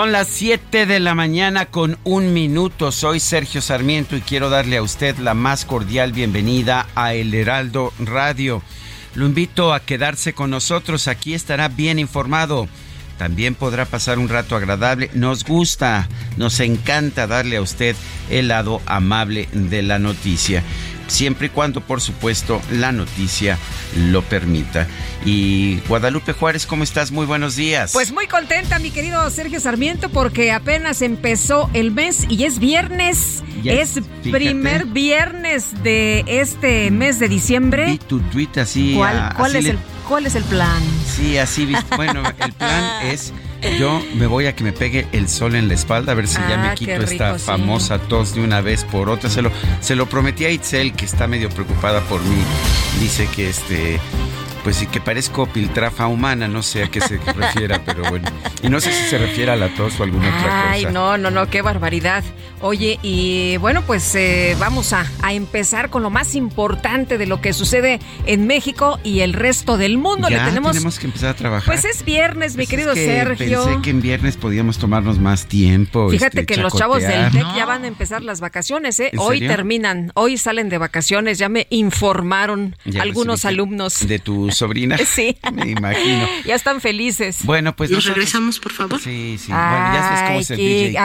Son las 7 de la mañana con un minuto. Soy Sergio Sarmiento y quiero darle a usted la más cordial bienvenida a El Heraldo Radio. Lo invito a quedarse con nosotros. Aquí estará bien informado. También podrá pasar un rato agradable. Nos gusta, nos encanta darle a usted el lado amable de la noticia siempre y cuando, por supuesto, la noticia lo permita. Y Guadalupe Juárez, ¿cómo estás? Muy buenos días. Pues muy contenta, mi querido Sergio Sarmiento, porque apenas empezó el mes y es viernes. es primer viernes de este mes de diciembre. Vi tu tweet así. ¿Cuál, es, el, ¿cuál es el plan? Sí, así, bueno, el plan es yo me voy a que me pegue el sol en la espalda a ver si ya me ah, quito esta famosa tos de una vez por otra. Se lo, se lo prometí a Itzel, que está medio preocupada por mí. Dice que este pues sí, que parezco piltrafa humana, no sé a qué se refiera, pero bueno. Y no sé si se refiere a la tos o alguna otra cosa. Ay, no, no, no, qué barbaridad. Oye, y bueno, pues eh, vamos a, empezar con lo más importante de lo que sucede en México y el resto del mundo. Ya tenemos, tenemos que empezar a trabajar. Pues es viernes, mi pues querido Sergio. Pensé que en viernes podíamos tomarnos más tiempo. Fíjate este, que los chavos del TEC ya van a empezar las vacaciones, ¿eh? Hoy terminan, hoy salen de vacaciones, ya me informaron algunos alumnos. De tu sobrina. Sí. Me imagino. Ya están felices. Bueno, pues. ¿Nos regresamos, por favor? Sí, sí. bueno, ya sabes cómo es el DJ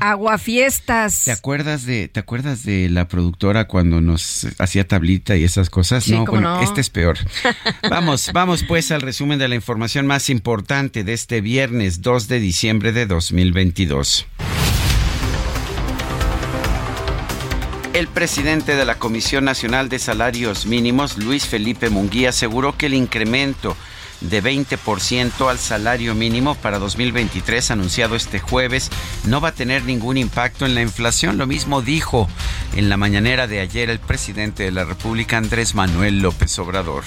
agua, fiestas. ¿Te acuerdas de, te acuerdas de la productora cuando nos hacía tablita y esas cosas? no, bueno, este es peor. vamos, vamos pues al resumen de la información más importante de este viernes 2 de diciembre de 2022. El presidente de la Comisión Nacional de Salarios Mínimos, Luis Felipe Munguía, aseguró que el incremento de 20% al salario mínimo para 2023 anunciado este jueves no va a tener ningún impacto en la inflación. Lo mismo dijo en la mañanera de ayer el presidente de la República, Andrés Manuel López Obrador.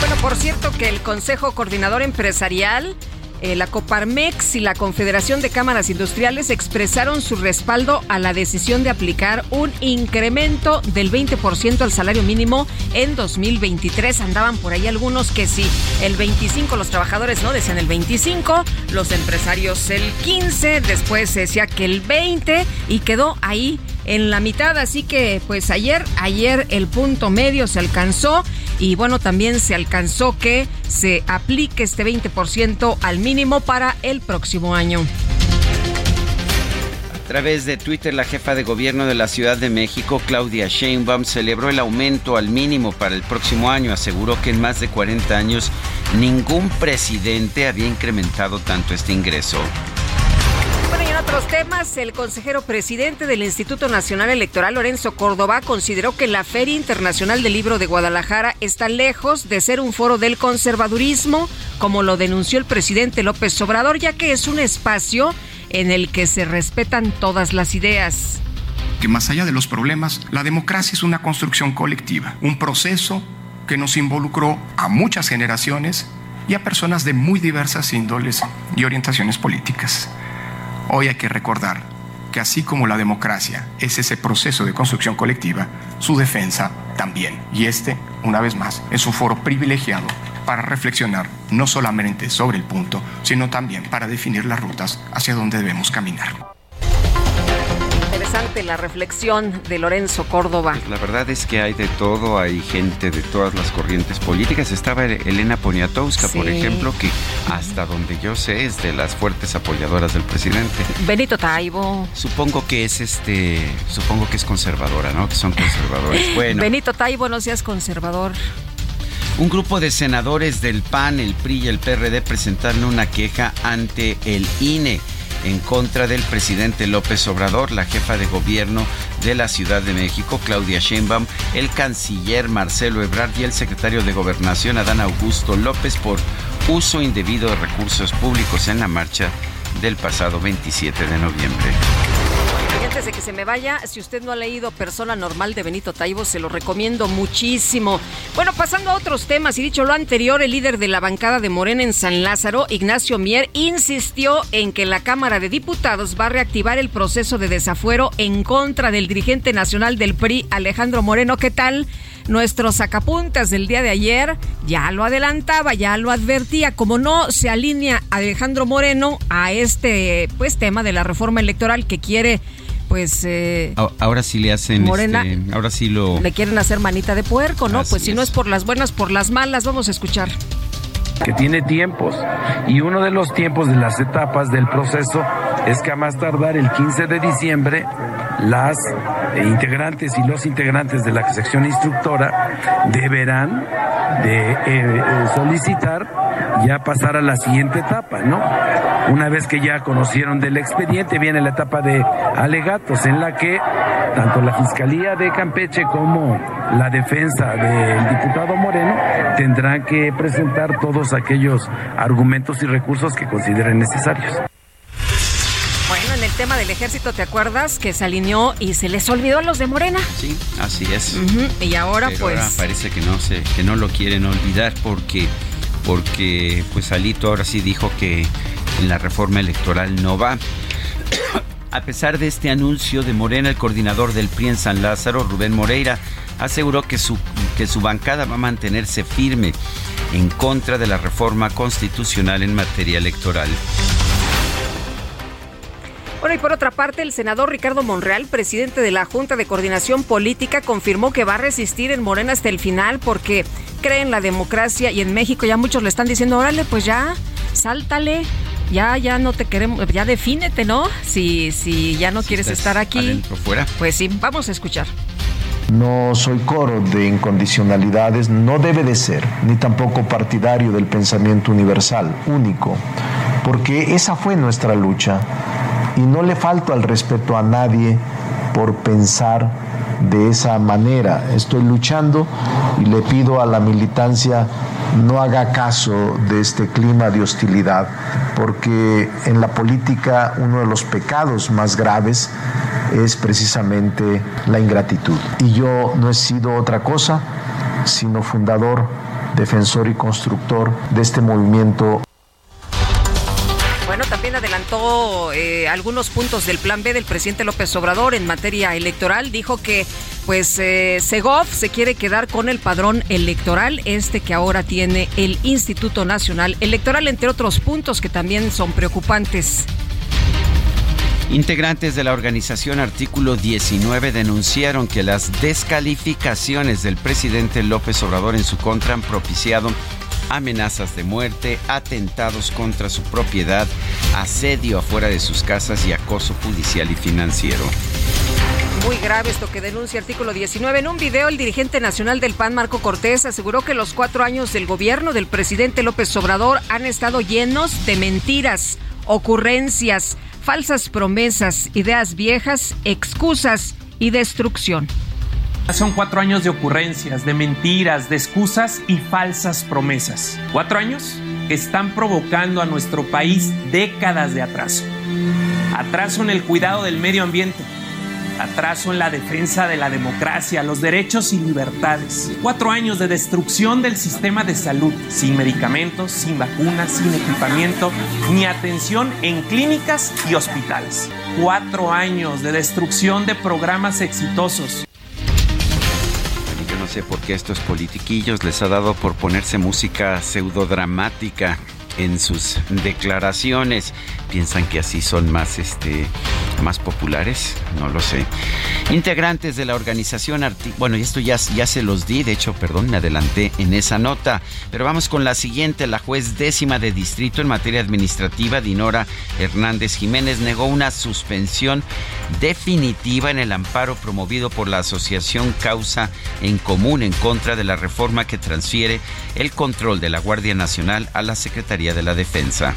Bueno, por cierto que el Consejo Coordinador Empresarial eh, la Coparmex y la Confederación de Cámaras Industriales expresaron su respaldo a la decisión de aplicar un incremento del 20% al salario mínimo en 2023. Andaban por ahí algunos que sí, el 25, los trabajadores no decían el 25, los empresarios el 15, después se decía que el 20 y quedó ahí en la mitad. Así que pues ayer, ayer el punto medio se alcanzó y bueno, también se alcanzó que se aplique este 20% al mínimo para el próximo año. A través de Twitter, la jefa de gobierno de la Ciudad de México, Claudia Sheinbaum, celebró el aumento al mínimo para el próximo año. Aseguró que en más de 40 años ningún presidente había incrementado tanto este ingreso. Bueno, en otros temas, el consejero presidente del Instituto Nacional Electoral, Lorenzo Córdoba, consideró que la Feria Internacional del Libro de Guadalajara está lejos de ser un foro del conservadurismo, como lo denunció el presidente López Obrador, ya que es un espacio en el que se respetan todas las ideas. Que más allá de los problemas, la democracia es una construcción colectiva, un proceso que nos involucró a muchas generaciones y a personas de muy diversas índoles y orientaciones políticas. Hoy hay que recordar que así como la democracia es ese proceso de construcción colectiva, su defensa también. Y este, una vez más, es un foro privilegiado para reflexionar no solamente sobre el punto, sino también para definir las rutas hacia donde debemos caminar interesante la reflexión de Lorenzo Córdoba. Pues la verdad es que hay de todo, hay gente de todas las corrientes políticas. Estaba Elena Poniatowska, por ejemplo, que hasta donde yo sé es de las fuertes apoyadoras del presidente. Benito Taibo. Supongo que es este, supongo que es conservadora, ¿no? Que son conservadores. Bueno. Benito Taibo, no seas conservador. Un grupo de senadores del PAN, el PRI y el PRD presentaron una queja ante el INE en contra del presidente López Obrador, la jefa de gobierno de la Ciudad de México, Claudia Sheinbaum, el canciller Marcelo Ebrard y el secretario de Gobernación, Adán Augusto López, por uso indebido de recursos públicos en la marcha del pasado 27 de noviembre antes de que se me vaya, si usted no ha leído Persona Normal de Benito Taibo, se lo recomiendo muchísimo. Bueno, pasando a otros temas, y dicho lo anterior, el líder de la bancada de Morena en San Lázaro, Ignacio Mier, insistió en que la Cámara de Diputados va a reactivar el proceso de desafuero en contra del dirigente nacional del PRI, Alejandro Moreno. ¿Qué tal? Nuestro sacapuntas del día de ayer ya lo adelantaba, ya lo advertía, como no se alinea Alejandro Moreno a este pues tema de la reforma electoral que quiere pues eh, ahora sí le hacen Morena, este, ahora sí lo le quieren hacer manita de puerco, ¿no? pues si no es por las buenas, por las malas, vamos a escuchar que tiene tiempos y uno de los tiempos de las etapas del proceso es que a más tardar el 15 de diciembre las integrantes y los integrantes de la sección instructora deberán de eh, eh, solicitar ya pasar a la siguiente etapa, ¿no? Una vez que ya conocieron del expediente, viene la etapa de alegatos en la que tanto la Fiscalía de Campeche como la defensa del diputado Moreno tendrán que presentar todos aquellos argumentos y recursos que consideren necesarios. Bueno, en el tema del ejército, ¿te acuerdas que se alineó y se les olvidó a los de Morena? Sí, así es. Y ahora pues... parece que no, se, que no lo quieren olvidar porque, porque pues Alito ahora sí dijo que en la reforma electoral no va. A pesar de este anuncio de Morena, el coordinador del PRI en San Lázaro, Rubén Moreira, aseguró que su, que su bancada va a mantenerse firme en contra de la reforma constitucional en materia electoral. Bueno, y por otra parte, el senador Ricardo Monreal, presidente de la Junta de Coordinación Política, confirmó que va a resistir en Morena hasta el final porque cree en la democracia y en México ya muchos le están diciendo, órale, pues ya, sáltale, ya, ya no te queremos, ya defínete, ¿no? Si, si ya no quieres estar aquí. fuera. Pues sí, vamos a escuchar. No soy coro de incondicionalidades, no debe de ser, ni tampoco partidario del pensamiento universal, único, porque esa fue nuestra lucha y no le falto al respeto a nadie por pensar de esa manera. Estoy luchando y le pido a la militancia no haga caso de este clima de hostilidad, porque en la política uno de los pecados más graves es precisamente la ingratitud. Y yo no he sido otra cosa, sino fundador, defensor y constructor de este movimiento eh, algunos puntos del plan B del presidente López Obrador en materia electoral. Dijo que pues eh, Segov se quiere quedar con el padrón electoral, este que ahora tiene el Instituto Nacional Electoral, entre otros puntos que también son preocupantes. Integrantes de la organización Artículo 19 denunciaron que las descalificaciones del presidente López Obrador en su contra han propiciado amenazas de muerte, atentados contra su propiedad, asedio afuera de sus casas y acoso judicial y financiero. Muy grave esto que denuncia artículo 19. En un video, el dirigente nacional del PAN, Marco Cortés, aseguró que los cuatro años del gobierno del presidente López Obrador han estado llenos de mentiras, ocurrencias, falsas promesas, ideas viejas, excusas y destrucción. Son cuatro años de ocurrencias, de mentiras, de excusas y falsas promesas. Cuatro años que están provocando a nuestro país décadas de atraso. Atraso en el cuidado del medio ambiente, atraso en la defensa de la democracia, los derechos y libertades. Cuatro años de destrucción del sistema de salud, sin medicamentos, sin vacunas, sin equipamiento, ni atención en clínicas y hospitales. Cuatro años de destrucción de programas exitosos. Yo no sé por qué estos politiquillos les ha dado por ponerse música pseudodramática en sus declaraciones. ¿Piensan que así son más, este, más populares? No lo sé. Integrantes de la organización Arti Bueno, esto ya, ya se los di, de hecho, perdón, me adelanté en esa nota. Pero vamos con la siguiente. La juez décima de distrito en materia administrativa, Dinora Hernández Jiménez, negó una suspensión definitiva en el amparo promovido por la Asociación Causa en Común en contra de la reforma que transfiere el control de la Guardia Nacional a la Secretaría de la Defensa.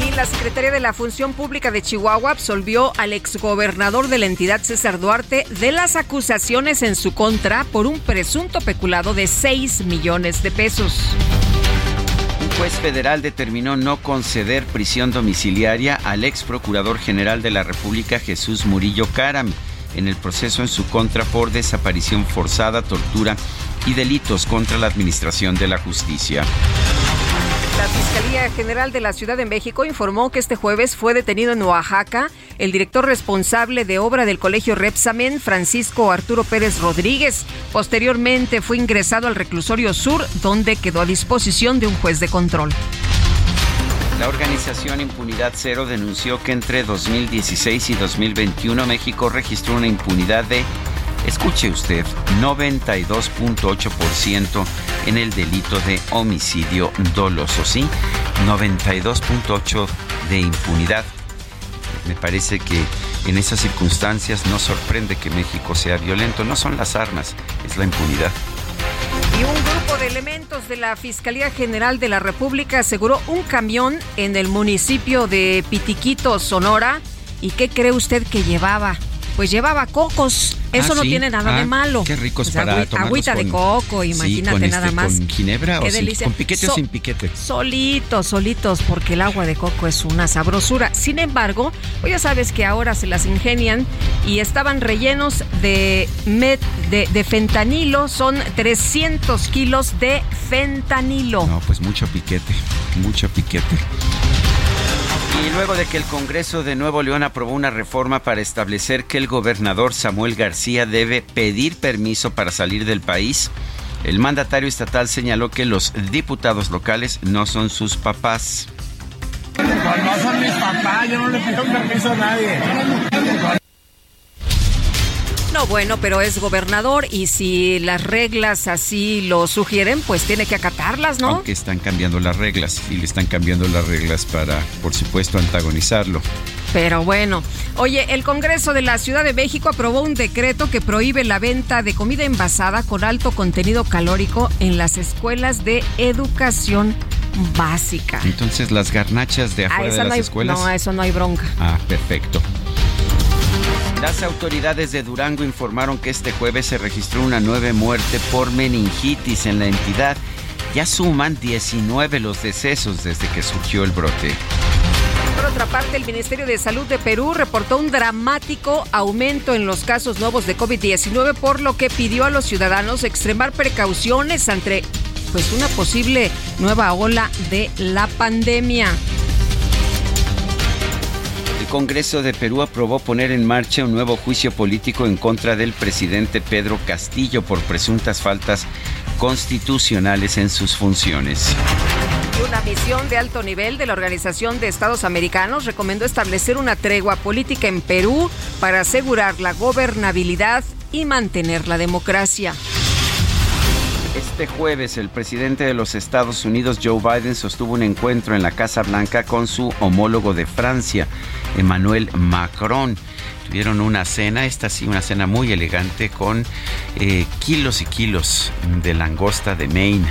Y la Secretaría de la Función Pública de Chihuahua absolvió al exgobernador de la entidad, César Duarte, de las acusaciones en su contra por un presunto peculado de 6 millones de pesos. Un juez federal determinó no conceder prisión domiciliaria al ex procurador general de la República, Jesús Murillo Caram, en el proceso en su contra por desaparición forzada, tortura y delitos contra la administración de la justicia. La Fiscalía General de la Ciudad de México informó que este jueves fue detenido en Oaxaca el director responsable de obra del Colegio Repsamen, Francisco Arturo Pérez Rodríguez. Posteriormente fue ingresado al reclusorio sur, donde quedó a disposición de un juez de control. La organización Impunidad Cero denunció que entre 2016 y 2021 México registró una impunidad de Escuche usted, 92.8% en el delito de homicidio doloso, ¿sí? 92.8 de impunidad. Me parece que en esas circunstancias no sorprende que México sea violento. No son las armas, es la impunidad. Y un grupo de elementos de la Fiscalía General de la República aseguró un camión en el municipio de Pitiquito, Sonora. ¿Y qué cree usted que llevaba? Pues llevaba cocos. Eso Ah, no sí. tiene nada de Ah, malo. qué ricos sea, para agüi- tomarlos Agüita de coco, Sí, imagínate con nada este, más. ¿Con ginebra Qué o sin- delicia. con piquete o sin piquete? Solitos, solitos, porque el agua de coco es una sabrosura. Sin embargo, pues ya sabes que ahora se las ingenian y estaban rellenos de, met- de, de fentanilo. Son 300 kilos de fentanilo. No, pues mucho piquete, mucho piquete. Y luego de que el Congreso de Nuevo León aprobó una reforma para establecer que el gobernador Samuel García debe pedir permiso para salir del país, el mandatario estatal señaló que los diputados locales no son sus papás. No son mis papás, yo no le pido permiso a nadie. No, bueno, pero es gobernador y si las reglas así lo sugieren, pues tiene que acatarlas, ¿no? Aunque están cambiando las reglas y le están cambiando las reglas para, por supuesto, antagonizarlo. Pero bueno, oye, el Congreso de la Ciudad de México aprobó un decreto que prohíbe la venta de comida envasada con alto contenido calórico en las escuelas de educación básica. Entonces, las garnachas de Ah, afuera esa de no las hay, escuelas. no, eso no hay bronca. Ah, perfecto. Las autoridades de Durango informaron que este jueves se registró una nueva muerte por meningitis en la entidad. Ya suman 19 los decesos desde que surgió el brote. Por otra parte, el Ministerio de Salud de Perú reportó un dramático aumento en los casos nuevos de COVID-19, por lo que pidió a los ciudadanos extremar precauciones ante pues una posible nueva ola de la pandemia. El Congreso de Perú aprobó poner en marcha un nuevo juicio político en contra del presidente Pedro Castillo por presuntas faltas constitucionales en sus funciones. Una misión de alto nivel de la Organización de Estados Americanos recomendó establecer una tregua política en Perú para asegurar la gobernabilidad y mantener la democracia. Este jueves el presidente de los Estados Unidos, Joe Biden, sostuvo un encuentro en la Casa Blanca con su homólogo de Francia, Emmanuel Macron. Tuvieron una cena, esta sí, una cena muy elegante con eh, kilos y kilos de langosta de Maine.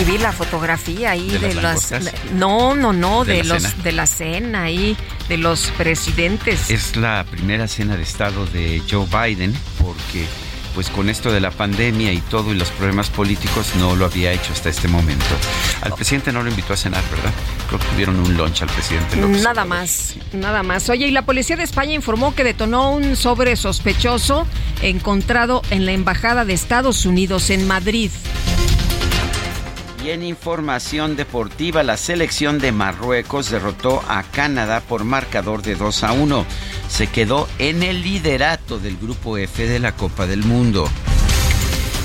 Y vi la fotografía ahí ¿De de, las? No, no, no, ¿De los cena? de la cena ahí, de los presidentes. Es la primera cena de Estado de Joe Biden porque pues con esto de la pandemia y todo y los problemas políticos no lo había hecho hasta este momento. Al presidente no lo invitó a cenar, ¿verdad? Creo que tuvieron un lunch al presidente López Nada más, nada más. Oye, y la policía de España informó que detonó un sobre sospechoso encontrado en la Embajada de Estados Unidos en Madrid. Y en información deportiva, la selección de Marruecos derrotó a Canadá por marcador de 2 a 1. Se quedó en el liderato del grupo F de la Copa del Mundo.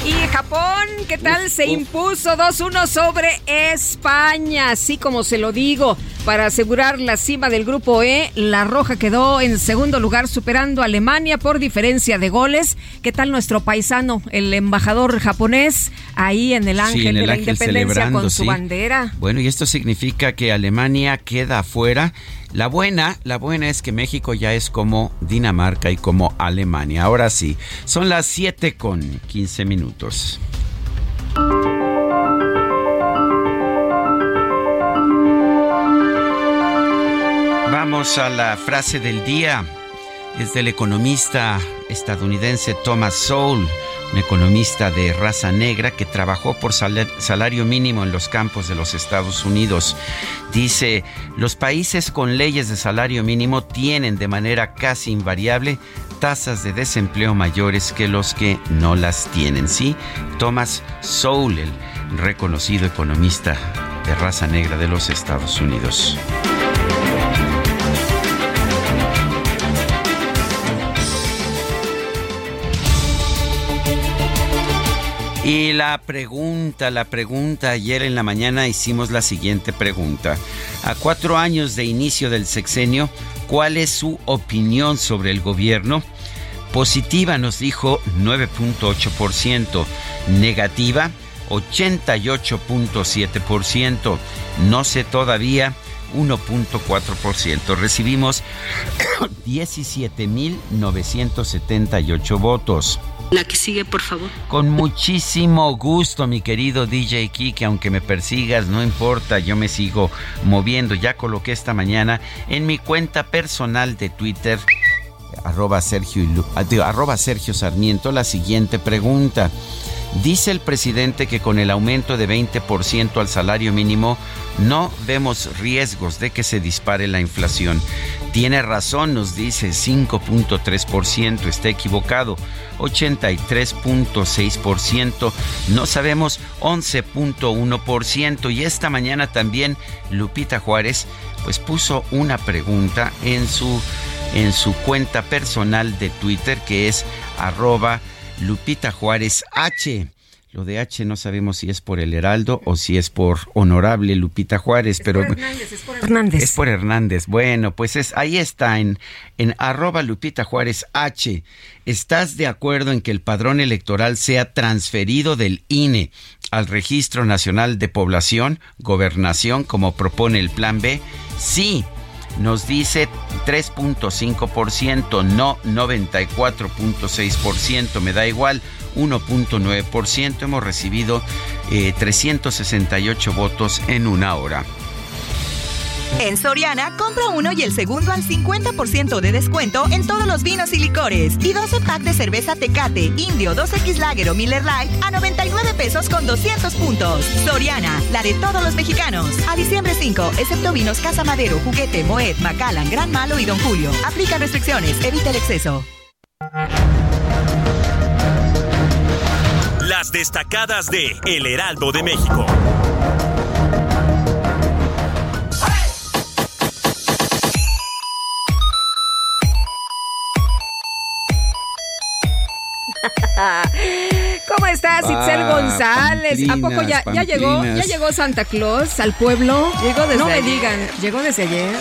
Y Japón, ¿qué tal? Se impuso 2-1 sobre España, así como se lo digo. Para asegurar la cima del grupo E, la Roja quedó en segundo lugar superando a Alemania por diferencia de goles. ¿Qué tal nuestro paisano, el embajador japonés, ahí en el Ángel de la Independencia con su bandera? Bueno, y esto significa que Alemania queda afuera. La buena, la buena es que México ya es como Dinamarca y como Alemania. Ahora sí, son las 7 con 15 minutos. Vamos a la frase del día. Es del economista estadounidense Thomas Sowell, un economista de raza negra que trabajó por salario mínimo en los campos de los Estados Unidos. Dice, los países con leyes de salario mínimo tienen de manera casi invariable tasas de desempleo mayores que los que no las tienen. Sí, Thomas Sowell, el reconocido economista de raza negra de los Estados Unidos. Y la pregunta, la pregunta, ayer en la mañana hicimos la siguiente pregunta. A cuatro años de inicio del sexenio, ¿cuál es su opinión sobre el gobierno? Positiva nos dijo 9.8%, negativa 88.7%, no sé todavía 1.4%. Recibimos 17.978 votos. La que sigue, por favor. Con muchísimo gusto, mi querido DJ Kike, aunque me persigas, no importa, yo me sigo moviendo. Ya coloqué esta mañana en mi cuenta personal de Twitter, arroba Sergio, ah, arroba Sergio Sarmiento, la siguiente pregunta. Dice el presidente que con el aumento de 20% al salario mínimo no vemos riesgos de que se dispare la inflación. Tiene razón, nos dice 5.3%, está equivocado, 83.6%, no sabemos 11.1% y esta mañana también Lupita Juárez pues puso una pregunta en su en su cuenta personal de Twitter que es arroba Lupita Juárez H. Lo de H no sabemos si es por el Heraldo o si es por Honorable Lupita Juárez, Es pero por Hernández, es por Hernández. es por Hernández. Bueno, pues es ahí está en en arroba Lupita Juárez H. ¿Estás de acuerdo en que el padrón electoral sea transferido del INE al Registro Nacional de Población, Gobernación, como propone el Plan B? Sí nos dice 3.5%, no 94.6%, me da igual 1.9%. Hemos recibido eh, 368 votos en una hora. En Soriana, compra uno y el segundo al 50% de descuento en todos los vinos y licores. Y 12 pack de cerveza Tecate, Indio, 2X Lager o Miller Lite a 99 pesos con 200 puntos. Soriana, la de todos los mexicanos. A diciembre 5, excepto vinos Casa Madero, Juguete, Moet, Macallan, Gran Malo y Don Julio. Aplica restricciones, evita el exceso. Las destacadas de El Heraldo de México. 啊。¿Cómo estás, Itzel Ah, González? ¿A poco ya, ya llegó? ¿Ya llegó Santa Claus al pueblo? Llegó desde No me digan, llegó desde ayer.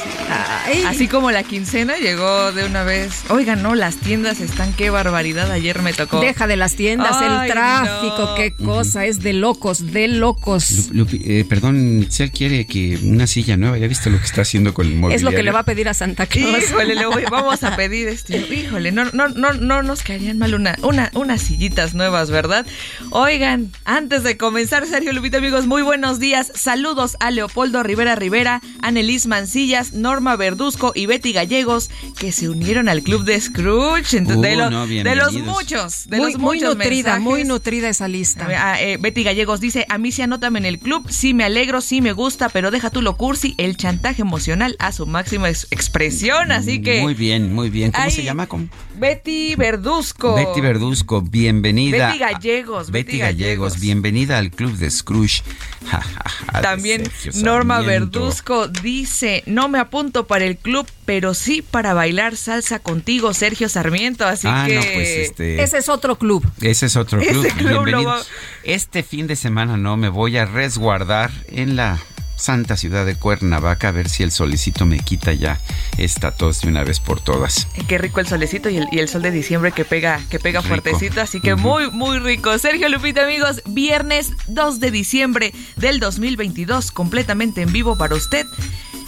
Ay. Así como la quincena llegó de una vez. Oigan, no, las tiendas están, qué barbaridad. Ayer me tocó. Deja de las tiendas, Ay, el tráfico, no. qué cosa, es de locos, de locos. Lupi- eh, perdón, Itzel quiere que una silla nueva. ¿Ya viste lo que está haciendo con el mobiliario? Es lo que le va a pedir a Santa Claus. Híjole, le voy- vamos a pedir este. Híjole, no, no, no, no nos caerían mal una, una, unas sillitas nuevas, ¿verdad? Oigan, antes de comenzar, Sergio Lupita, amigos, muy buenos días. Saludos a Leopoldo Rivera Rivera, Anelis Mancillas, Norma Verduzco y Betty Gallegos, que se unieron al club de Scrooge. de, Uh, lo- no, de los muchos, de muy, los muy muchos nutrida, mensajes. muy nutrida esa lista. Ah, eh, Betty Gallegos dice, a mí sí anótame en el club, sí me alegro, sí me gusta, pero deja tú lo cursi, el chantaje emocional a su máxima ex- expresión, así que... Muy bien, muy bien. ¿Cómo Ay, se llama? ¿Cómo? Betty Verduzco. Betty Verduzco, bienvenida. Betty Gallegos, Betty Betty Gallegos, bienvenida al club de Scrooge. Ja, ja, ja, de También Norma. Verduzco dice, no me apunto para el club, pero sí para bailar salsa contigo, Sergio Sarmiento, así Ah, que... no, pues este. Ese es otro club. Ese es otro club. Ese club lo Bienvenidos. va- Este fin de semana no me voy a resguardar en la santa ciudad de Cuernavaca a ver si el solicito me quita ya esta tos de una vez por todas. Qué rico el solecito y el, y el sol de diciembre que pega, que pega Rico. fuertecito, así que muy, muy rico. Sergio Lupita, amigos, viernes 2 de diciembre del 2022, completamente en vivo para usted.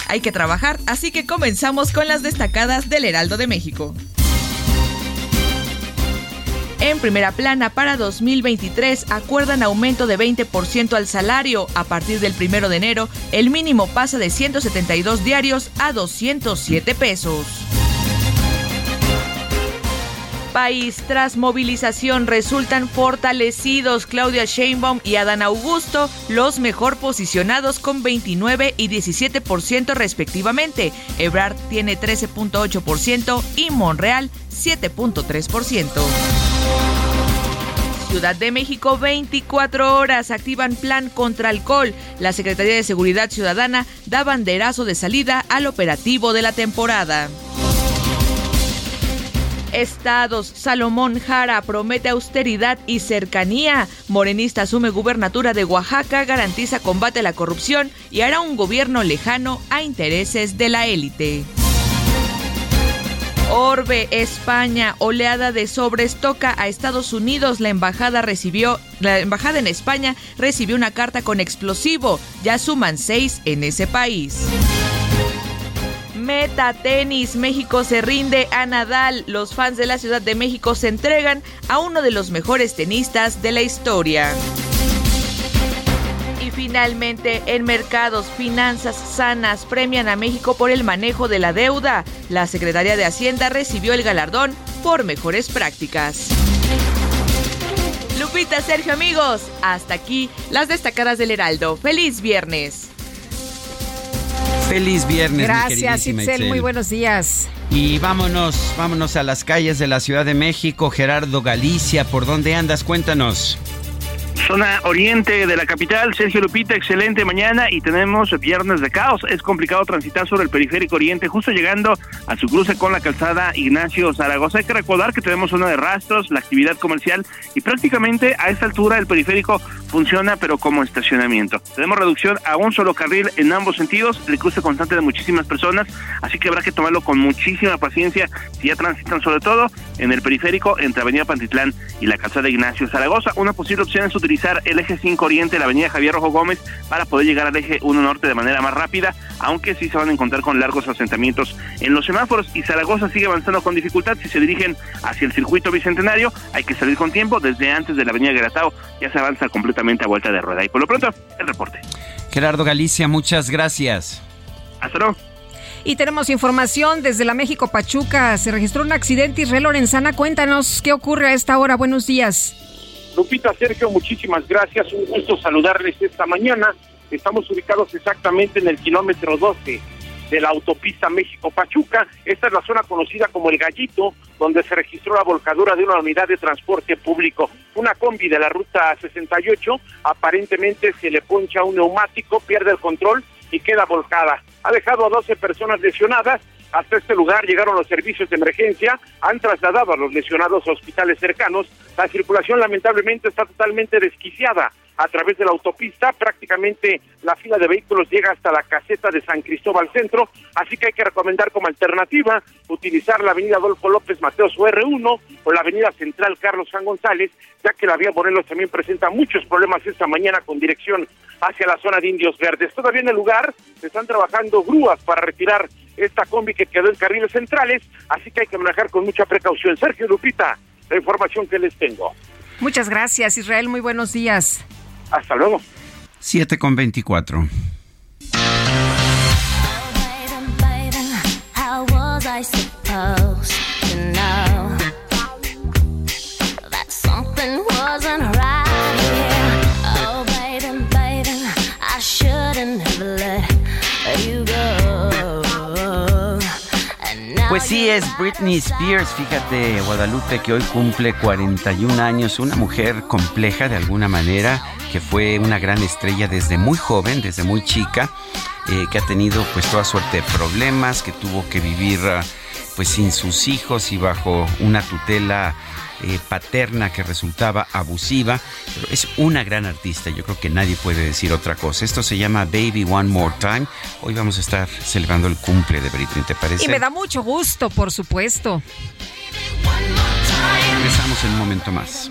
Hay que trabajar, así que comenzamos con las destacadas del Heraldo de México. En primera plana, para 2023 acuerdan aumento de 20% al salario. A partir del primero de enero, el mínimo pasa de 172 diarios a 207 pesos. País tras movilización resultan fortalecidos Claudia Sheinbaum y Adán Augusto, los mejor posicionados con 29 y 17% respectivamente. Ebrard tiene 13.8% y Monreal 7.3%. Ciudad de México, 24 horas, activan plan contra alcohol. La Secretaría de Seguridad Ciudadana da banderazo de salida al operativo de la temporada. Estados, Salomón Jara promete austeridad y cercanía. Morenista asume gubernatura de Oaxaca, garantiza combate a la corrupción y hará un gobierno lejano a intereses de la élite. Orbe, España, oleada de sobres toca a Estados Unidos. La embajada recibió, la embajada en España recibió una carta con explosivo. Ya suman seis en ese país. Meta Tenis, México se rinde a Nadal. Los fans de la Ciudad de México se entregan a uno de los mejores tenistas de la historia. Y finalmente, en mercados, finanzas sanas premian a México por el manejo de la deuda. La Secretaría de Hacienda recibió el galardón por mejores prácticas. Lupita, Sergio, amigos, hasta aquí las destacadas del Heraldo. ¡Feliz viernes! Feliz viernes, mi Gracias, Itzel. Itzel. Muy buenos días. Y vámonos, vámonos a las calles de la Ciudad de México. Gerardo Galicia, ¿por dónde andas? Cuéntanos. Zona oriente de la capital, Sergio Lupita, excelente mañana y tenemos viernes de caos. Es complicado transitar sobre el periférico oriente, justo llegando a su cruce con la calzada Ignacio Zaragoza. Hay que recordar que tenemos zona de rastros, la actividad comercial y prácticamente a esta altura el periférico funciona pero como estacionamiento. Tenemos reducción a un solo carril en ambos sentidos, el cruce constante de muchísimas personas, así que habrá que tomarlo con muchísima paciencia si ya transitan sobre todo en el periférico entre Avenida Pantitlán y la calzada Ignacio Zaragoza. Una posible opción es utilizar el eje 5 Oriente, la avenida Javier Rojo Gómez, para poder llegar al eje 1 Norte de manera más rápida, aunque sí se van a encontrar con largos asentamientos en los semáforos y Zaragoza sigue avanzando con dificultad. Si se dirigen hacia el circuito bicentenario, hay que salir con tiempo. Desde antes de la avenida Geratao ya se avanza completamente a vuelta de rueda. Y por lo pronto, el reporte. Gerardo Galicia, muchas gracias. Hasta luego. Y tenemos información desde la México Pachuca. Se registró un accidente Israel Lorenzana. Cuéntanos qué ocurre a esta hora. Buenos días. Lupita, Sergio, muchísimas gracias. Un gusto saludarles esta mañana. Estamos ubicados exactamente en el kilómetro 12 de la autopista México-Pachuca. Esta es la zona conocida como El Gallito, donde se registró la volcadura de una unidad de transporte público. Una combi de la ruta 68, aparentemente se le poncha un neumático, pierde el control y queda volcada. Ha dejado a 12 personas lesionadas. Hasta este lugar llegaron los servicios de emergencia, han trasladado a los lesionados a hospitales cercanos. La circulación lamentablemente está totalmente desquiciada a través de la autopista. Prácticamente la fila de vehículos llega hasta la caseta de San Cristóbal Centro, así que hay que recomendar como alternativa utilizar la avenida Adolfo López Mateos o R1 o la avenida Central Carlos San González, ya que la vía Morelos también presenta muchos problemas esta mañana con dirección hacia la zona de Indios Verdes. Todavía en el lugar se están trabajando grúas para retirar esta combi que quedó en carriles centrales, así que hay que manejar con mucha precaución. Sergio Lupita, la información que les tengo. Muchas gracias, Israel. Muy buenos días. Hasta luego. 7 con 24. Pues sí, es Britney Spears, fíjate Guadalupe que hoy cumple 41 años, una mujer compleja de alguna manera, que fue una gran estrella desde muy joven, desde muy chica, eh, que ha tenido pues toda suerte de problemas, que tuvo que vivir ah, pues sin sus hijos y bajo una tutela eh, paterna que resultaba abusiva, pero es una gran artista, yo creo que nadie puede decir otra cosa. Esto se llama Baby One More Time. Hoy vamos a estar celebrando el cumple de Britney, ¿te parece? Y me da mucho gusto, por supuesto. Regresamos en un momento más.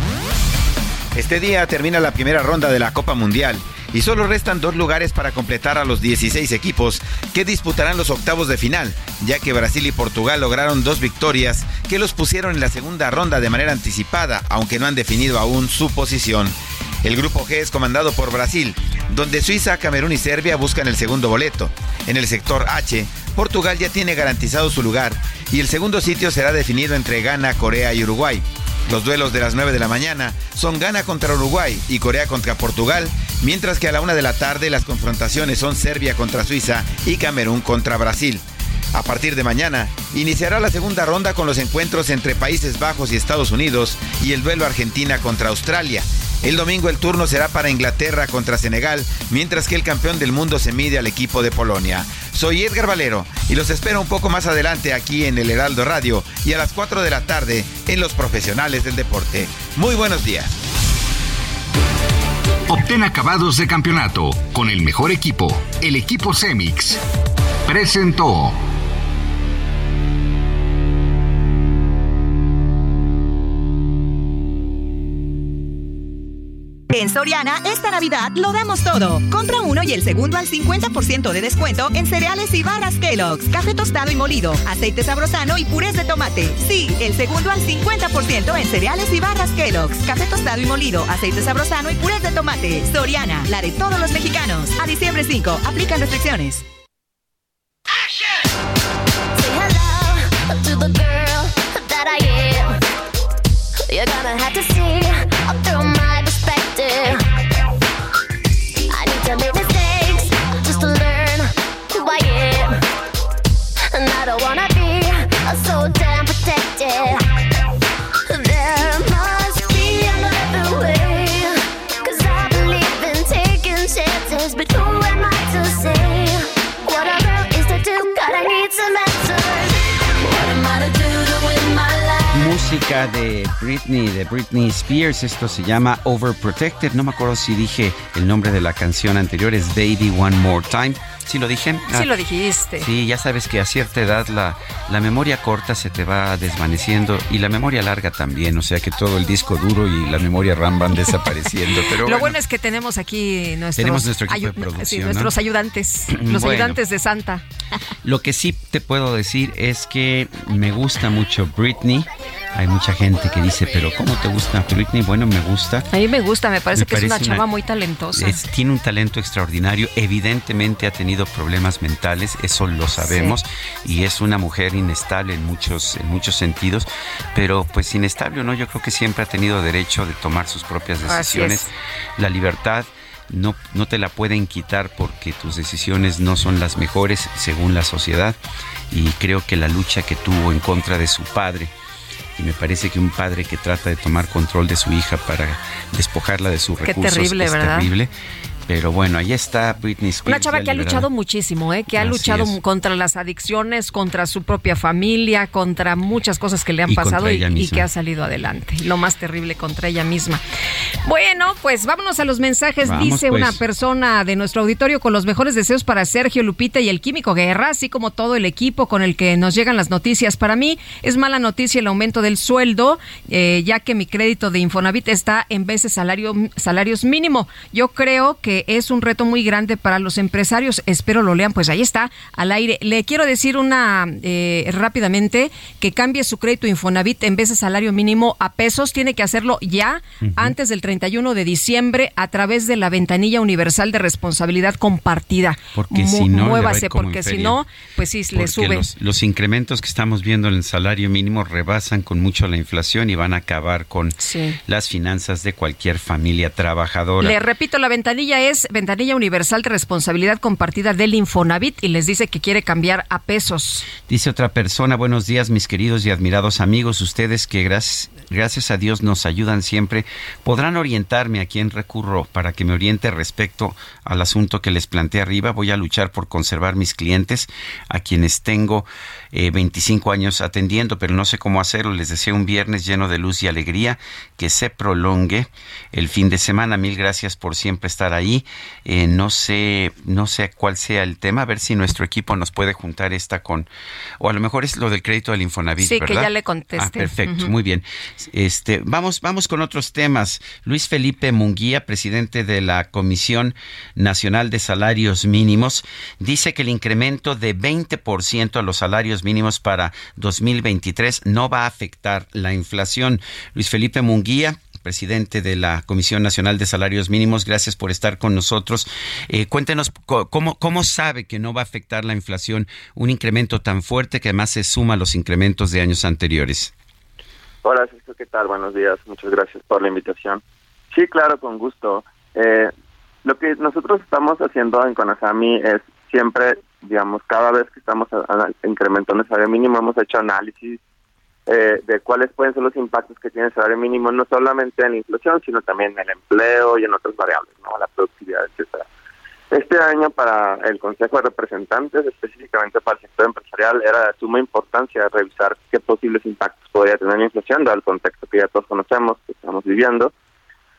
Este día termina la primera ronda de la Copa Mundial y solo restan dos lugares para completar a los 16 equipos que disputarán los octavos de final, ya que Brasil y Portugal lograron dos victorias que los pusieron en la segunda ronda de manera anticipada, aunque no han definido aún su posición. El grupo G es comandado por Brasil, donde Suiza, Camerún y Serbia buscan el segundo boleto. En el sector H, Portugal ya tiene garantizado su lugar y el segundo sitio será definido entre Ghana, Corea y Uruguay. Los duelos de las 9 de la mañana son Ghana contra Uruguay y Corea contra Portugal, mientras que a la 1 de la tarde las confrontaciones son Serbia contra Suiza y Camerún contra Brasil. A partir de mañana, iniciará la segunda ronda con los encuentros entre Países Bajos y Estados Unidos y el duelo Argentina contra Australia. El domingo el turno será para Inglaterra contra Senegal, mientras que el campeón del mundo se mide al equipo de Polonia. Soy Edgar Valero y los espero un poco más adelante aquí en el Heraldo Radio y a las 4 de la tarde en Los Profesionales del Deporte. Muy buenos días. Obtén acabados de campeonato con el mejor equipo, el equipo Cemix. Presentó. En Soriana, esta Navidad lo damos todo. Compra uno y el segundo al 50% de descuento en cereales y barras Kellogg's, café tostado y molido, aceite sabrosano y purés de tomate. Sí, el segundo al 50% en cereales y barras Kellogg's, café tostado y molido, aceite sabrosano y purés de tomate. Soriana, la de todos los mexicanos. A diciembre 5, aplican restricciones. Música de Britney, de Britney Spears. Esto se llama Overprotected. No me acuerdo si dije el nombre de la canción anterior, es Baby One More Time. ¿Sí lo dije? Sí Ah, lo dijiste. Sí, ya sabes que a cierta edad la, la memoria corta se te va desvaneciendo y la memoria larga también, o sea que todo el disco duro y la memoria RAM van desapareciendo. Pero Lo bueno, bueno es que tenemos aquí nuestros, Tenemos nuestro equipo de producción, sí, ¿no? nuestros ayudantes, los Bueno. ayudantes de Santa. lo que sí te puedo decir es que me gusta mucho Britney. Hay mucha gente que dice, pero ¿cómo te gusta Britney? Bueno, me gusta. A mí me gusta, me parece Me que es una parece chava una- muy talentosa. Es- tiene un talento extraordinario, evidentemente ha tenido problemas mentales, eso lo sabemos, y es una mujer inestable en muchos, en muchos sentidos, pero pues inestable o no, yo creo que siempre ha tenido derecho de tomar sus propias decisiones. La libertad no, no te la pueden quitar porque tus decisiones no son las mejores según la sociedad, y creo que la lucha que tuvo en contra de su padre, y me parece que un padre que trata de tomar control de su hija para despojarla de sus Qué recursos terrible, es ¿verdad? terrible. Pero bueno, ahí está Britney Spears. Una chava que ha luchado muchísimo, ¿eh? que ha Así luchado es. contra las adicciones, contra su propia familia, contra muchas cosas que le han Y pasado y, que ha salido adelante. Lo más terrible contra ella misma. Bueno, pues vámonos a los mensajes. Vamos, Dice pues. una persona de nuestro auditorio con los mejores deseos para Sergio Lupita y el Químico Guerra, así como todo el equipo con el que nos llegan las noticias. Para mí es mala noticia el aumento del sueldo, eh, ya que mi crédito de Infonavit está en veces salario, salarios mínimo. Yo creo que es un reto muy grande para los empresarios. Espero lo lean, pues ahí está, al aire. Le quiero decir una eh, rápidamente que cambie su crédito Infonavit en vez de salario mínimo a pesos. Tiene que hacerlo ya Ujú. antes del 31 de diciembre a través de la ventanilla universal de responsabilidad compartida. Porque Mu- si no, muévase, porque si no, pues sí, le sube. Los, los incrementos que estamos viendo en el salario mínimo rebasan con mucho la inflación y van a acabar con Sí. las finanzas de cualquier familia trabajadora. Le repito, la ventanilla es ventanilla universal de responsabilidad compartida del Infonavit y les dice que quiere cambiar a pesos. Dice otra persona, buenos días mis queridos y admirados amigos, ustedes que gracias, gracias a Dios nos ayudan siempre, podrán orientarme a quién recurro para que me oriente respecto al asunto que les planteé arriba. Voy a luchar por conservar mis clientes, a quienes tengo eh, 25 años atendiendo, pero no sé cómo hacerlo. Les deseo un viernes lleno de luz y alegría, que se prolongue el fin de semana. Mil gracias por siempre estar ahí. Eh, no sé, no sé cuál sea el tema, a ver si nuestro equipo nos puede juntar esta con, o a lo mejor es lo del crédito del Infonavit, Sí, que ya le contesté. Ah, perfecto, muy bien. Este, vamos, vamos con otros temas. Luis Felipe Munguía, presidente de la Comisión Nacional de Salarios Mínimos, dice que el incremento de 20% a los salarios mínimos para 2023 no va a afectar la inflación. Luis Felipe Munguía, presidente de la Comisión Nacional de Salarios Mínimos, gracias por estar con nosotros. Eh, cuéntenos cómo, cómo sabe que no va a afectar la inflación un incremento tan fuerte que además se suma a los incrementos de años anteriores. Hola, Sergio, ¿qué tal? Buenos días, muchas gracias por la invitación. Sí, claro, con gusto. Eh, lo que nosotros estamos haciendo en Conasami es siempre, digamos, cada vez que estamos incrementando el salario mínimo, hemos hecho análisis eh, de cuáles pueden ser los impactos que tiene el salario mínimo, no solamente en la inflación, sino también en el empleo y en otras variables, ¿no? La productividad, etcétera. Este año para el Consejo de Representantes, específicamente para el sector empresarial, era de suma importancia revisar qué posibles impactos podría tener la inflación, dado el contexto que ya todos conocemos, que estamos viviendo.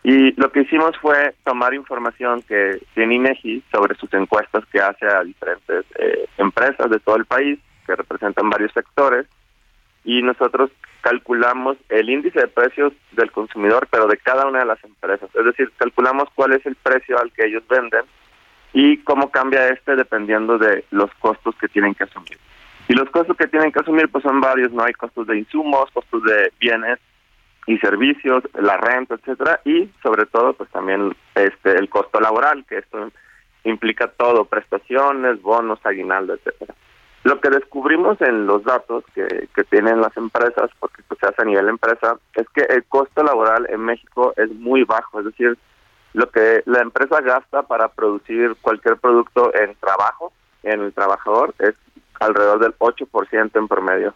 Y lo que hicimos fue tomar información que tiene INEGI sobre sus encuestas que hace a diferentes eh, empresas de todo el país, que representan varios sectores, y nosotros calculamos el índice de precios del consumidor, pero de cada una de las empresas. Es decir, calculamos cuál es el precio al que ellos venden y cómo cambia este dependiendo de los costos que tienen que asumir. Y los costos que tienen que asumir pues son varios, no hay costos de insumos, costos de bienes y servicios, la renta, etcétera, y sobre todo pues también este el costo laboral, que esto implica todo, prestaciones, bonos, aguinaldo, etcétera. Lo que descubrimos en los datos que, que tienen las empresas, porque pues, se hace a nivel empresa, es que el costo laboral en México es muy bajo, es decir, lo que la empresa gasta para producir cualquier producto en trabajo, en el trabajador, es alrededor del 8% en promedio.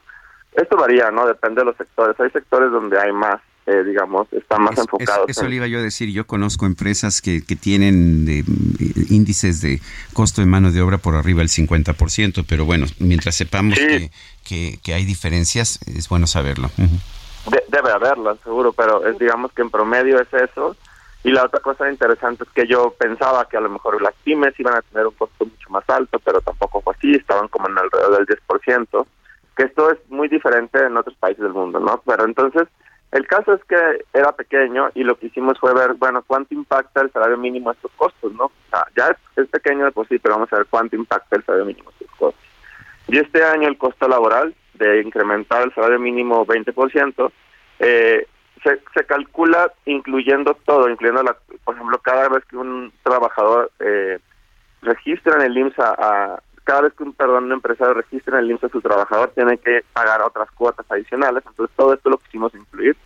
Esto varía, ¿no? Depende de los sectores. Hay sectores donde hay más, eh, digamos, están más Es- enfocados. es- eso en- le iba yo a decir. Yo conozco empresas que, que tienen de, índices de costo de mano de obra por arriba del 50%, pero bueno, mientras sepamos que, que, que hay diferencias, es bueno saberlo. De- debe haberlas, seguro, pero es, digamos que en promedio es eso. Y la otra cosa interesante es que yo pensaba que a lo mejor las pymes iban a tener un costo mucho más alto, pero tampoco fue así, estaban como en alrededor del 10%, que esto es muy diferente en otros países del mundo, ¿no? Pero entonces, el caso es que era pequeño y lo que hicimos fue ver, bueno, cuánto impacta el salario mínimo a estos costos, ¿no? ya es, es, pequeño de por sí, pero vamos a ver cuánto impacta el salario mínimo a estos costos. Y este año el costo laboral de incrementar el salario mínimo 20%, eh, se, se calcula incluyendo todo, incluyendo, la, por ejemplo, cada vez que un trabajador eh, registra en el IMSS a, cada vez que un perdón un empresario registra en el IMSS a su trabajador tiene que pagar otras cuotas adicionales, entonces todo esto lo quisimos incluir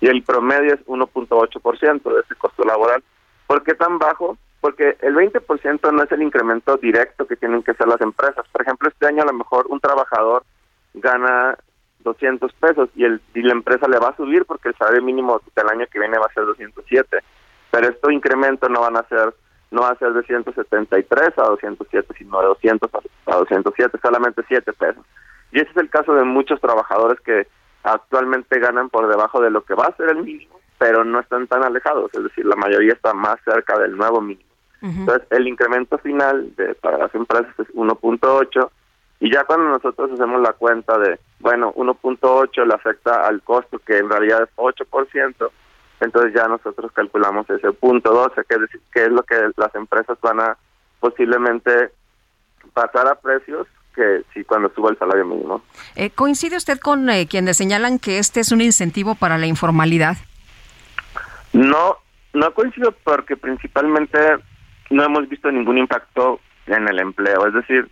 y el promedio es 1.8% de ese costo laboral. ¿Por qué tan bajo? Porque el 20% no es el incremento directo que tienen que hacer las empresas. Por ejemplo, este año a lo mejor un trabajador gana 200 pesos y, el, y la empresa le va a subir porque el salario mínimo del año que viene va a ser 207. Pero este incremento no van a ser no va a ser de 173 a 207, sino de 200 a 207, solamente 7 pesos. Y ese es el caso de muchos trabajadores que actualmente ganan por debajo de lo que va a ser el mínimo, pero no están tan alejados, es decir, la mayoría está más cerca del nuevo mínimo. Entonces, el incremento final de, para las empresas es 1.8 y ya cuando nosotros hacemos la cuenta de, bueno, 1.8 le afecta al costo, que en realidad es 8%, entonces ya nosotros calculamos ese punto 12, que es, decir, que es lo que las empresas van a posiblemente pasar a precios que si cuando suba el salario mínimo. Eh, ¿Coincide usted con eh, quienes señalan que este es un incentivo para la informalidad? No, no coincido porque principalmente no hemos visto ningún impacto en el empleo. Es decir,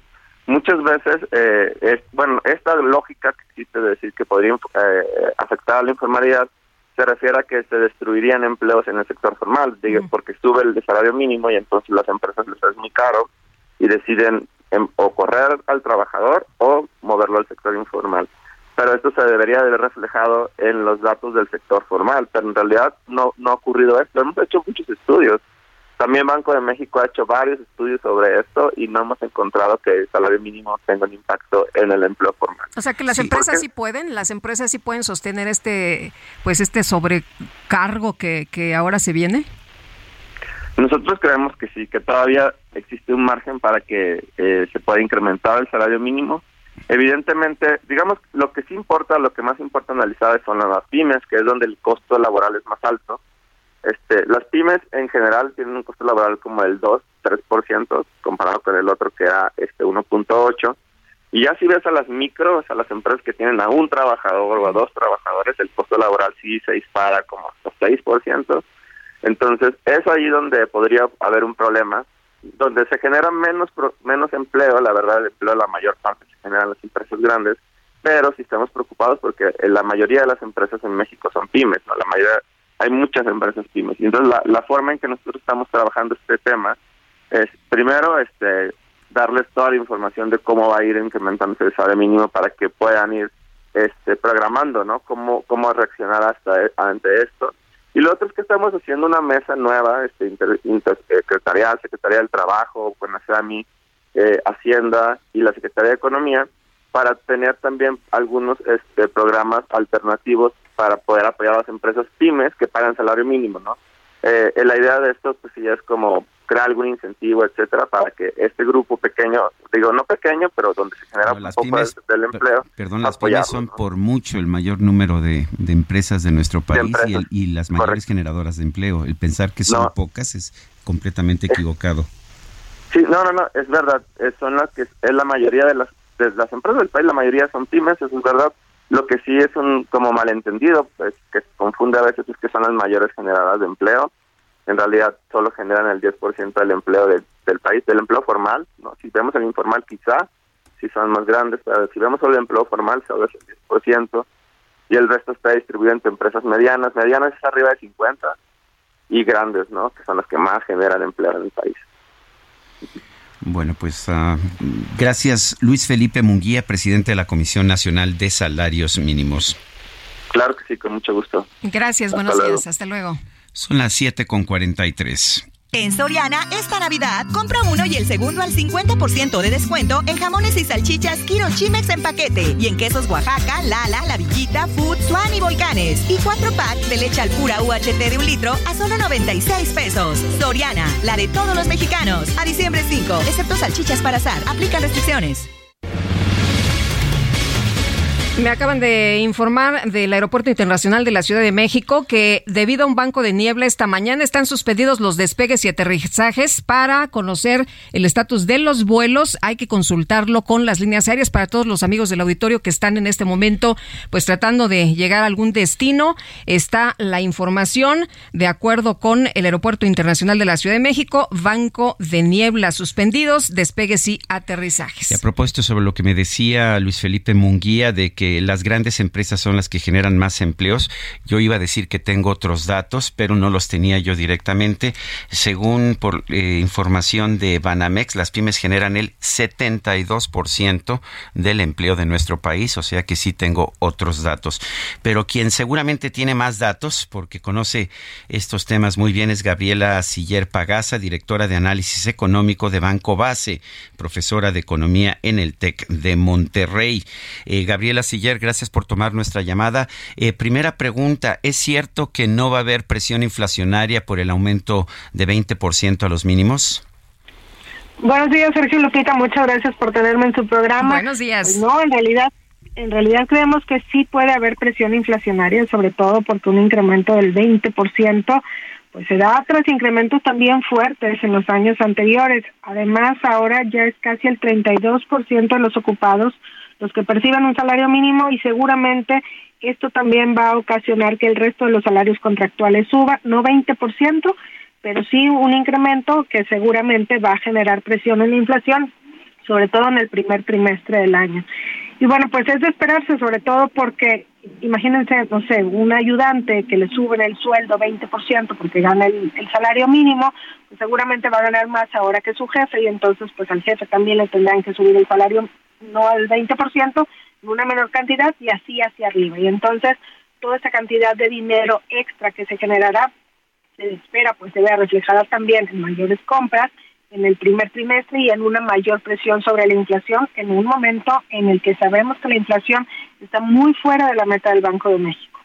muchas veces, eh, es, bueno, esta lógica que existe de decir que podría eh, afectar a la informalidad se refiere a que se destruirían empleos en el sector formal, digo, porque sube el salario mínimo y entonces las empresas les es muy caro y deciden em, o correr al trabajador o moverlo al sector informal. Pero esto se debería de ver reflejado en los datos del sector formal, pero en realidad no, no ha ocurrido esto. Hemos hecho muchos estudios también Banco de México ha hecho varios estudios sobre esto y no hemos encontrado que el salario mínimo tenga un impacto en el empleo formal. O sea que las empresas sí pueden, las empresas sí pueden sostener este, pues este sobrecargo que, que ahora se viene. Nosotros creemos que sí, que todavía existe un margen para que eh, se pueda incrementar el salario mínimo. Evidentemente, digamos, lo que sí importa, lo que más importa analizar son las pymes, que es donde el costo laboral es más alto este, las pymes en general tienen un costo laboral como el 2, 3% comparado con el otro que era este 1.8. Y ya si ves a las micros, a las empresas que tienen a un trabajador o a dos trabajadores, el costo laboral sí se dispara como hasta 6%. Entonces, es ahí donde podría haber un problema, donde se genera menos menos empleo, la verdad, el empleo la mayor parte se genera en las empresas grandes, pero sí estamos preocupados porque la mayoría de las empresas en México son pymes, ¿no? La mayoría hay muchas empresas pymes. Y entonces la, la forma en que nosotros estamos trabajando este tema es primero este darles toda la información de cómo va a ir incrementándose el salario mínimo para que puedan ir este programando, ¿no? Cómo cómo reaccionar hasta e, ante esto. Y lo otro es que estamos haciendo una mesa nueva, este inter, secretarial, Secretaría del Trabajo, con la SAMI, eh, Hacienda y la Secretaría de Economía, para tener también algunos este, programas alternativos para poder apoyar a las empresas pymes que pagan salario mínimo, ¿no? Eh, la idea de esto, pues sí, es como crear algún incentivo, etcétera, para que este grupo pequeño, digo, no pequeño, pero donde se genera un poco del, empleo. Perdón, las pymes son por mucho el mayor número de, empresas de nuestro país y, las mayores generadoras de empleo. El pensar que son pocas es completamente equivocado. Sí, no, no, no, es verdad. son las que es la mayoría de las, de las empresas del país, la mayoría son pymes, eso es verdad lo que sí es un como malentendido, pues que se confunde a veces es que son las mayores generadoras de empleo. En realidad solo generan el 10% del empleo del país, del empleo formal. ¿no? Si vemos el informal quizá, si son más grandes, pero si vemos solo el empleo formal, solo es el 10%. Y el resto está distribuido entre empresas medianas. Medianas es arriba de 50 y grandes, ¿no? Que son las que más generan empleo en el país. Bueno, pues uh, gracias Luis Felipe Munguía, presidente de la Comisión Nacional de Salarios Mínimos. Claro que sí, con mucho gusto. Gracias, buenos días, hasta luego. Son las 7 con 43. En Soriana, esta Navidad, compra uno y el segundo al 50% de descuento en jamones y salchichas Kiro Chimex en paquete. Y en quesos Oaxaca, Lala, La Villita, Food, Swan y Volcanes. Y cuatro pack de leche al pura UHT de un litro a solo 96 pesos. Soriana, la de todos los mexicanos. A diciembre 5, excepto salchichas para azar. Aplican restricciones. Me acaban de informar del Aeropuerto Internacional de la Ciudad de México que debido a un banco de niebla esta mañana están suspendidos los despegues y aterrizajes para conocer el estatus de los vuelos. Hay que consultarlo con las líneas aéreas para todos los amigos del auditorio que están en este momento pues tratando de llegar a algún destino. Está la información de acuerdo con el Aeropuerto Internacional de la Ciudad de México, banco de niebla suspendidos, despegues y aterrizajes. A propósito sobre lo que me decía Luis Felipe Munguía de que las grandes empresas son las que generan más empleos. Yo iba a decir que tengo otros datos, pero no los tenía yo directamente. Según por eh, información de Banamex, las pymes generan el 72% del empleo de nuestro país, o sea que sí tengo otros datos. Pero quien seguramente tiene más datos, porque conoce estos temas muy bien, es Gabriela Siller Pagasa, directora de análisis económico de Banco Base, profesora de economía en el TEC de Monterrey. Eh, Gabriela Siller, gracias por tomar nuestra llamada. Eh, primera pregunta, ¿es cierto que no va a haber presión inflacionaria por el aumento de 20% a los mínimos? Buenos días, Sergio Lupita. Muchas gracias por tenerme en su programa. Buenos días. Pues no, en realidad, en realidad creemos que sí puede haber presión inflacionaria, sobre todo porque un incremento del 20% pues se da otros incrementos también fuertes en los años anteriores. Además, ahora ya es casi el 32% de los ocupados los que perciban un salario mínimo y seguramente esto también va a ocasionar que el resto de los salarios contractuales suba, no 20%, pero sí un incremento que seguramente va a generar presión en la inflación, sobre todo en el primer trimestre del año. Y bueno, pues es de esperarse, sobre todo porque, imagínense, no sé, un ayudante que le suben el sueldo 20% porque gana el, el salario mínimo, pues seguramente va a ganar más ahora que su jefe y entonces pues al jefe también le tendrán que subir el salario no al 20%, en una menor cantidad y así hacia arriba. Y entonces toda esa cantidad de dinero extra que se generará se espera pues se vea reflejada también en mayores compras en el primer trimestre y en una mayor presión sobre la inflación en un momento en el que sabemos que la inflación está muy fuera de la meta del Banco de México.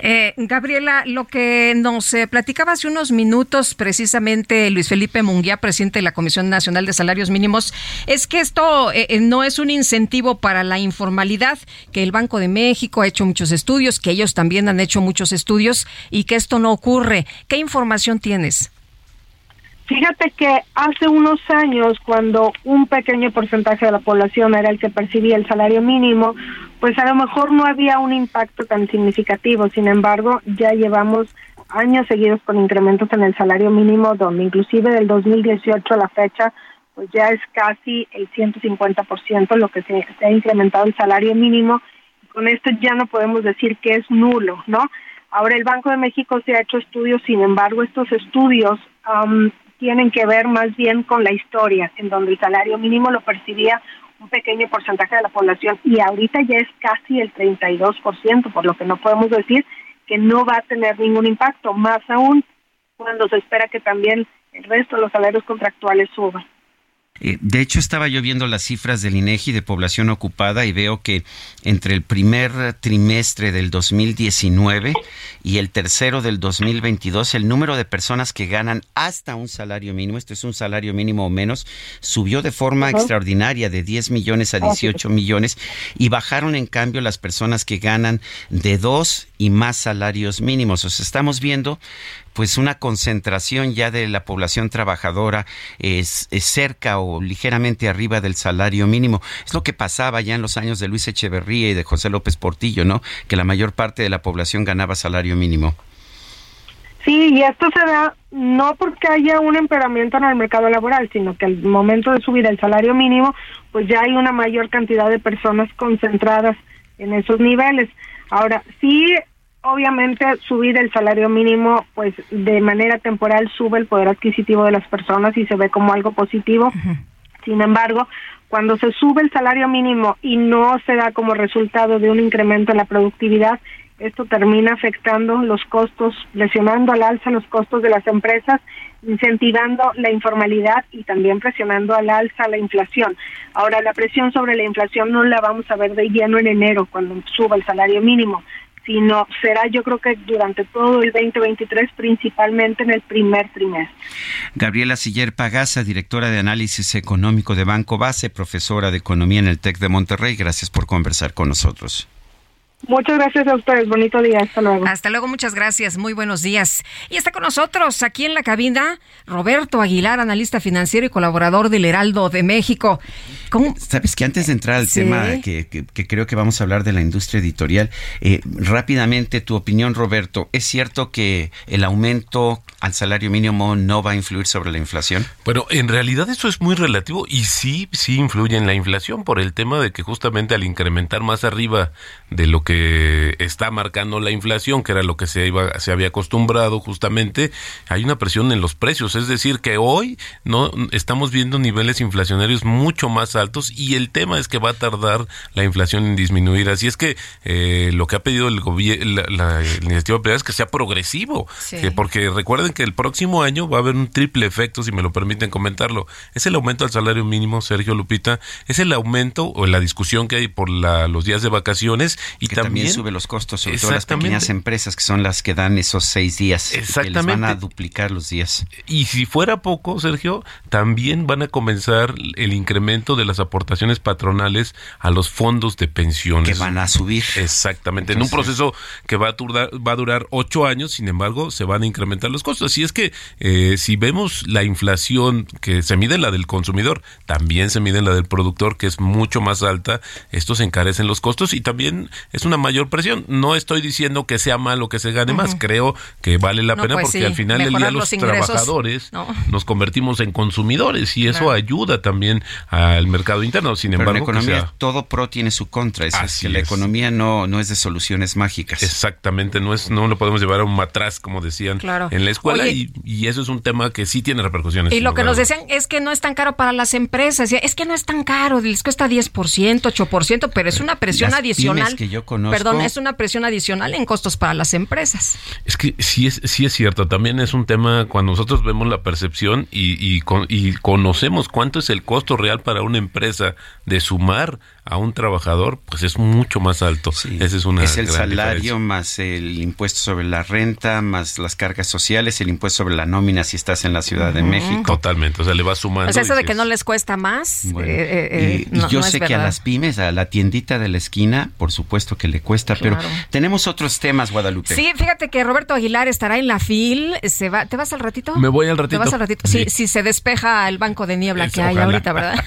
Eh, Gabriela, lo que nos eh, platicaba hace unos minutos precisamente Luis Felipe Munguía, presidente de la Comisión Nacional de Salarios Mínimos, es que esto eh, eh, no es un incentivo para la informalidad, que el Banco de México ha hecho muchos estudios, que ellos también han hecho muchos estudios y que esto no ocurre. ¿Qué información tienes? Fíjate que hace unos años, cuando un pequeño porcentaje de la población era el que percibía el salario mínimo, pues a lo mejor no había un impacto tan significativo. Sin embargo, ya llevamos años seguidos con incrementos en el salario mínimo, donde inclusive del 2018 a la fecha, pues ya es casi el 150% lo que se, ha incrementado el salario mínimo. Con esto ya no podemos decir que es nulo, ¿no? Ahora el Banco de México se ha hecho estudios, sin embargo, estos estudios um, tienen que ver más bien con la historia, en donde el salario mínimo lo percibía un pequeño porcentaje de la población y ahorita ya es casi el 32%, por lo que no podemos decir que no va a tener ningún impacto, más aún cuando se espera que también el resto de los salarios contractuales suban. Eh, de hecho, estaba yo viendo las cifras del INEGI de población ocupada y veo que entre el primer trimestre del 2019 y el tercero del 2022, el número de personas que ganan hasta un salario mínimo, esto es un salario mínimo o menos, subió de forma extraordinaria de 10 millones a 18 millones y bajaron en cambio las personas que ganan de dos y más salarios mínimos. O sea, estamos viendo pues una concentración ya de la población trabajadora es, cerca o ligeramente arriba del salario mínimo. Es lo que pasaba ya en los años de Luis Echeverría y de José López Portillo, ¿no? Que la mayor parte de la población ganaba salario mínimo. Sí, y esto se da no porque haya un empeoramiento en el mercado laboral, sino que al momento de subir el salario mínimo, pues ya hay una mayor cantidad de personas concentradas en esos niveles. Ahora, sí obviamente subir el salario mínimo pues de manera temporal sube el poder adquisitivo de las personas y se ve como algo positivo. Sin embargo, cuando se sube el salario mínimo y no se da como resultado de un incremento en la productividad, esto termina afectando los costos, presionando al alza los costos de las empresas, incentivando la informalidad y también presionando al alza la inflación. Ahora, la presión sobre la inflación no la vamos a ver de lleno en enero cuando suba el salario mínimo, sino será yo creo que durante todo el 2023, principalmente en el primer trimestre. Gabriela Siller Pagasa, directora de análisis económico de Banco Base, profesora de economía en el TEC de Monterrey, gracias por conversar con nosotros. Muchas gracias a ustedes. Bonito día. Hasta luego. Hasta luego. Muchas gracias. Muy buenos días. Y está con nosotros aquí en la cabina Roberto Aguilar, analista financiero y colaborador del Heraldo de México. Sabes que antes de entrar al tema que, creo que vamos a hablar de la industria editorial, eh, rápidamente tu opinión, Roberto. ¿Es cierto que el aumento al salario mínimo no va a influir sobre la inflación? Bueno, en realidad eso es muy relativo y sí, sí influye en la inflación por el tema de que justamente al incrementar más arriba de lo que está marcando la inflación, que era lo que se iba, se había acostumbrado justamente, hay una presión en los precios, es decir, que hoy no estamos viendo niveles inflacionarios mucho más altos y el tema es que va a tardar la inflación en disminuir, así es que eh, lo que ha pedido el gobierno, la, iniciativa privada es que sea progresivo, porque recuerden que el próximo año va a haber un triple efecto, si me lo permiten comentarlo, es el aumento al salario mínimo, Sergio Lupita, es el aumento o la discusión que hay por la, los días de vacaciones y también, sube los costos, sobre todo las pequeñas empresas que son las que dan esos seis días. Exactamente. Que les van a duplicar los días. Y si fuera poco, Sergio, también van a comenzar el incremento de las aportaciones patronales a los fondos de pensiones. Que van a subir. Exactamente. en un proceso que va a, durar, va a durar ocho años, sin embargo, se van a incrementar los costos. Así es que eh, si vemos la inflación que se mide la del consumidor, también se mide la del productor, que es mucho más alta, estos encarecen los costos y también es una mayor presión. No estoy diciendo que sea malo que se gane más, creo que vale la pena pues porque al final del día los, trabajadores nos convertimos en consumidores y eso ayuda también al mercado interno. Sin embargo, la economía, todo pro tiene su contra. Es que la economía no, no es de soluciones mágicas. Exactamente, no es no lo podemos llevar a un matraz, como decían en la escuela, y, eso es un tema que sí tiene repercusiones. Y lo que nos decían es que no es tan caro para las empresas. Es que no es tan caro, les cuesta 10%, 8%, pero es una presión adicional. que yo Perdón, es una presión adicional en costos para las empresas. Es que sí es, sí es cierto. También es un tema cuando nosotros vemos la percepción y, y, y conocemos cuánto es el costo real para una empresa de sumar a un trabajador, pues es mucho más alto. Ese es una Es el salario más el impuesto sobre la renta, más las cargas sociales, el impuesto sobre la nómina si estás en la Ciudad de México. Totalmente, o sea, le va sumando. O sea, eso de que no les cuesta más. Eh, eh, y, yo sé que a las pymes, a la tiendita de la esquina, por supuesto que le cuesta, pero tenemos otros temas, Guadalupe. Sí, fíjate que Roberto Aguilar estará en la FIL. Se va, ¿Te vas al ratito? Me voy al ratito. ¿Te vas al ratito? Sí, si se despeja el banco de niebla que hay ahorita, ¿verdad?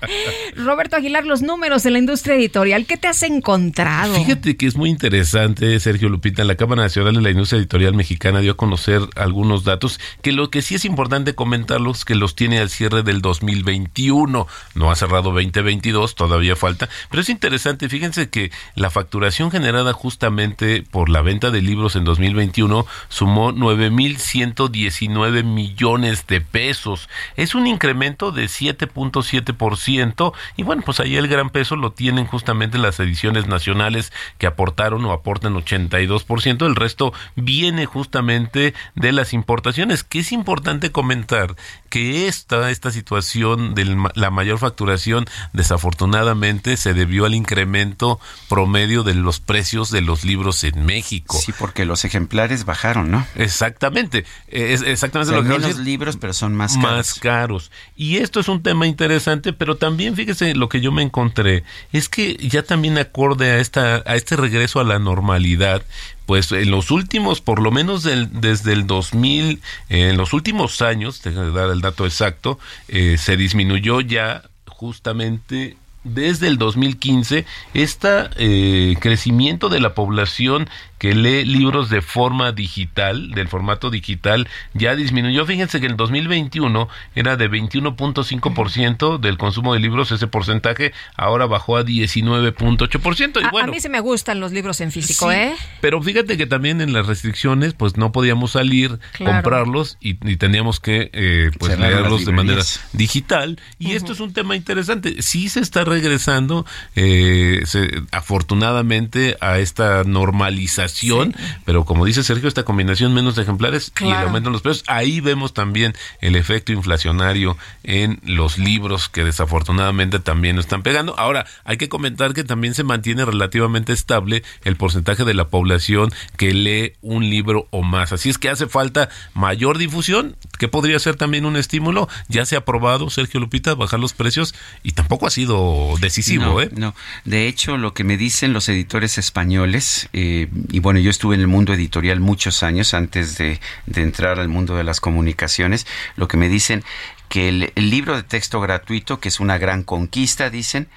Roberto Aguilar, los números de la industria editorial. ¿Qué te has encontrado? Fíjate que es muy interesante, Sergio Lupita. La Cámara Nacional de la Industria Editorial Mexicana dio a conocer algunos datos que lo que sí es importante comentarlos que los tiene al cierre del 2021. No ha cerrado 2022, todavía falta. Pero es interesante, fíjense que la facturación generada justamente por la venta de libros en 2021 sumó 9.119 millones de pesos. Es un incremento de 7.7% y bueno, pues ahí el gran peso lo tienen justamente las ediciones nacionales que aportaron o aportan 82%, el resto viene justamente de las importaciones, que es importante comentar que esta, esta situación de la mayor facturación desafortunadamente se debió al incremento promedio de los precios de los libros en México. Sí, porque los ejemplares bajaron, ¿no? Exactamente, es exactamente lo que menos libros, pero son más caros. Más caros. Y esto es un tema interesante, pero también fíjese lo que yo me encontré es que ya también acorde a esta a este regreso a la normalidad, pues en los últimos, por lo menos desde el 2000, en los últimos años, de dar el dato exacto, eh, se disminuyó ya justamente desde el 2015 este crecimiento de la población que lee libros de forma digital, del formato digital, ya disminuyó. Fíjense que en 2021 era de 21.5% del consumo de libros, ese porcentaje ahora bajó a 19.8%. Y a, bueno, a mí se me gustan los libros en físico, ¿eh? Pero fíjate que también en las restricciones, pues no podíamos salir, comprarlos y, teníamos que eh, pues leerlos de manera digital. Y esto es un tema interesante. Sí se está regresando, eh, afortunadamente, a esta normalización inflación, pero como dice Sergio, esta combinación menos ejemplares y el aumento en los precios, ahí vemos también el efecto inflacionario en los libros que desafortunadamente también están pegando. Ahora, hay que comentar que también se mantiene relativamente estable el porcentaje de la población que lee un libro o más. Así es que hace falta mayor difusión, que podría ser también un estímulo. Ya se ha aprobado, Sergio Lupita, bajar los precios y tampoco ha sido decisivo. No, ¿eh? no. de hecho lo que me dicen los editores españoles, eh, y bueno, yo estuve en el mundo editorial muchos años antes de, de entrar al mundo de las comunicaciones, lo que me dicen que el, el libro de texto gratuito, que es una gran conquista, dicen,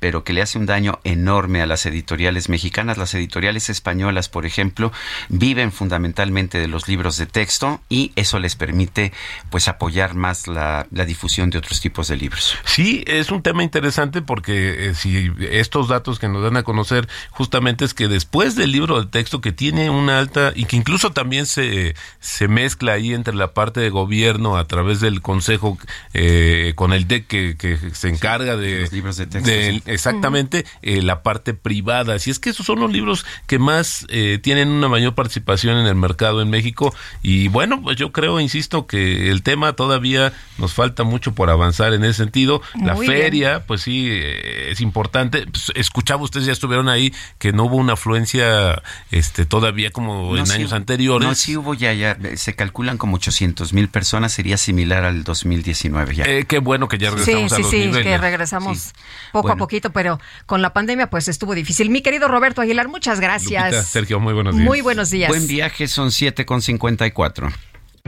pero que le hace un daño enorme a las editoriales mexicanas. Las editoriales españolas, por ejemplo, viven fundamentalmente de los libros de texto y eso les permite pues apoyar más la, la difusión de otros tipos de libros. Sí, es un tema interesante porque eh, si estos datos que nos dan a conocer justamente es que después del libro de texto que tiene una alta y que incluso también se, se mezcla ahí entre la parte de gobierno a través del consejo eh, con el DEC que, que se encarga de, los libros de texto. de- sí. Exactamente eh, la parte privada. Así es que esos son los libros que más eh, tienen una mayor participación en el mercado en México. Y bueno, pues yo creo, insisto, que el tema todavía nos falta mucho por avanzar en ese sentido. la feria, pues sí, eh, es importante. Pues, escuchaba, ustedes ya estuvieron ahí, que no hubo una afluencia este todavía como No, en sí años anteriores. No, sí hubo ya, ya, se calculan como 800 mil personas, sería similar al 2019 ya. Eh, qué bueno que ya Sí, regresamos a sí, los sí, niveles. que regresamos Sí. poco a Bueno. Poquito, pero con la pandemia pues estuvo difícil. Mi querido Roberto Aguilar, muchas gracias. Lupita, Sergio, muy buenos días. Muy buenos días. Buen viaje, son 7,54.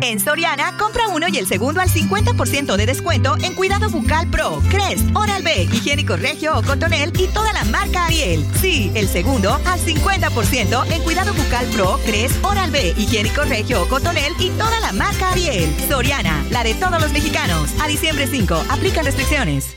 En Soriana, compra uno y el segundo al 50% de descuento en Cuidado Bucal Pro, Crest, Oral-B, Higiénico Regio o Cotonel y toda la marca Ariel. Sí, el segundo al 50% en Cuidado Bucal Pro, Crest, Oral-B, Higiénico Regio o Cotonel y toda la marca Ariel. Soriana, la de todos los mexicanos. A diciembre 5, aplican restricciones.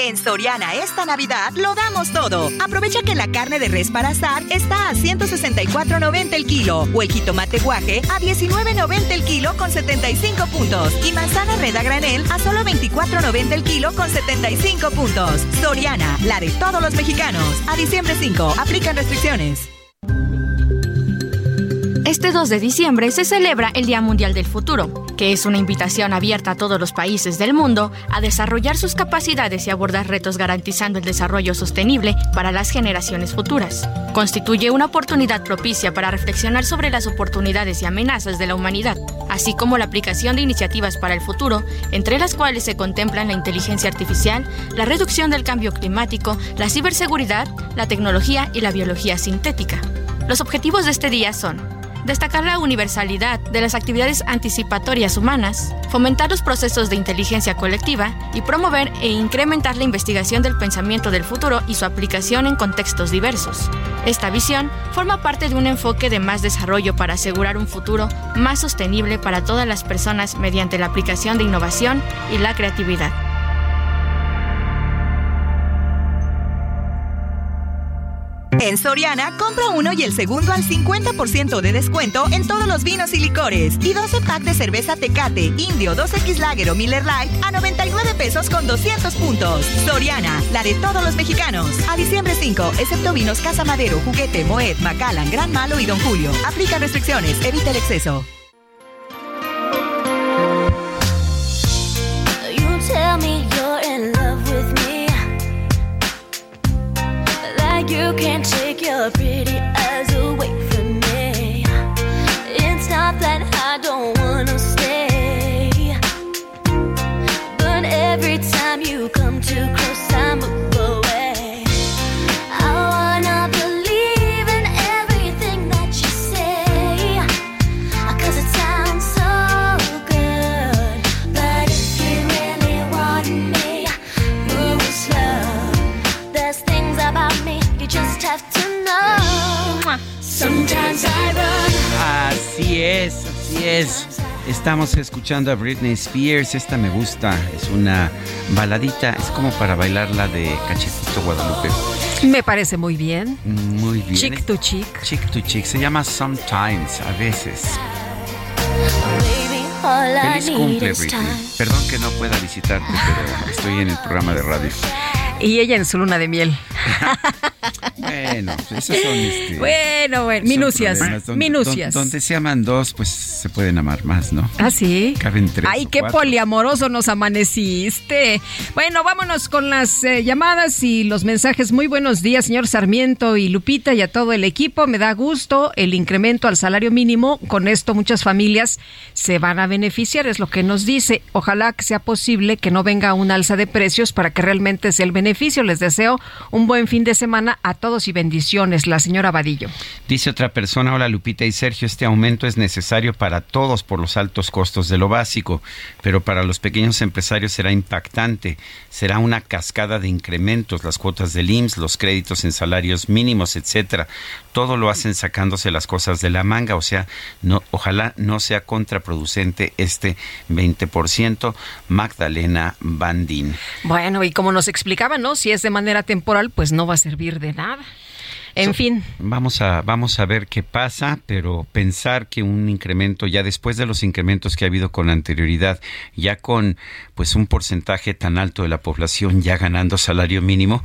En Soriana esta Navidad lo damos todo. Aprovecha que la carne de res para asar está a 164.90 el kilo o el jitomate guaje a 19.90 el kilo con 75 puntos y manzana red a granel a solo 24.90 el kilo con 75 puntos. Soriana, la de todos los mexicanos. A diciembre 5, aplican restricciones. Este 2 de diciembre se celebra el Día Mundial del Futuro, que es una invitación abierta a todos los países del mundo a desarrollar sus capacidades y abordar retos garantizando el desarrollo sostenible para las generaciones futuras. Constituye una oportunidad propicia para reflexionar sobre las oportunidades y amenazas de la humanidad, así como la aplicación de iniciativas para el futuro, entre las cuales se contemplan la inteligencia artificial, la reducción del cambio climático, la ciberseguridad, la tecnología y la biología sintética. Los objetivos de este día son destacar la universalidad de las actividades anticipatorias humanas, fomentar los procesos de inteligencia colectiva y promover e incrementar la investigación del pensamiento del futuro y su aplicación en contextos diversos. Esta visión forma parte de un enfoque de más desarrollo para asegurar un futuro más sostenible para todas las personas mediante la aplicación de innovación y la creatividad. En Soriana, compra uno y el segundo al 50% de descuento en todos los vinos y licores. Y 12 pack de cerveza Tecate, Indio, 2X Lager o Miller Lite a 99 pesos con 200 puntos. Soriana, la de todos los mexicanos. A diciembre 5, excepto vinos Casa Madero, Juguete, Moet, Macallan, Gran Malo y Don Julio. Aplica restricciones, evita el exceso. Es. Estamos escuchando a Britney Spears. Esta me gusta. Es una baladita. Es como para bailarla de Cachetito Guadalupe. Me parece muy bien. Muy bien. Chick to chick. Chick to chick. Se llama Sometimes, a veces. Feliz cumple, Britney. Perdón que no pueda visitarte, pero estoy en el programa de radio. Y ella en su luna de miel. Bueno, esos son este, Bueno, bueno, minucias. minucias. don- Donde se aman dos, pues se pueden amar más, ¿no? Ah, sí. Caben tres. Ay, qué cuatro. poliamoroso nos amaneciste. Bueno, vámonos con las eh, llamadas y los mensajes. Muy buenos días, señor Sarmiento y Lupita y a todo el equipo. Me da gusto el incremento al salario mínimo. Con esto muchas familias se van a beneficiar, es lo que nos dice. Ojalá que sea posible que no venga un alza de precios para que realmente sea el beneficio. Les deseo un buen fin de semana a todos y bendiciones. La señora Vadillo. Dice otra persona, hola Lupita y Sergio, este aumento es necesario para todos por los altos costos de lo básico, pero para los pequeños empresarios será impactante. Será una cascada de incrementos, las cuotas del IMSS, los créditos en salarios mínimos, etcétera. Todo lo hacen sacándose las cosas de la manga, o sea, no, ojalá no sea contraproducente este 20%. Magdalena Bandín. Bueno, y como nos explicaban, ¿no? Si es de manera temporal, pues no va a servir de nada. En fin, Vamos a, vamos a ver qué pasa, pero pensar que un incremento, ya después de los incrementos que ha habido con anterioridad, ya con pues un porcentaje tan alto de la población ya ganando salario mínimo,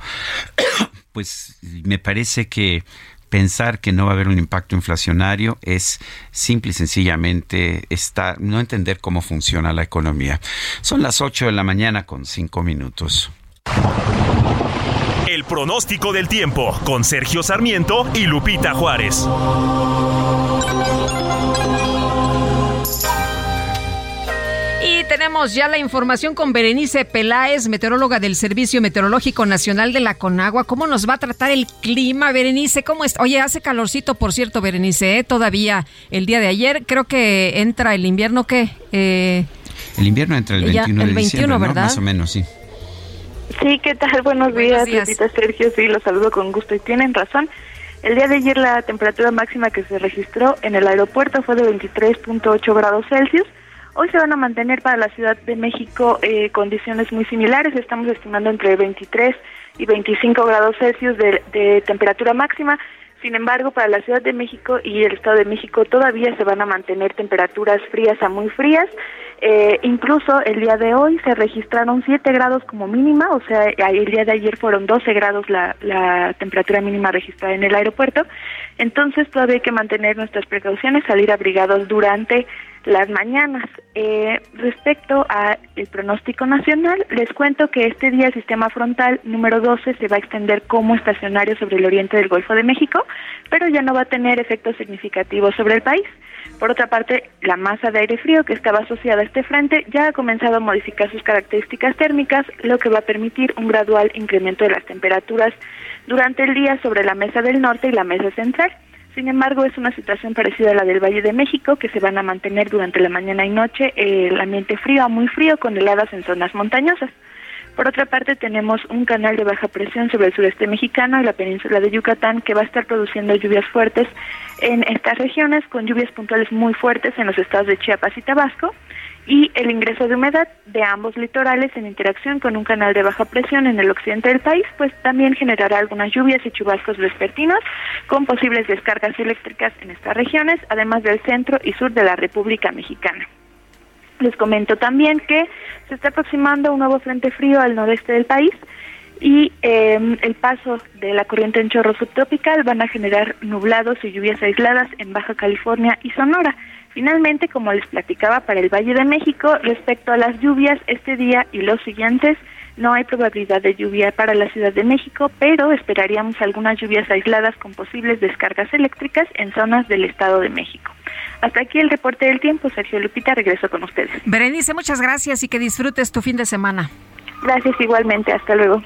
pues me parece que pensar que no va a haber un impacto inflacionario es simple y sencillamente estar, no entender cómo funciona la economía. Son las 8 de la mañana con 5 minutos. El pronóstico del tiempo con Sergio Sarmiento y Lupita Juárez. Y tenemos ya la información con Berenice Peláez, meteoróloga del Servicio Meteorológico Nacional de la Conagua. ¿Cómo nos va a tratar el clima, Berenice? ¿Cómo está? Oye, hace calorcito, por cierto, Berenice, ¿eh? todavía el día de ayer. Creo que entra el invierno, ¿qué? Eh, El invierno entra el Ya, 21 el de 21, diciembre, ¿no? ¿verdad? Más o menos, sí. Sí, ¿qué tal? Buenos días, Lupita Sergio. Sí, los saludo con gusto y tienen razón. El día de ayer la temperatura máxima que se registró en el aeropuerto fue de 23.8 grados Celsius. Hoy se van a mantener para la Ciudad de México eh, condiciones muy similares. Estamos estimando entre 23 y 25 grados Celsius de, de temperatura máxima. Sin embargo, para la Ciudad de México y el Estado de México todavía se van a mantener temperaturas frías a muy frías. Eh, incluso el día de hoy se registraron 7 grados como mínima, o sea, el día de ayer fueron 12 grados la, la temperatura mínima registrada en el aeropuerto. Entonces todavía hay que mantener nuestras precauciones, salir abrigados durante las mañanas. Eh, respecto al pronóstico nacional, les cuento que este día el sistema frontal número 12 se va a extender como estacionario sobre el oriente del Golfo de México, pero ya no va a tener efectos significativos sobre el país. Por otra parte, la masa de aire frío que estaba asociada a este frente ya ha comenzado a modificar sus características térmicas, lo que va a permitir un gradual incremento de las temperaturas durante el día sobre la mesa del norte y la mesa central. Sin embargo, es una situación parecida a la del Valle de México, que se van a mantener durante la mañana y noche eh, el ambiente frío a muy frío con heladas en zonas montañosas. Por otra parte, tenemos un canal de baja presión sobre el sureste mexicano y la península de Yucatán que va a estar produciendo lluvias fuertes en estas regiones, con lluvias puntuales muy fuertes en los estados de Chiapas y Tabasco, y el ingreso de humedad de ambos litorales en interacción con un canal de baja presión en el occidente del país, pues también generará algunas lluvias y chubascos vespertinos con posibles descargas eléctricas en estas regiones, además del centro y sur de la República Mexicana. Les comento también que se está aproximando un nuevo frente frío al noreste del país y eh, el paso de la corriente en chorro subtropical van a generar nublados y lluvias aisladas en Baja California y Sonora. Finalmente, como les platicaba para el Valle de México, respecto a las lluvias este día y los siguientes, no hay probabilidad de lluvia para la Ciudad de México, pero esperaríamos algunas lluvias aisladas con posibles descargas eléctricas en zonas del Estado de México. Hasta aquí el reporte del tiempo. Sergio Lupita, regreso con ustedes. Berenice, muchas gracias y que disfrutes tu fin de semana. Gracias igualmente, hasta luego.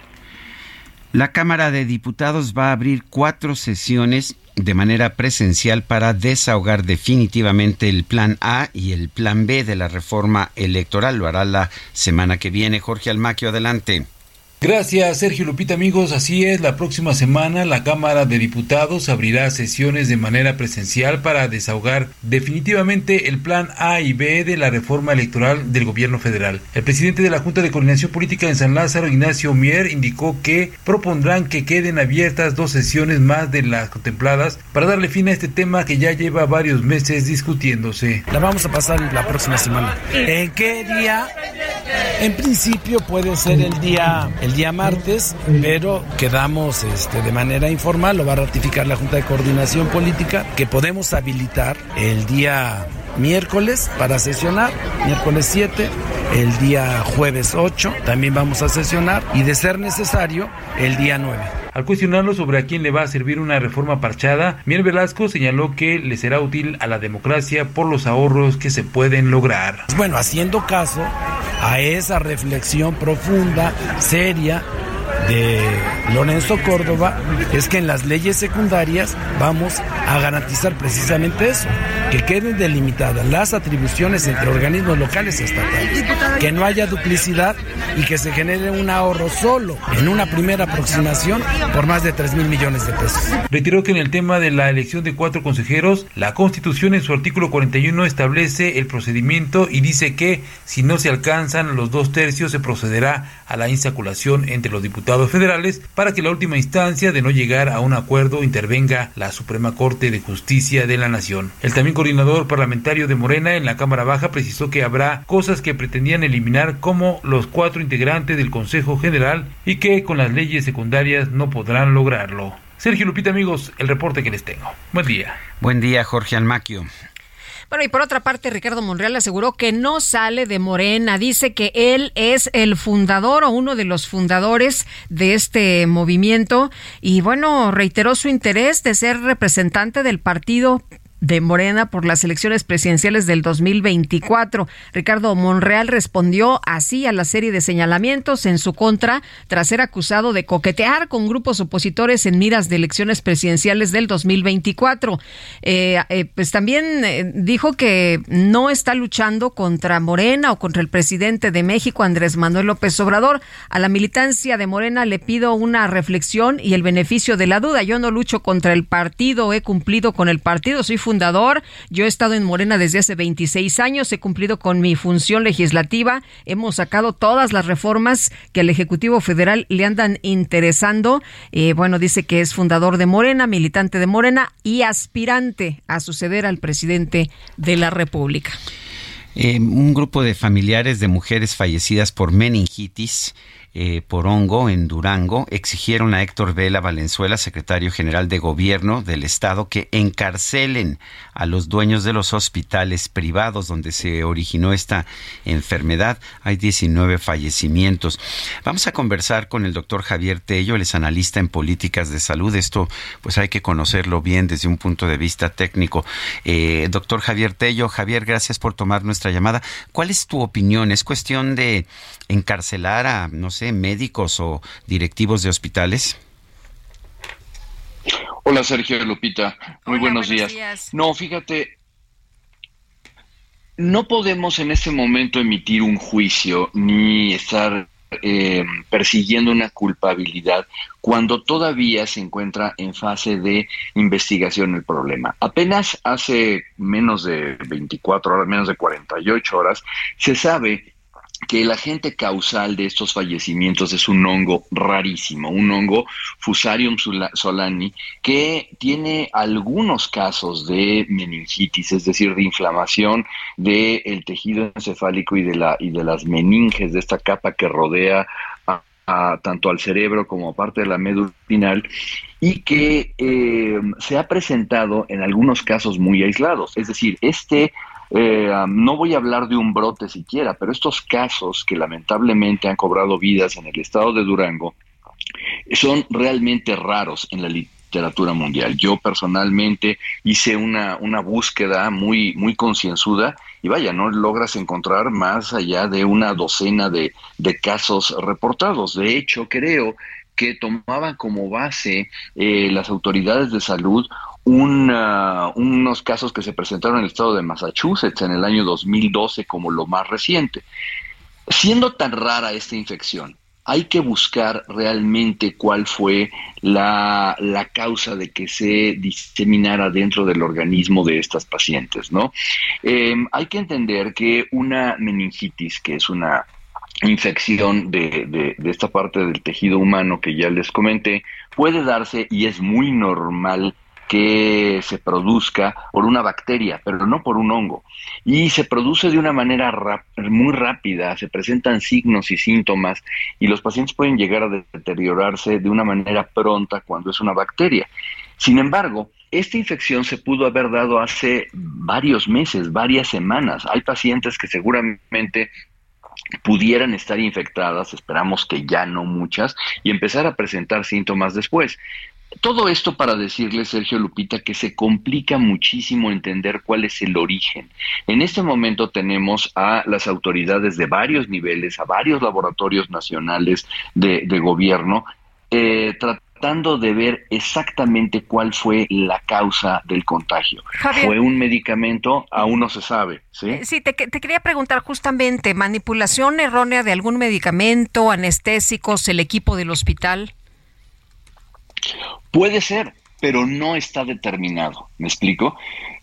La Cámara de Diputados va a abrir cuatro sesiones de manera presencial para desahogar definitivamente el plan A y el plan B de la reforma electoral. Lo hará la semana que viene. Jorge Almaquio, adelante. Gracias, Sergio Lupita, amigos. Así es, la próxima semana la Cámara de Diputados abrirá sesiones de manera presencial para desahogar definitivamente el plan A y B de la reforma electoral del gobierno federal. El presidente de la Junta de Coordinación Política en San Lázaro, Ignacio Mier, indicó que propondrán que queden abiertas dos sesiones más de las contempladas para darle fin a este tema que ya lleva varios meses discutiéndose. La vamos a pasar la próxima semana. ¿En qué día? En principio puede ser el día el día martes, pero quedamos este, de manera informal, lo va a ratificar la Junta de Coordinación Política, que podemos habilitar el día miércoles para sesionar, miércoles 7, el día jueves 8 también vamos a sesionar y de ser necesario el día 9. Al cuestionarlo sobre a quién le va a servir una reforma parchada, Mier Velasco señaló que le será útil a la democracia por los ahorros que se pueden lograr. Bueno, haciendo caso a esa reflexión profunda, seria, de Lorenzo Córdoba es que en las leyes secundarias vamos a garantizar precisamente eso, que queden delimitadas las atribuciones entre organismos locales y estatales, que no haya duplicidad y que se genere un ahorro solo en una primera aproximación por más de 3 mil millones de pesos. Retiró que en el tema de la elección de cuatro consejeros, la Constitución en su artículo 41 establece el procedimiento y dice que si no se alcanzan los dos tercios se procederá a la insaculación entre los diputados federales para que la última instancia de no llegar a un acuerdo intervenga la Suprema Corte de Justicia de la Nación. El también coordinador parlamentario de Morena en la Cámara Baja precisó que habrá cosas que pretendían eliminar como los cuatro integrantes del Consejo General y que con las leyes secundarias no podrán lograrlo. Sergio Lupita, amigos, el reporte que les tengo. Buen día. Buen día, Jorge Almaquio. Bueno, y por otra parte, Ricardo Monreal aseguró que no sale de Morena. Dice que él es el fundador o uno de los fundadores de este movimiento. Y bueno, reiteró su interés de ser representante del partido de Morena por las elecciones presidenciales del 2024. Ricardo Monreal respondió así a la serie de señalamientos en su contra tras ser acusado de coquetear con grupos opositores en miras de elecciones presidenciales del 2024. Eh, eh, pues también eh, dijo que no está luchando contra Morena o contra el presidente de México, Andrés Manuel López Obrador. A la militancia de Morena le pido una reflexión y el beneficio de la duda. Yo no lucho contra el partido, he cumplido con el partido, soy fundador. Yo he estado en Morena desde hace 26 años, he cumplido con mi función legislativa, hemos sacado todas las reformas que al Ejecutivo Federal le andan interesando. Eh, bueno, dice que es fundador de Morena, militante de Morena y aspirante a suceder al presidente de la República. Eh, un grupo de familiares de mujeres fallecidas por meningitis eh, por hongo en Durango exigieron a Héctor Vela Valenzuela, secretario general de gobierno del estado, que encarcelen a los dueños de los hospitales privados donde se originó esta enfermedad. Hay 19 fallecimientos. Vamos a conversar con el doctor Javier Tello, él es analista en políticas de salud. Esto pues hay que conocerlo bien desde un punto de vista técnico. Eh, doctor Javier Tello, Javier, gracias por tomar nuestra llamada. ¿Cuál es tu opinión? ¿Es cuestión de encarcelar a, no sé, médicos o directivos de hospitales? Hola Sergio Lupita, muy buenos, días. No, fíjate, no podemos en este momento emitir un juicio ni estar eh, persiguiendo una culpabilidad cuando todavía se encuentra en fase de investigación el problema. Apenas hace menos de 24 horas, menos de 48 horas, se sabe que el agente causal de estos fallecimientos es un hongo rarísimo, un hongo Fusarium solani, que tiene algunos casos de meningitis, es decir, de inflamación del tejido encefálico y de, la, y de las meninges, de esta capa que rodea tanto al cerebro como a parte de la médula espinal, y que eh, se ha presentado en algunos casos muy aislados. Es decir, este eh, no voy a hablar de un brote siquiera, pero estos casos que lamentablemente han cobrado vidas en el estado de Durango son realmente raros en la literatura mundial. Yo personalmente hice una, una búsqueda muy, muy concienzuda y vaya, no logras encontrar más allá de una docena de, de casos reportados. De hecho, creo que tomaban como base eh, las autoridades de salud unos casos que se presentaron en el estado de Massachusetts en el año 2012 como lo más reciente. Siendo tan rara esta infección, hay que buscar realmente cuál fue la, la causa de que se diseminara dentro del organismo de estas pacientes, ¿no? Eh, hay que entender que una meningitis, que es una infección de- de esta parte del tejido humano que ya les comenté, puede darse y es muy normal que se produzca por una bacteria, pero no por un hongo. Y se produce de una manera muy rápida, se presentan signos y síntomas y los pacientes pueden llegar a deteriorarse de una manera pronta cuando es una bacteria. Sin embargo, esta infección se pudo haber dado hace varios meses, varias semanas. Hay pacientes que seguramente pudieran estar infectadas, esperamos que ya no muchas, y empezar a presentar síntomas después. Todo esto para decirle, Sergio Lupita, que se complica muchísimo entender cuál es el origen. En este momento tenemos a las autoridades de varios niveles, a varios laboratorios nacionales de, de gobierno, eh, tratando de ver exactamente cuál fue la causa del contagio. Javier. ¿Fue un medicamento? Aún no se sabe. ¿sí? Eh, Sí, te quería preguntar justamente, manipulación errónea de algún medicamento, anestésicos, el equipo del hospital. Puede ser, pero no está determinado. ¿Me explico?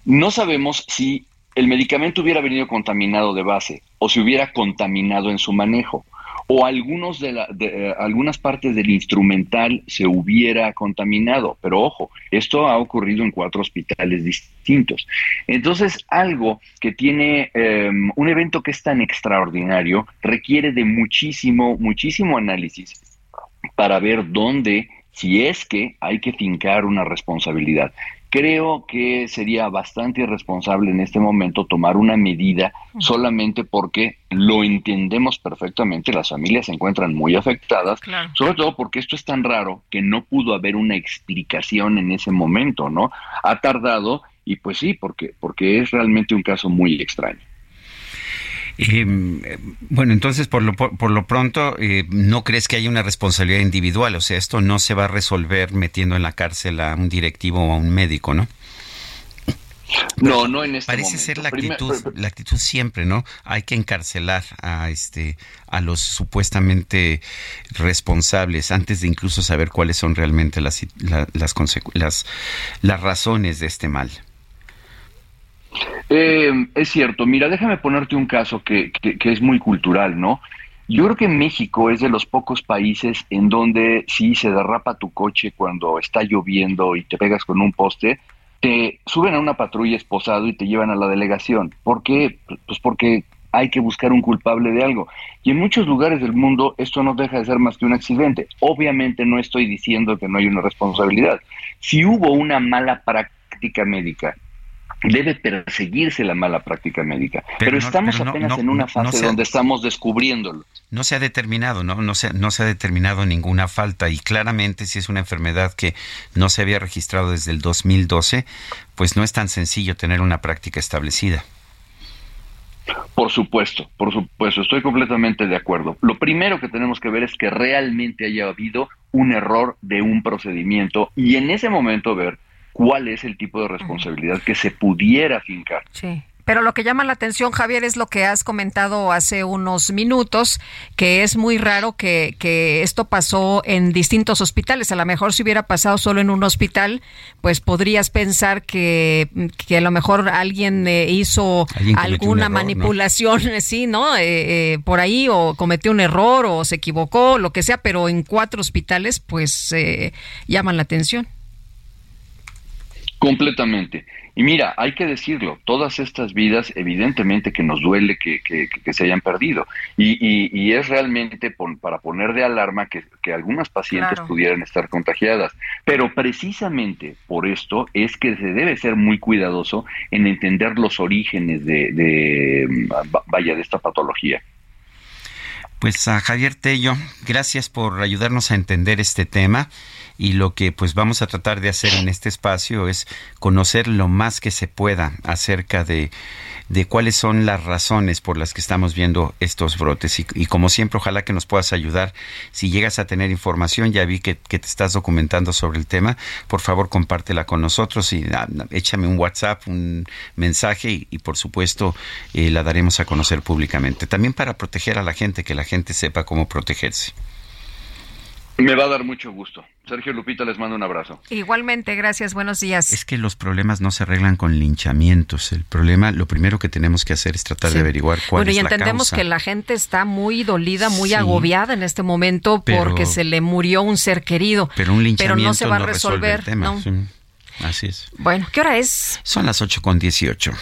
No sabemos si el medicamento hubiera venido contaminado de base o si hubiera contaminado en su manejo o algunos de, la, eh, algunas partes del instrumental se hubiera contaminado. Pero ojo, esto ha ocurrido en cuatro hospitales distintos. Entonces, algo que tiene eh, un evento que es tan extraordinario requiere de muchísimo, muchísimo análisis para ver dónde, si es que hay que fincar una responsabilidad. Creo que sería bastante irresponsable en este momento tomar una medida solamente porque lo entendemos perfectamente, las familias se encuentran muy afectadas, sobre todo porque esto es tan raro que no pudo haber una explicación en ese momento, ¿no? Ha tardado y pues sí, porque, porque es realmente un caso muy extraño. Eh, bueno, entonces por lo, por, lo pronto eh, no crees que haya una responsabilidad individual, o sea, esto no se va a resolver metiendo en la cárcel a un directivo o a un médico, ¿no? No, no en este Parece momento. ser la Primer- actitud, la actitud siempre, ¿no? Hay que encarcelar a este a los supuestamente responsables antes de incluso saber cuáles son realmente las la- las, las las razones de este mal. Eh, es cierto, mira, déjame ponerte un caso que, que- que es muy cultural, ¿no? Yo creo que México es de los pocos países en donde si se derrapa tu coche cuando está lloviendo y te pegas con un poste, te suben a una patrulla esposado y te llevan a la delegación. ¿Por qué? Pues porque hay que buscar un culpable de algo. Y en muchos lugares del mundo esto no deja de ser más que un accidente. Obviamente no estoy diciendo que no hay una responsabilidad. Si hubo una mala práctica médica, debe perseguirse la mala práctica médica. Pero, Pero no- estamos pero no- apenas no- en una fase donde estamos descubriéndolo. No se ha determinado, ¿no? No se, no se ha determinado ninguna falta y claramente si es una enfermedad que no se había registrado desde el 2012, pues no es tan sencillo tener una práctica establecida. Por supuesto, por supuesto, estoy completamente de acuerdo. Lo primero que tenemos que ver es que realmente haya habido un error de un procedimiento y en ese momento ver cuál es el tipo de responsabilidad que se pudiera fincar. Sí. Pero lo que llama la atención, Javier, es lo que has comentado hace unos minutos, que es muy raro que, que esto pasó en distintos hospitales. A lo mejor si hubiera pasado solo en un hospital, pues podrías pensar que, que a lo mejor alguien eh, hizo Alguien alguna error, ¿no? manipulación, sí, ¿no? Eh, eh, por ahí, o cometió un error, o se equivocó, lo que sea, pero en cuatro hospitales, pues eh, llaman la atención. Completamente. Y mira, hay que decirlo, todas estas vidas evidentemente que nos duele que, que- que se hayan perdido. Y, y- y es realmente pon- para poner de alarma que, que algunas pacientes Claro. pudieran estar contagiadas. Pero precisamente por esto es que se debe ser muy cuidadoso en entender los orígenes de, de, va- vaya, de esta patología. Pues a Javier Tello, gracias por ayudarnos a entender este tema y lo que pues vamos a tratar de hacer en este espacio es conocer lo más que se pueda acerca de, de cuáles son las razones por las que estamos viendo estos brotes. Y, y como siempre ojalá que nos puedas ayudar. Si llegas a tener información ya vi que, te estás documentando sobre el tema por favor compártela con nosotros y échame un WhatsApp un mensaje y, y por supuesto eh, la daremos a conocer públicamente. También para proteger a la gente que la gente sepa cómo protegerse Me va a dar mucho gusto. Sergio Lupita, les mando un abrazo. Igualmente, gracias, buenos días. Es que los problemas no se arreglan con linchamientos. El problema, lo primero que tenemos que hacer es tratar de averiguar cuál bueno, es y la entendemos causa. que la gente está muy dolida, muy Sí. agobiada en este momento Pero- porque se le murió un ser querido. Pero un linchamiento no se va a resuelve el resolver. tema. ¿no? Sí. Así es. Bueno, ¿qué hora es? Son las 8 con 18.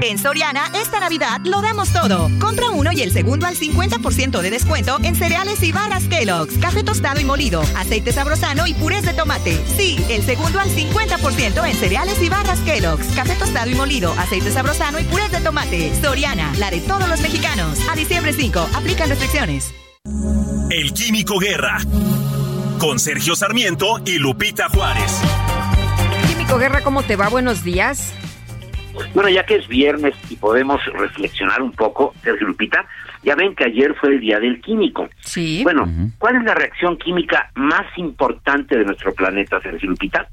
En Soriana, esta Navidad lo damos todo. Compra uno y el segundo al 50% de descuento en cereales y barras Kellogg's, café tostado y molido, aceite sabrosano y purés de tomate. Sí, el segundo al 50% en cereales y barras Kellogg's, café tostado y molido, aceite sabrosano y purés de tomate. Soriana, la de todos los mexicanos. A diciembre 5, aplican restricciones. El Químico Guerra. Con Sergio Sarmiento y Lupita Juárez. Químico Guerra, ¿cómo te va? Buenos días. Bueno, ya que es viernes y podemos reflexionar un poco, Sergio Lupita, ya ven que ayer fue el Día del Químico. Sí. Bueno, ¿cuál es la reacción química más importante de nuestro planeta, Sergio Lupita?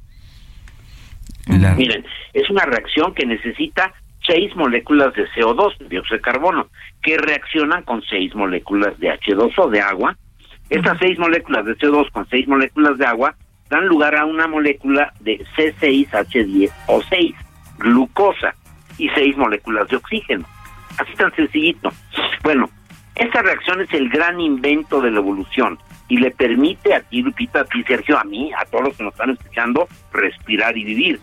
Miren, es una reacción que necesita seis moléculas de CO2, de dióxido de carbono, que reaccionan con seis moléculas de H2O, de agua. Estas seis moléculas de CO2 con seis moléculas de agua dan lugar a una molécula de C6H10O6, glucosa, y seis moléculas de oxígeno. Así tan sencillito. Bueno, esta reacción es el gran invento de la evolución y le permite a ti, Lupita, a ti, Sergio, a mí, a todos los que nos están escuchando, respirar y vivir.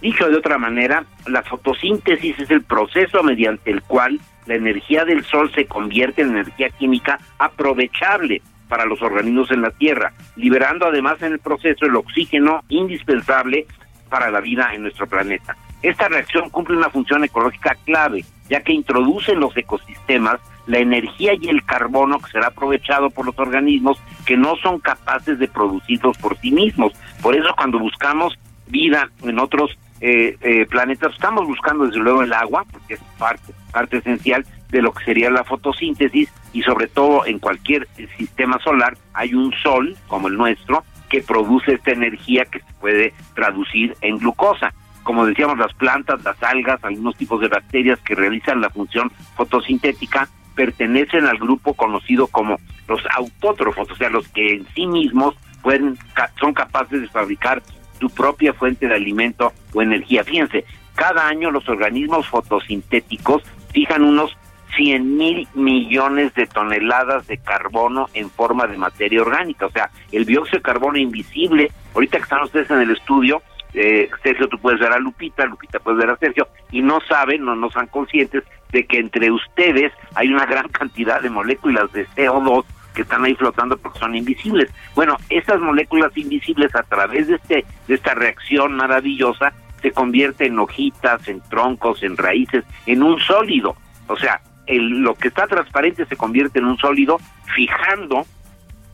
Dicho de otra manera, la fotosíntesis es el proceso mediante el cual la energía del sol se convierte en energía química aprovechable para los organismos en la Tierra, liberando además en el proceso el oxígeno indispensable para la vida en nuestro planeta. Esta reacción cumple una función ecológica clave, ya que introduce en los ecosistemas la energía y el carbono que será aprovechado por los organismos que no son capaces de producirlos por sí mismos. Por eso cuando buscamos vida en otros eh, eh, planetas, estamos buscando desde luego el agua, porque es parte, parte esencial de lo que sería la fotosíntesis y sobre todo en cualquier sistema solar hay un sol como el nuestro que produce esta energía que se puede traducir en glucosa. Como decíamos, las plantas, las algas, algunos tipos de bacterias que realizan la función fotosintética pertenecen al grupo conocido como los autótrofos, o sea, los que en sí mismos pueden son capaces de fabricar su propia fuente de alimento o energía. Fíjense, cada año los organismos fotosintéticos fijan unos 100 mil millones de toneladas de carbono en forma de materia orgánica. O sea, el dióxido de carbono invisible, ahorita que están ustedes en el estudio, eh, Sergio, tú puedes ver a Lupita, Lupita puedes ver a Sergio, y no saben, no, no son conscientes de que entre ustedes hay una gran cantidad de moléculas de CO2 que están ahí flotando porque son invisibles. Bueno, estas moléculas invisibles a través de este de esta reacción maravillosa se convierten en hojitas, en troncos, en raíces, en un sólido. O sea, el, lo que está transparente se convierte en un sólido fijando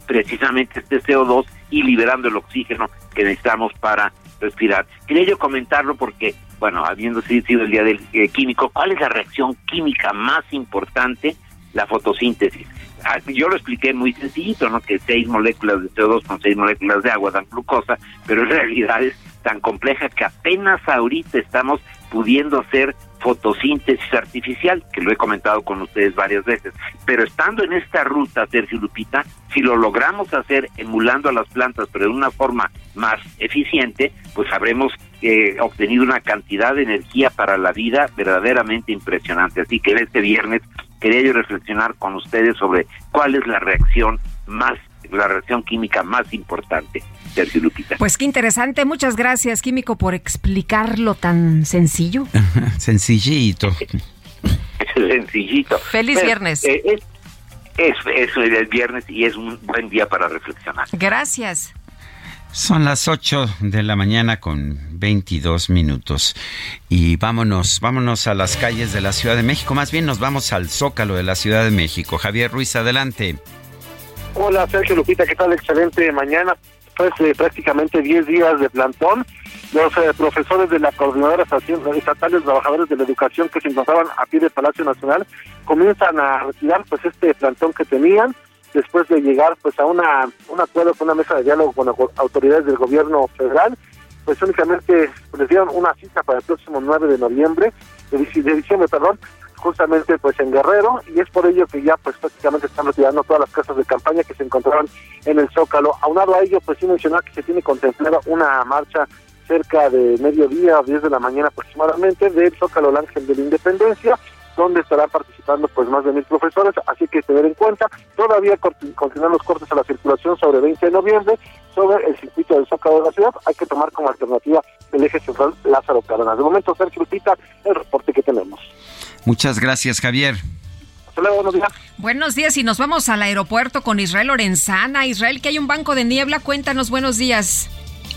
precisamente este CO2 y liberando el oxígeno que necesitamos para respirar. Quería yo comentarlo porque, bueno, habiendo sido el día del eh, químico, ¿cuál es la reacción química más importante? La fotosíntesis. Ah, Yo lo expliqué muy sencillito, ¿no? Que seis moléculas de CO2 con seis moléculas de agua dan glucosa, pero en realidad es tan compleja que apenas ahorita estamos pudiendo hacer fotosíntesis artificial, que lo he comentado con ustedes varias veces. Pero estando en esta ruta, Sergio Lupita, si lo logramos hacer emulando a las plantas, pero de una forma más eficiente, pues habremos eh, obtenido una cantidad de energía para la vida verdaderamente impresionante. Así que este viernes quería yo reflexionar con ustedes sobre cuál es la reacción más, la reacción química más importante, Sergio Lupita. Pues qué interesante. Muchas gracias, Químico, por explicarlo tan sencillo. Sencillito. Sencillito. Feliz Pero, viernes. eh, es, es, es el viernes y es un buen día para reflexionar. Gracias. Son las 8 de la mañana con 22 minutos y vámonos, vámonos a las calles de la Ciudad de México, más bien nos vamos al Zócalo de la Ciudad de México. Javier Ruiz, adelante. Hola Sergio Lupita, ¿qué tal? Excelente mañana. Pues eh, prácticamente 10 días de plantón. Los eh, profesores de la Coordinadora Estatal de Trabajadores de la Educación que se encontraban a pie de Palacio Nacional comienzan a retirar pues este plantón que tenían después de llegar pues a una un acuerdo con una mesa de diálogo con autoridades del gobierno federal pues únicamente les dieron una cita para el próximo 9 de noviembre de diciembre perdón justamente pues en Guerrero y es por ello que ya pues prácticamente están retirando todas las casas de campaña que se encontraban en el Zócalo. Aunado a ello pues sí mencionar que se tiene contemplada una marcha cerca de mediodía o 10 de la mañana aproximadamente del Zócalo al Ángel de la Independencia donde estarán participando pues más de mil profesores, así que tener en cuenta, todavía conti- continúan los cortes a la circulación sobre 20 de noviembre, sobre el circuito del Zócalo de la ciudad, hay que tomar como alternativa el eje central Lázaro Cárdenas. De momento, Sergio Lupita, el reporte que tenemos. Muchas gracias, Javier. Hasta luego, buenos días. Buenos días y nos vamos al aeropuerto con Israel Lorenzana. Israel, que hay un banco de niebla, cuéntanos, buenos días.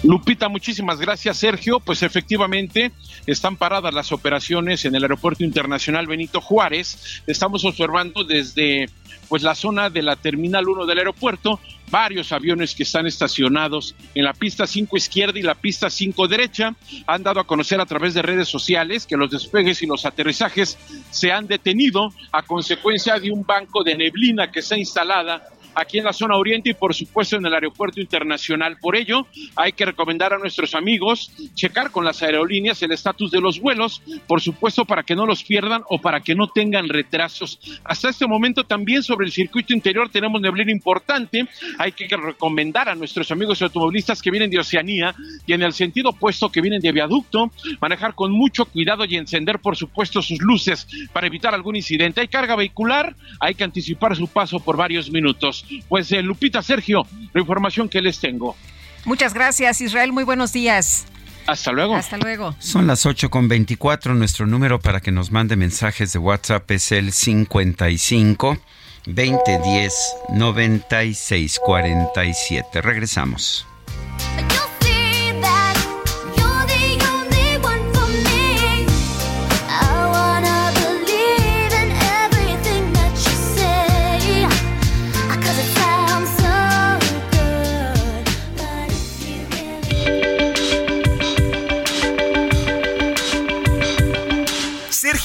Lupita, muchísimas gracias, Sergio. Pues efectivamente están paradas las operaciones en el Aeropuerto Internacional Benito Juárez. Estamos observando desde pues la zona de la Terminal 1 del aeropuerto varios aviones que están estacionados en la pista 5 izquierda y la pista 5 derecha. Han dado a conocer a través de redes sociales que los despegues y los aterrizajes se han detenido a consecuencia de un banco de neblina que está instalada aquí en la zona oriente y por supuesto en el aeropuerto internacional. Por ello, hay que recomendar a nuestros amigos checar con las aerolíneas el estatus de los vuelos, por supuesto para que no los pierdan o para que no tengan retrasos. Hasta este momento también sobre el circuito interior tenemos neblina importante. Hay que recomendar a nuestros amigos automovilistas que vienen de Oceanía y en el sentido opuesto que vienen de viaducto, manejar con mucho cuidado y encender por supuesto sus luces para evitar algún incidente. Hay carga vehicular, hay que anticipar su paso por varios minutos. Pues eh, Lupita, Sergio, la información que les tengo. Muchas gracias, Israel, muy buenos días. Hasta luego. Hasta luego. Son las 8 con 24. Nuestro número para que nos mande mensajes de WhatsApp es el 55 2010 96 47. Regresamos.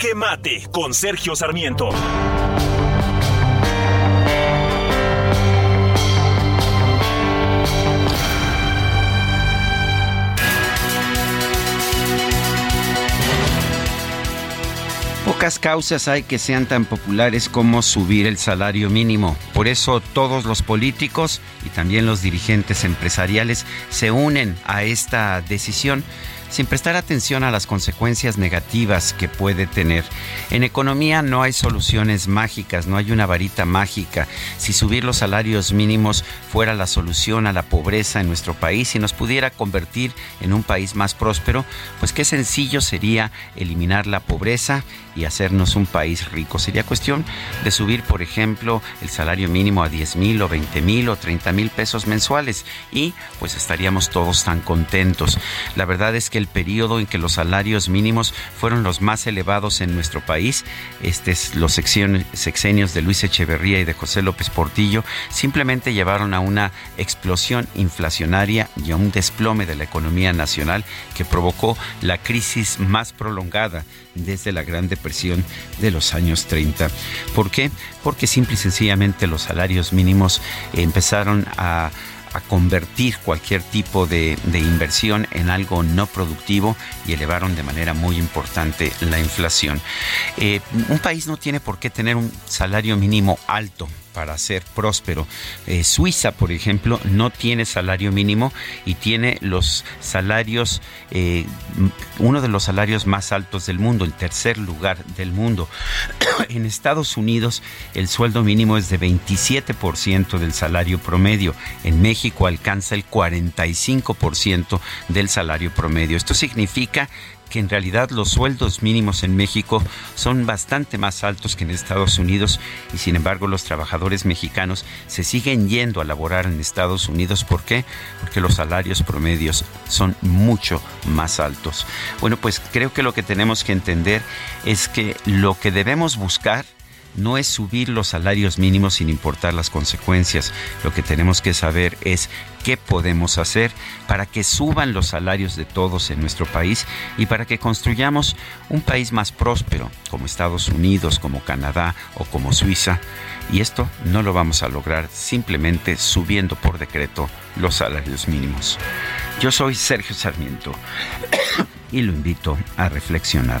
Jaque Mate con Sergio Sarmiento. Pocas causas hay que sean tan populares como subir el salario mínimo. Por eso todos los políticos y también los dirigentes empresariales se unen a esta decisión sin prestar atención a las consecuencias negativas que puede tener. En economía no hay soluciones mágicas, no hay una varita mágica. Si subir los salarios mínimos fuera la solución a la pobreza en nuestro país y nos pudiera convertir en un país más próspero, pues qué sencillo sería eliminar la pobreza y hacernos un país rico. Sería cuestión de subir, por ejemplo, el salario mínimo a 10 mil o 20 mil o 30 mil pesos mensuales y pues estaríamos todos tan contentos. La verdad es que el periodo en que los salarios mínimos fueron los más elevados en nuestro país. Este es los sexenios de Luis Echeverría y de José López Portillo simplemente llevaron a una explosión inflacionaria y a un desplome de la economía nacional que provocó la crisis más prolongada desde la Gran Depresión de los años 30. ¿Por qué? Porque simple y sencillamente los salarios mínimos empezaron a convertir cualquier tipo de, de, inversión en algo no productivo y elevaron de manera muy importante la inflación. Eh, un país no tiene por qué tener un salario mínimo alto para ser próspero. Eh, Suiza, por ejemplo, no tiene salario mínimo y tiene los salarios, eh, uno de los salarios más altos del mundo, el tercer lugar del mundo. en Estados Unidos el sueldo mínimo es de 27% del salario promedio. En México alcanza el 45% del salario promedio. Esto significa que en realidad los sueldos mínimos en México son bastante más altos que en Estados Unidos y sin embargo los trabajadores mexicanos se siguen yendo a laborar en Estados Unidos. ¿Por qué? Porque los salarios promedios son mucho más altos. Bueno, pues creo que lo que tenemos que entender es que lo que debemos buscar no es subir los salarios mínimos sin importar las consecuencias. Lo que tenemos que saber es qué podemos hacer para que suban los salarios de todos en nuestro país y para que construyamos un país más próspero, como Estados Unidos, como Canadá o como Suiza. Y esto no lo vamos a lograr simplemente subiendo por decreto los salarios mínimos. Yo soy Sergio Sarmiento y lo invito a reflexionar.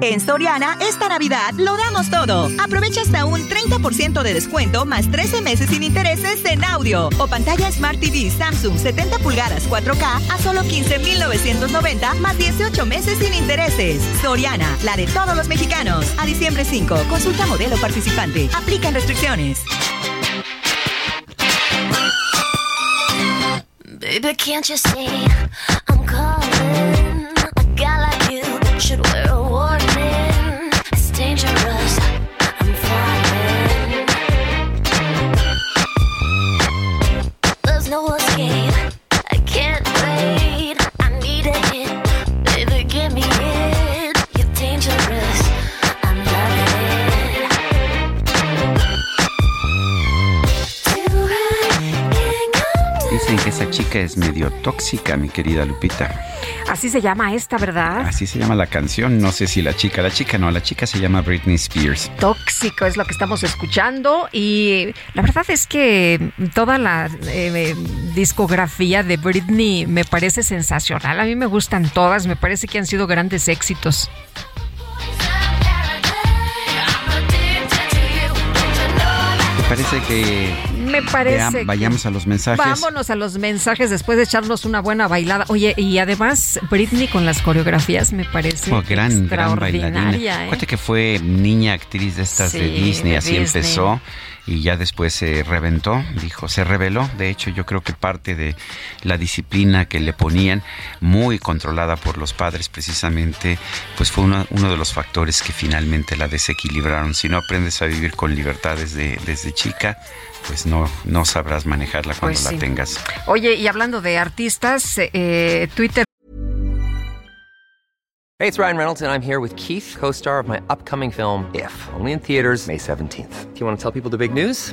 En Soriana, esta Navidad lo damos todo. Aprovecha hasta un 30% de descuento más 13 meses sin intereses en audio o pantalla Smart TV Samsung 70 pulgadas 4K a solo 15,990 más 18 meses sin intereses. Soriana, la de todos los mexicanos. A diciembre 5, consulta modelo participante. Aplican restricciones. Baby, can't you see I'm calling? A like you esa chica es medio tóxica, mi querida Lupita. Así se llama esta, ¿verdad? Así se llama la canción. No sé si la chica, la chica no, la chica se llama Britney Spears. Tóxico es lo que estamos escuchando y la verdad es que toda la eh, discografía de Britney me parece sensacional. A mí me gustan todas, me parece que han sido grandes éxitos. Parece que Me parece. Vayamos a los mensajes. Vámonos a los mensajes después de echarnos una buena bailada. Oye, y además Britney con las coreografías me parece Oh, gran, gran bailarina. ¿eh? Acuérdate que fue niña actriz de estas de Disney, de así Disney. empezó y ya después se reventó, dijo, se reveló. De hecho, yo creo que parte de la disciplina que le ponían, muy controlada por los padres precisamente, pues fue uno, uno de los factores que finalmente la desequilibraron. Si no aprendes a vivir con libertad desde, desde chica, pues no, no sabrás manejarla cuando Pues la tengas. Oye, y hablando de artistas, eh, Twitter Hey, it's Ryan Reynolds, and I'm here with Keith, co star of my upcoming film, If, only in theaters, May 17th. Do you want to tell people the big news?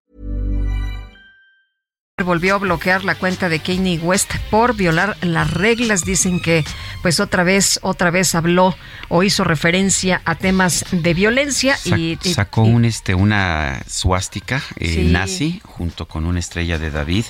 Volvió a bloquear la cuenta de Kanye West por violar las reglas. Dicen que pues otra vez, otra vez habló o hizo referencia a temas de violencia y, y- sacó un este una suástica eh, Sí. nazi junto con una estrella de David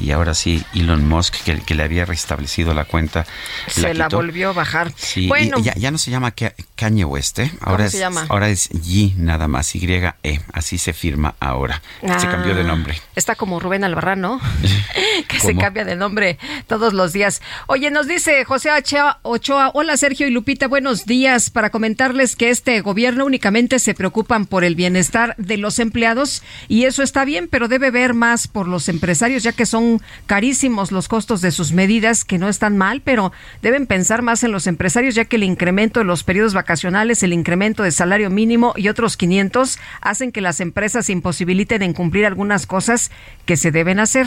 y ahora sí Elon Musk que, que le había restablecido la cuenta se la quitó. volvió a bajar. Sí, bueno, ya, ya no se llama Kanye West, ¿eh? Ahora ¿Cómo es, se llama? Ahora es Y nada más, Y-E, así se firma ahora. Se Ah. cambió de nombre. Está como Rubén Albarrán, ¿no? que se cambia de nombre todos los días. Oye, nos dice José Ochoa, Ochoa, hola Sergio y Lupita, buenos días. Para comentarles que este gobierno únicamente se preocupan por el bienestar de los empleados y eso está bien, pero debe ver más por los empresarios, ya que son carísimos los costos de sus medidas, que no están mal, pero deben pensar más en los empresarios, ya que el incremento de los periodos vacacionales, el incremento de salario mínimo y otros 500 hacen que las empresas imposibiliten en cumplir algunas cosas que se deben hacer.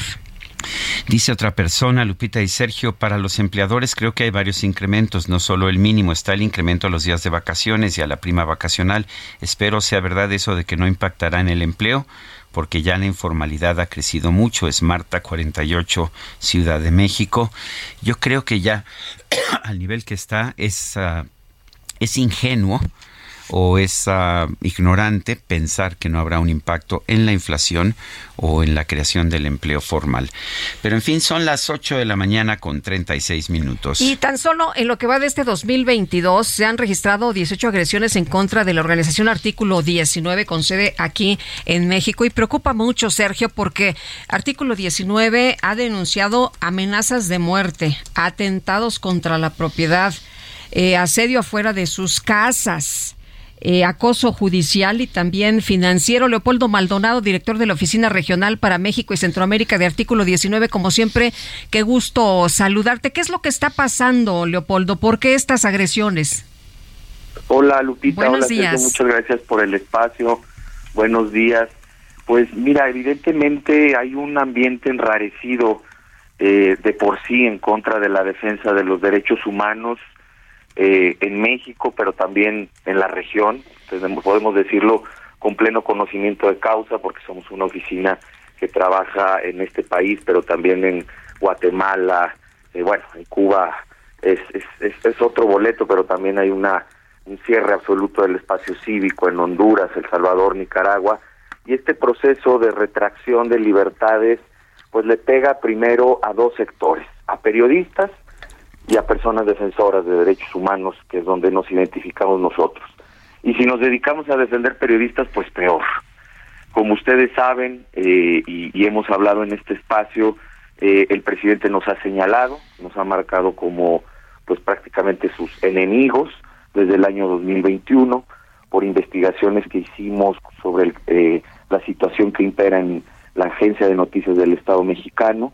Dice otra persona, Lupita y Sergio, para los empleadores creo que hay varios incrementos, no solo el mínimo, está el incremento a los días de vacaciones y a la prima vacacional. Espero sea verdad eso de que no impactará en el empleo, porque ya la informalidad ha crecido mucho. Es Marta 48, Ciudad de México. Yo creo que ya al nivel que está es, ah, es ingenuo o es ah, ignorante pensar que no habrá un impacto en la inflación o en la creación del empleo formal. Pero en fin, son las 8 de la mañana con 36 minutos. Y tan solo en lo que va de este 2022 se han registrado 18 agresiones en contra de la organización Artículo 19 con sede aquí en México y preocupa mucho Sergio porque Artículo 19 ha denunciado amenazas de muerte, atentados contra la propiedad, eh, asedio afuera de sus casas. eh, acoso judicial y también financiero. Leopoldo Maldonado, director de la Oficina Regional para México y Centroamérica de Artículo 19, como siempre, qué gusto saludarte. ¿Qué es lo que está pasando, Leopoldo? ¿Por qué estas agresiones? Hola Lupita, Buenos hola Sergio, días. muchas gracias por el espacio. Buenos días. Pues mira, evidentemente hay un ambiente enrarecido eh, de por sí en contra de la defensa de los derechos humanos eh, en México, pero también en la región. Tenemos- podemos decirlo con pleno conocimiento de causa, porque somos una oficina que trabaja en este país, pero también en Guatemala, eh, bueno, en Cuba es, es, es, otro boleto, pero también hay una un cierre absoluto del espacio cívico en Honduras, El Salvador, Nicaragua, y este proceso de retracción de libertades pues le pega primero a dos sectores, a periodistas y a personas defensoras de derechos humanos, que es donde nos identificamos nosotros. Y si nos dedicamos a defender periodistas, pues peor. Como ustedes saben, eh, y, hemos hablado en este espacio, eh, el presidente nos ha señalado, nos ha marcado como pues prácticamente sus enemigos desde el año 2021 por investigaciones que hicimos sobre el, eh, la situación que impera en la Agencia de Noticias del Estado mexicano.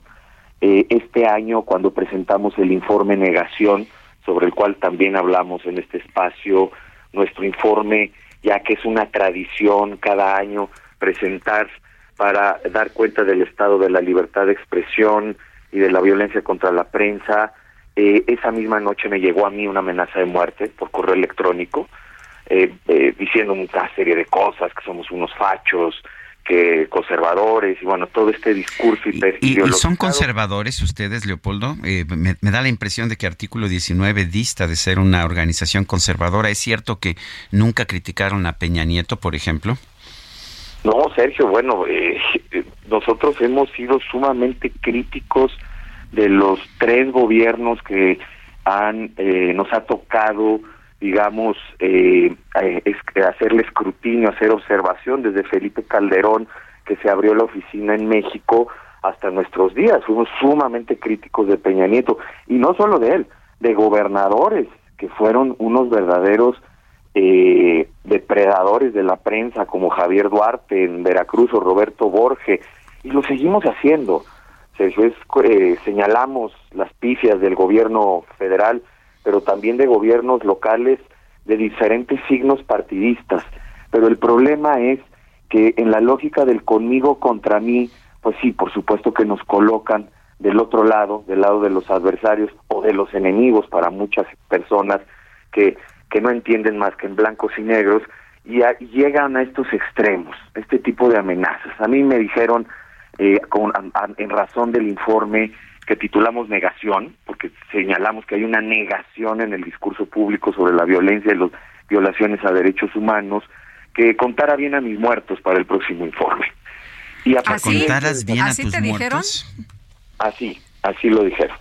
Eh, este año, cuando presentamos el informe Negación, sobre el cual también hablamos en este espacio, nuestro informe, ya que es una tradición cada año presentar para dar cuenta del estado de la libertad de expresión y de la violencia contra la prensa. Eh, esa misma noche me llegó a mí una amenaza de muerte por correo electrónico, eh, eh, diciendo una serie de cosas, que somos unos fachos, que conservadores, y bueno, todo este discurso ¿Y, y son ideologizado. conservadores ustedes, Leopoldo? Eh, me, me da la impresión de que Artículo 19 dista de ser una organización conservadora. ¿Es cierto que nunca criticaron a Peña Nieto, por ejemplo? No, Sergio, bueno, eh, nosotros hemos sido sumamente críticos de los tres gobiernos que han eh, nos ha tocado, digamos, eh, eh, hacerle escrutinio, hacer observación desde Felipe Calderón, que se abrió la oficina en México, hasta nuestros días. Fuimos sumamente críticos de Peña Nieto, y no solo de él, de gobernadores, que fueron unos verdaderos eh, depredadores de la prensa como Javier Duarte en Veracruz o Roberto Borge y lo seguimos haciendo. Es, eh, señalamos las pifias del gobierno federal, pero también de gobiernos locales de diferentes signos partidistas. Pero el problema es que en la lógica del conmigo contra mí, pues sí, por supuesto que nos colocan del otro lado, del lado de los adversarios o de los enemigos para muchas personas que, que no entienden más que en blancos y negros y, a- llegan a estos extremos, este tipo de amenazas. A mí me dijeron eh, con, en razón del informe que titulamos Negación, porque señalamos que hay una negación en el discurso público sobre la violencia y las violaciones a derechos humanos, que contara bien a mis muertos para el próximo informe. Y ¿Contaras bien a tus te muertos? dijeron? Así, así lo dijeron.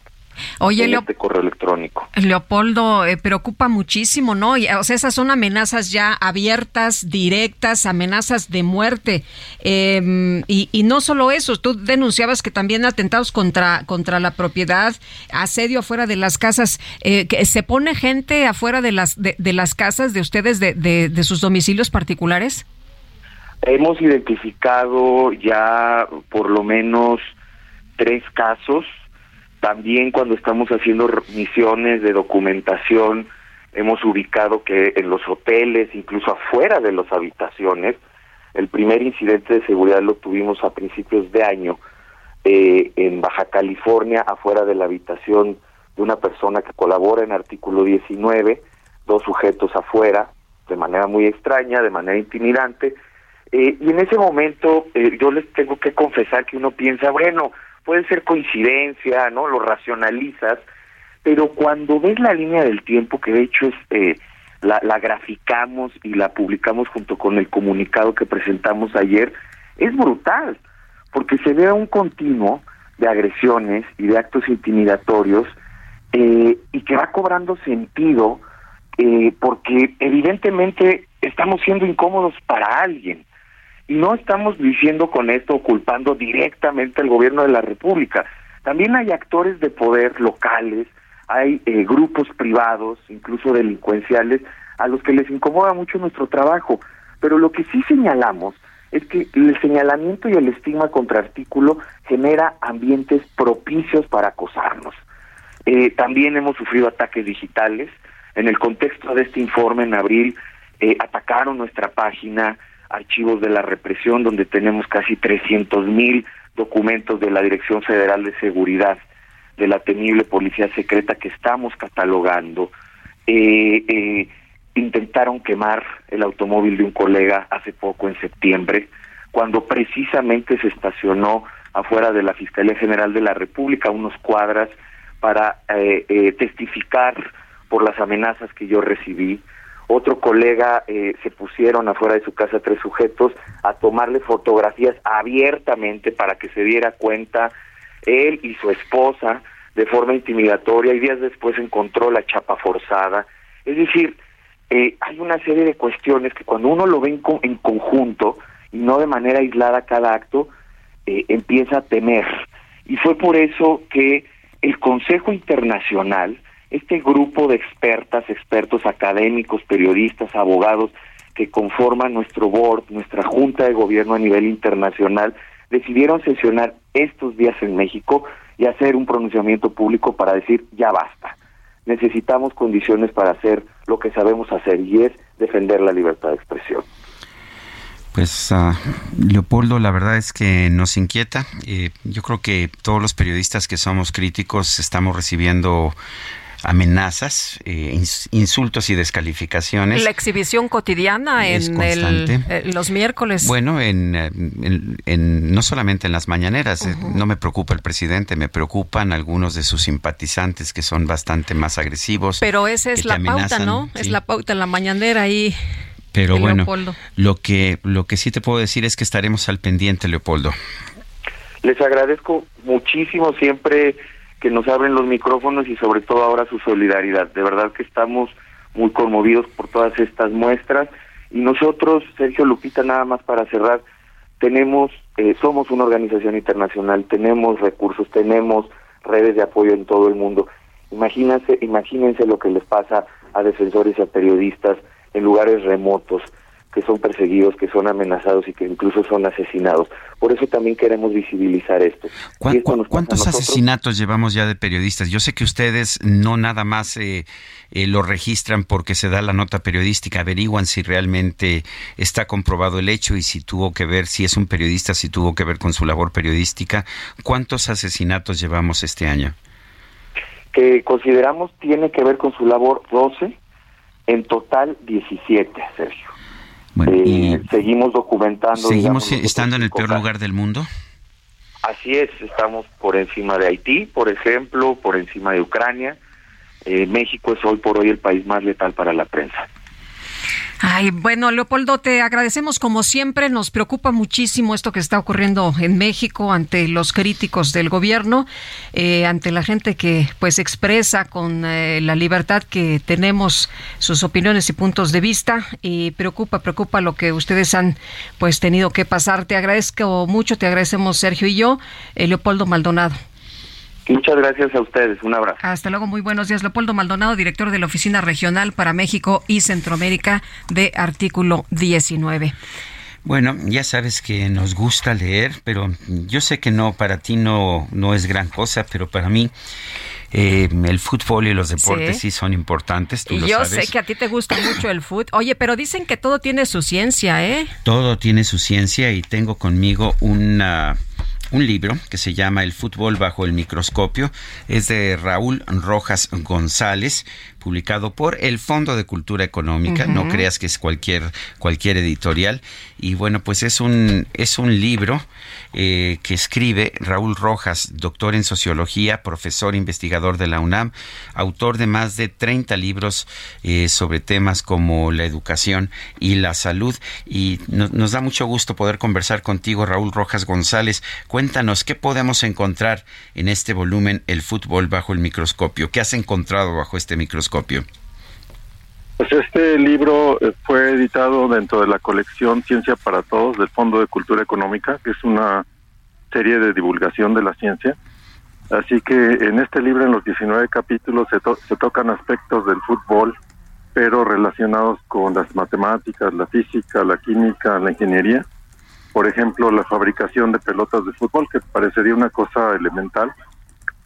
Oye, en este correo electrónico. Leopoldo, eh, preocupa muchísimo, ¿no? Y, o sea, esas son amenazas ya abiertas, directas, amenazas de muerte. Eh, y, y, no solo eso, tú denunciabas que también atentados contra, contra la propiedad, asedio afuera de las casas. Eh, que ¿Se pone gente afuera de las, de, de las casas de ustedes, de, de, de sus domicilios particulares? Hemos identificado ya por lo menos tres casos también cuando estamos haciendo misiones de documentación, hemos ubicado que en los hoteles, incluso afuera de las habitaciones, el primer incidente de seguridad lo tuvimos a principios de año eh, en Baja California, afuera de la habitación de una persona que colabora en artículo 19, dos sujetos afuera, de manera muy extraña, de manera intimidante, eh, y en ese momento eh, yo les tengo que confesar que uno piensa, bueno, puede ser coincidencia, ¿no? Lo racionalizas, pero cuando ves la línea del tiempo, que de hecho eh, la, la graficamos y la publicamos junto con el comunicado que presentamos ayer, es brutal, porque se ve un continuo de agresiones y de actos intimidatorios eh, y que va cobrando sentido eh, porque evidentemente estamos siendo incómodos para alguien. No estamos diciendo con esto culpando directamente al gobierno de la República. También hay actores de poder locales, hay eh, grupos privados, incluso delincuenciales, a los que les incomoda mucho nuestro trabajo. Pero lo que sí señalamos es que el señalamiento y el estigma contra artículo genera ambientes propicios para acosarnos. Eh, también hemos sufrido ataques digitales. En el contexto de este informe, en abril, eh, atacaron nuestra página, archivos de la represión, donde tenemos casi 300 mil documentos de la Dirección Federal de Seguridad de la temible policía secreta que estamos catalogando. Eh, eh, intentaron quemar el automóvil de un colega hace poco, en septiembre, cuando precisamente se estacionó afuera de la Fiscalía General de la República, unos cuadras, para eh, eh, testificar por las amenazas que yo recibí otro colega eh, se pusieron afuera de su casa tres sujetos a tomarle fotografías abiertamente para que se diera cuenta él y su esposa de forma intimidatoria y días después encontró la chapa forzada. Es decir, eh, hay una serie de cuestiones que cuando uno lo ve en, en conjunto y no de manera aislada cada acto, eh, empieza a temer. Y fue por eso que el Consejo Internacional, este grupo de expertas, expertos académicos, periodistas, abogados que conforman nuestro board, nuestra junta de gobierno a nivel internacional, decidieron sesionar estos días en México y hacer un pronunciamiento público para decir ya basta. Necesitamos condiciones para hacer lo que sabemos hacer y es defender la libertad de expresión. Pues uh, Leopoldo, la verdad es que nos inquieta. Eh, yo creo que todos los periodistas que somos críticos estamos recibiendo amenazas, eh, insultos y descalificaciones. La exhibición cotidiana en el, eh, los miércoles. Bueno, en, en, en, no solamente en las mañaneras, uh -huh. no me preocupa el presidente, me preocupan algunos de sus simpatizantes que son bastante más agresivos. Pero esa es la pauta, ¿no? Sí. Es la pauta en la mañanera ahí. Pero bueno, Leopoldo. lo que lo que sí te puedo decir es que estaremos al pendiente, Leopoldo. Les agradezco muchísimo siempre que nos abren los micrófonos y sobre todo ahora su solidaridad. De verdad que estamos muy conmovidos por todas estas muestras y nosotros, Sergio Lupita, nada más para cerrar, tenemos, eh, somos una organización internacional, tenemos recursos, tenemos redes de apoyo en todo el mundo. Imagínense, imagínense lo que les pasa a defensores y a periodistas en lugares remotos que son perseguidos, que son amenazados y que incluso son asesinados. Por eso también queremos visibilizar esto. ¿Cuántos, esto ¿cuántos asesinatos llevamos ya de periodistas? Yo sé que ustedes no nada más eh, eh, lo registran porque se da la nota periodística, averiguan si realmente está comprobado el hecho y si tuvo que ver, si es un periodista, si tuvo que ver con su labor periodística. ¿Cuántos asesinatos llevamos este año? Que consideramos tiene que ver con su labor 12, en total 17, Sergio. Bueno, eh, seguimos documentando. ¿Seguimos digamos, estando en el peor lugar del mundo? Así es, estamos por encima de Haití, por ejemplo, por encima de Ucrania. Eh, México es hoy por hoy el país más letal para la prensa. Ay, bueno, Leopoldo, te agradecemos como siempre. Nos preocupa muchísimo esto que está ocurriendo en México ante los críticos del gobierno, eh, ante la gente que pues expresa con eh, la libertad que tenemos sus opiniones y puntos de vista. Y preocupa, preocupa lo que ustedes han pues tenido que pasar. Te agradezco mucho, te agradecemos Sergio y yo, eh, Leopoldo Maldonado. Muchas gracias a ustedes. Un abrazo. Hasta luego, muy buenos días. Leopoldo Maldonado, director de la Oficina Regional para México y Centroamérica de Artículo 19. Bueno, ya sabes que nos gusta leer, pero yo sé que no, para ti no, no es gran cosa, pero para mí eh, el fútbol y los deportes sí, Sí. son importantes, tú Y lo yo sabes. sé que a ti te gusta mucho el fútbol. Oye, pero dicen que todo tiene su ciencia, ¿eh? Todo tiene su ciencia y tengo conmigo una, un libro que se llama El fútbol bajo el microscopio. Es de Raúl Rojas González, publicado por el Fondo de Cultura Económica. No creas que es cualquier, cualquier editorial. Y bueno, pues es un, es un libro eh, que escribe Raúl Rojas, doctor en sociología, profesor investigador de la UNAM, autor de más de 30 libros eh, sobre temas como la educación y la salud. Y no- nos da mucho gusto poder conversar contigo, Raúl Rojas González. Cuéntanos, ¿qué podemos encontrar en este volumen, El fútbol bajo el microscopio? ¿Qué has encontrado bajo este microscopio? Pues este libro eh, fue editado dentro de la colección Ciencia para Todos del Fondo de Cultura Económica, que es una serie de divulgación de la ciencia. Así que en este libro, en los 19 capítulos, se, to- se tocan aspectos del fútbol, pero relacionados con las matemáticas, la física, la química, la ingeniería. Por ejemplo, la fabricación de pelotas de fútbol, que parecería una cosa elemental,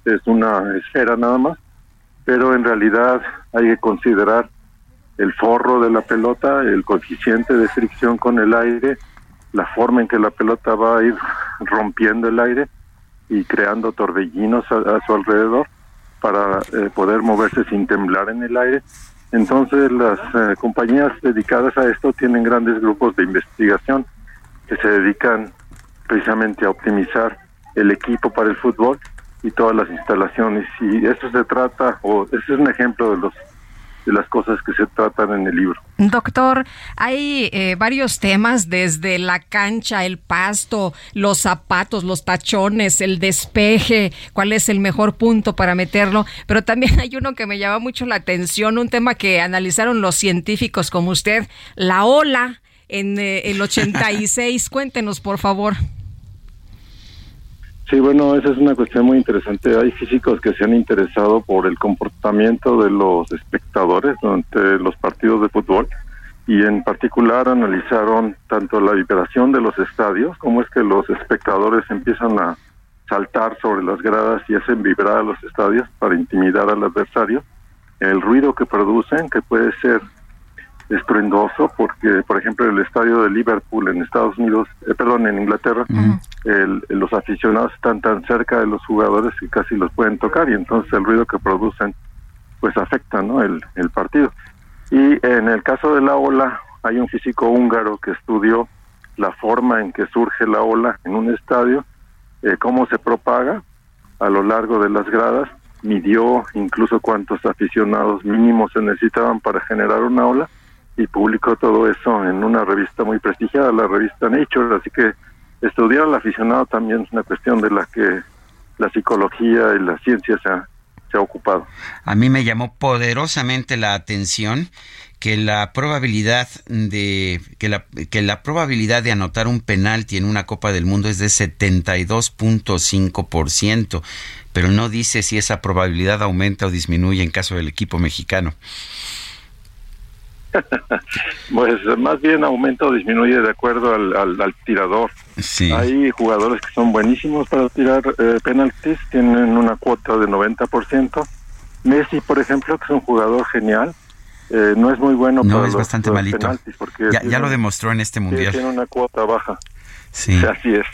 es una esfera nada más, pero en realidad hay que considerar el forro de la pelota, el coeficiente de fricción con el aire, la forma en que la pelota va a ir rompiendo el aire y creando torbellinos a, su alrededor para eh, poder moverse sin temblar en el aire. Entonces las eh, compañías dedicadas a esto tienen grandes grupos de investigación que se dedican precisamente a optimizar el equipo para el fútbol y todas las instalaciones. Y eso se trata, o ese es un ejemplo de los de las cosas que se tratan en el libro. Doctor, hay eh, varios temas desde la cancha, el pasto, los zapatos, los tachones, el despeje, cuál es el mejor punto para meterlo, pero también hay uno que me llama mucho la atención, un tema que analizaron los científicos como usted, la ola en eh, el 86. Cuéntenos, por favor. Sí, bueno, esa es una cuestión muy interesante. Hay físicos que se han interesado por el comportamiento de los espectadores durante los partidos de fútbol y en particular analizaron tanto la vibración de los estadios, como es que los espectadores empiezan a saltar sobre las gradas y hacen vibrar a los estadios para intimidar al adversario, el ruido que producen, que puede ser estruendoso, porque por ejemplo el estadio de Liverpool en Estados Unidos, eh, perdón, en Inglaterra, el- los aficionados están tan cerca de los jugadores que casi los pueden tocar y entonces el ruido que producen pues afecta ¿no? el, el partido. Y en el caso de la ola, hay un físico húngaro que estudió la forma en que surge la ola en un estadio, eh, cómo se propaga a lo largo de las gradas, midió incluso cuántos aficionados mínimos se necesitaban para generar una ola y publicó todo eso en una revista muy prestigiada, la revista Nature, así que estudiar al aficionado también es una cuestión de la que la psicología y la ciencia se ha, ocupado. A mí me llamó poderosamente la atención que la probabilidad de que la, que la probabilidad de anotar un penalti en una Copa del Mundo es de 72.5%, pero no dice si esa probabilidad aumenta o disminuye en caso del equipo mexicano. Pues más bien aumenta o disminuye de acuerdo al, al, al tirador. Hay jugadores que son buenísimos para tirar eh, penaltis, tienen una cuota de 90%. Messi, por ejemplo, que es un jugador genial, eh, no es muy bueno No, para es los, bastante los malito. penaltis porque Ya, ya tiene- lo demostró en este mundial. tiene una cuota baja. Sí. Así es.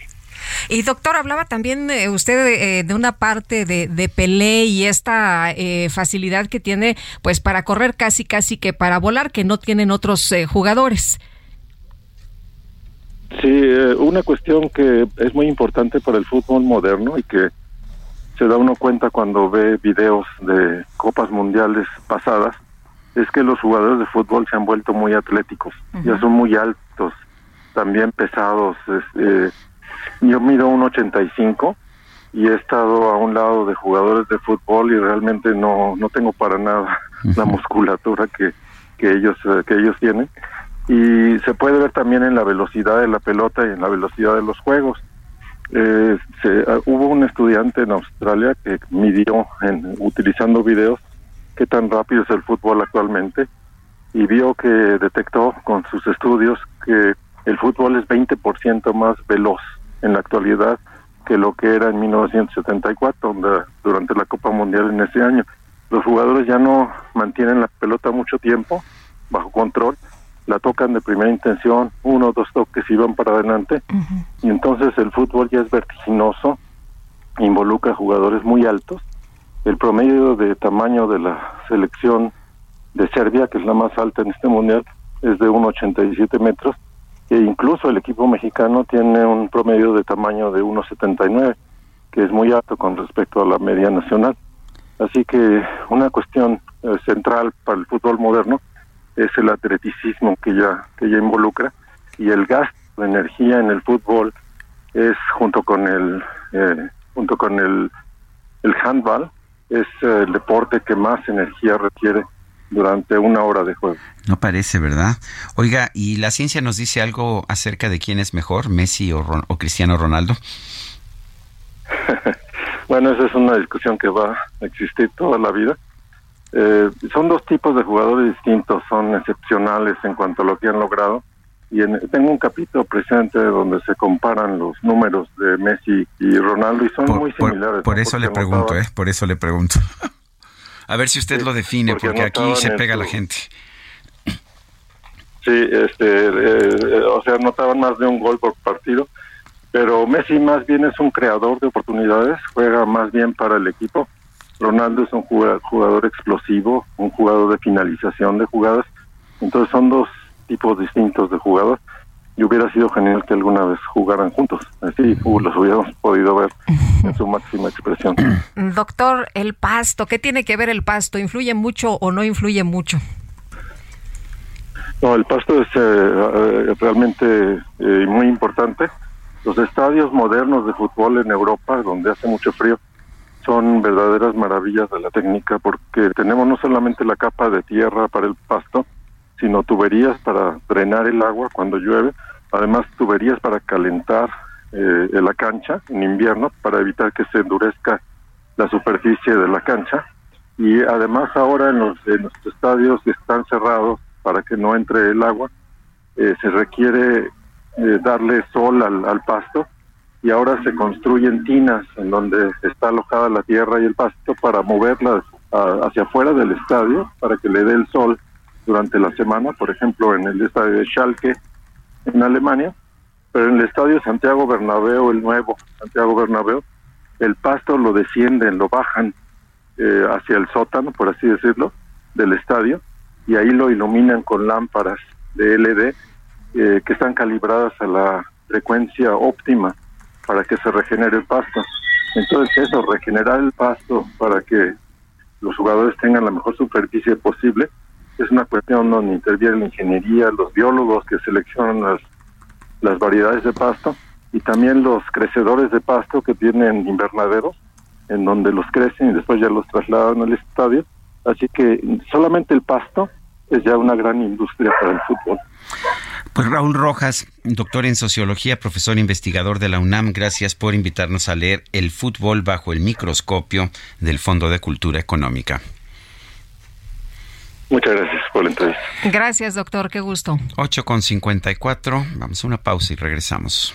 Y doctor, hablaba también eh, usted eh, de una parte de, de Pelé y esta eh, facilidad que tiene pues para correr casi casi que para volar que no tienen otros eh, jugadores. Sí, una cuestión que es muy importante para el fútbol moderno y que se da uno cuenta cuando ve videos de copas mundiales pasadas es que los jugadores de fútbol se han vuelto muy atléticos, ya son muy altos, también pesados. es, yo mido un 85 y he estado a un lado de jugadores de fútbol y realmente no no tengo para nada la musculatura que que ellos eh, que ellos tienen y se puede ver también en la velocidad de la pelota y en la velocidad de los juegos. Eh, se- ah, hubo un estudiante en Australia que midió en, utilizando videos qué tan rápido es el fútbol actualmente y vio que detectó con sus estudios que el fútbol es 20% más veloz en la actualidad que lo que era en 1974, donde- durante la Copa Mundial en ese año. Los jugadores ya no mantienen la pelota mucho tiempo bajo control, la tocan de primera intención, uno o dos toques y van para adelante, y entonces el fútbol ya es vertiginoso, involucra jugadores muy altos. El promedio de tamaño de la selección de Serbia, que es la más alta en este mundial, es de 1,87 metros, e incluso el equipo mexicano tiene un promedio de tamaño de 1,79, que es muy alto con respecto a la media nacional. Así que una cuestión eh, central para el fútbol moderno es el atleticismo que ya que ya involucra y el gasto de energía en el fútbol es junto con el eh, junto con el el handball es eh, el deporte que más energía requiere durante una hora de juego. No parece, ¿verdad? Oiga, ¿y la ciencia nos dice algo acerca de quién es mejor, Messi o, Ron- o Cristiano Ronaldo? Bueno, esa es una discusión que va a existir toda la vida. Eh, son dos tipos de jugadores distintos, son excepcionales en cuanto a lo que han logrado. Y en- tengo un capítulo presente donde se comparan los números de Messi y Ronaldo y son muy similares. Por ¿no? eso le pregunto, ¿eh? Por eso le pregunto. A ver si usted lo define, porque porque aquí se pega su- la gente. Sí, este, eh, eh, o sea, anotaban más de un gol por partido, pero Messi más bien es un creador de oportunidades, juega más bien para el equipo. Ronaldo es un jugador, explosivo, un jugador de finalización de jugadas. Entonces son dos tipos distintos de jugador. Y hubiera sido genial que alguna vez jugaran juntos. Así uh, los hubiéramos podido ver en su máxima expresión. Doctor, el pasto, ¿qué tiene que ver el pasto? ¿Influye mucho o no influye mucho? No, el pasto es eh, eh, realmente eh, muy importante. Los estadios modernos de fútbol en Europa, donde hace mucho frío, son verdaderas maravillas de la técnica porque tenemos no solamente la capa de tierra para el pasto, sino tuberías para drenar el agua cuando llueve, además tuberías para calentar eh, la cancha en invierno para evitar que se endurezca la superficie de la cancha. Y además ahora en los, en los estadios que están cerrados para que no entre el agua. Eh, se requiere eh, darle sol al, al pasto. Y ahora se construyen tinas en donde está alojada la tierra y el pasto para moverlas a- hacia afuera del estadio para que le dé el sol durante la semana, por ejemplo en el estadio de Schalke en Alemania, pero en el estadio Santiago Bernabéu, el nuevo Santiago Bernabéu, el pasto lo descienden, lo bajan eh, hacia el sótano, por así decirlo, del estadio y ahí lo iluminan con lámparas de LED eh, que están calibradas a la frecuencia óptima para que se regenere el pasto. Entonces eso, regenerar el pasto para que los jugadores tengan la mejor superficie posible, es una cuestión donde interviene la ingeniería, los biólogos que seleccionan las, las variedades de pasto y también los crecedores de pasto que tienen invernaderos en donde los crecen y después ya los trasladan al estadio. Así que solamente el pasto es ya una gran industria para el fútbol. Pues Raúl Rojas, doctor en sociología, profesor investigador de la UNAM, gracias por invitarnos a leer El fútbol bajo el microscopio del Fondo de Cultura Económica. Muchas gracias por la entrevista. Gracias, doctor, qué gusto. 8 con 54, vamos a una pausa y regresamos.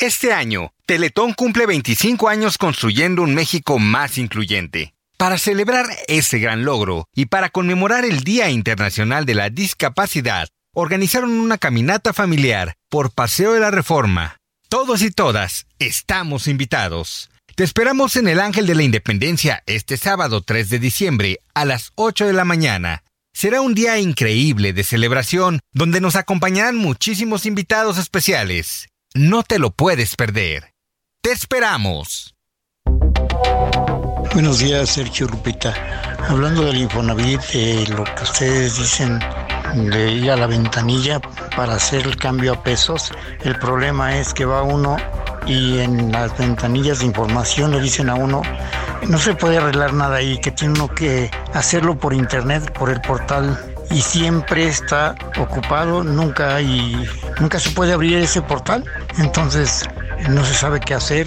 Este año, Teletón cumple 25 años construyendo un México más incluyente. Para celebrar ese gran logro y para conmemorar el Día Internacional de la Discapacidad, organizaron una caminata familiar por Paseo de la Reforma. Todos y todas estamos invitados. Te esperamos en el Ángel de la Independencia este sábado 3 de diciembre a las 8 de la mañana. Será un día increíble de celebración donde nos acompañarán muchísimos invitados especiales. No te lo puedes perder. Te esperamos. Buenos días, Sergio Lupita. Hablando del Infonavit, de lo que ustedes dicen de ir a la ventanilla para hacer el cambio a pesos, el problema es que va uno y en las ventanillas de información le dicen a uno, no se puede arreglar nada ahí, que tiene uno que hacerlo por internet, por el portal y siempre está ocupado, nunca hay, nunca se puede abrir ese portal, entonces no se sabe qué hacer.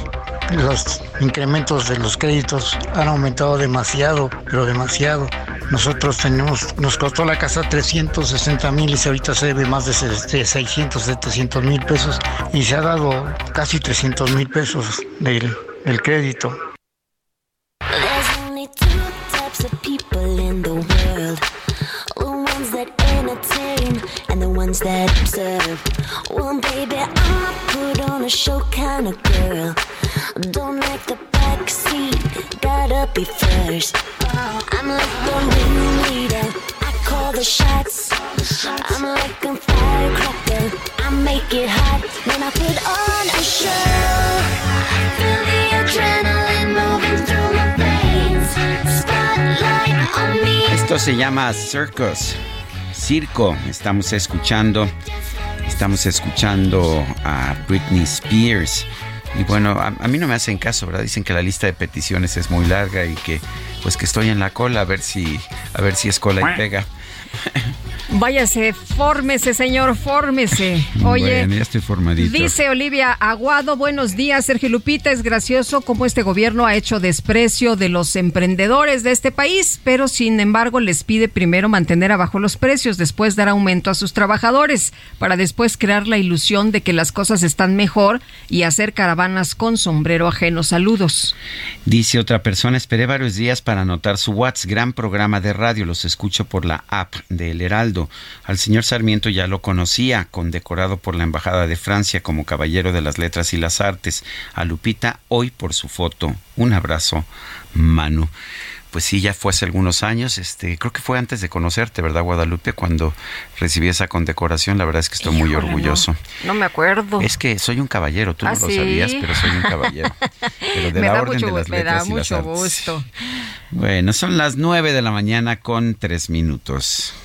Los incrementos de los créditos han aumentado demasiado, pero demasiado. Nosotros tenemos, nos costó la casa 360 mil y ahorita se debe más de 600, 700 mil pesos y se ha dado casi 300 mil pesos del, del crédito. That observe. Well, baby, a put on a show kind of girl. Don't like the back seat, gotta be first. I'm like the ringleader, I call the shots. I'm like a firecracker, I make it hot when I put on a show. Feel the adrenaline moving through my veins. Spotlight on me. Esto se llama Circus, circo. Estamos escuchando, estamos escuchando a Britney Spears. Y bueno, a, mí no me hacen caso, ¿verdad? Dicen que la lista de peticiones es muy larga y que pues que estoy en la cola a ver si a ver si es cola y pega. Váyase, fórmese, señor, fórmese. Oye, Bueno, ya estoy formadito. Dice Olivia Aguado, buenos días, Sergio Lupita. Es gracioso cómo este gobierno ha hecho desprecio de los emprendedores de este país, pero sin embargo les pide primero mantener abajo los precios, después dar aumento a sus trabajadores, para después crear la ilusión de que las cosas están mejor y hacer caravanas con sombrero ajeno. Saludos. Dice otra persona, esperé varios días para anotar su WhatsApp, gran programa de radio, los escucho por la app del Heraldo. Al señor Sarmiento ya lo conocía, condecorado por la Embajada de Francia como Caballero de las Letras y las Artes. A Lupita hoy por su foto. Un abrazo, Manu. Pues sí, ya fue hace algunos años, este, creo que fue antes de conocerte, ¿verdad, Guadalupe? Cuando recibí esa condecoración, la verdad es que estoy muy Híjole, orgulloso. No me acuerdo. Es que soy un caballero, tú ¿Ah, no lo sí? sabías, pero soy un caballero. Pero de me la da Orden mucho, de las me Letras da y las mucho Artes. gusto. Bueno, son las nueve de la mañana con tres minutos.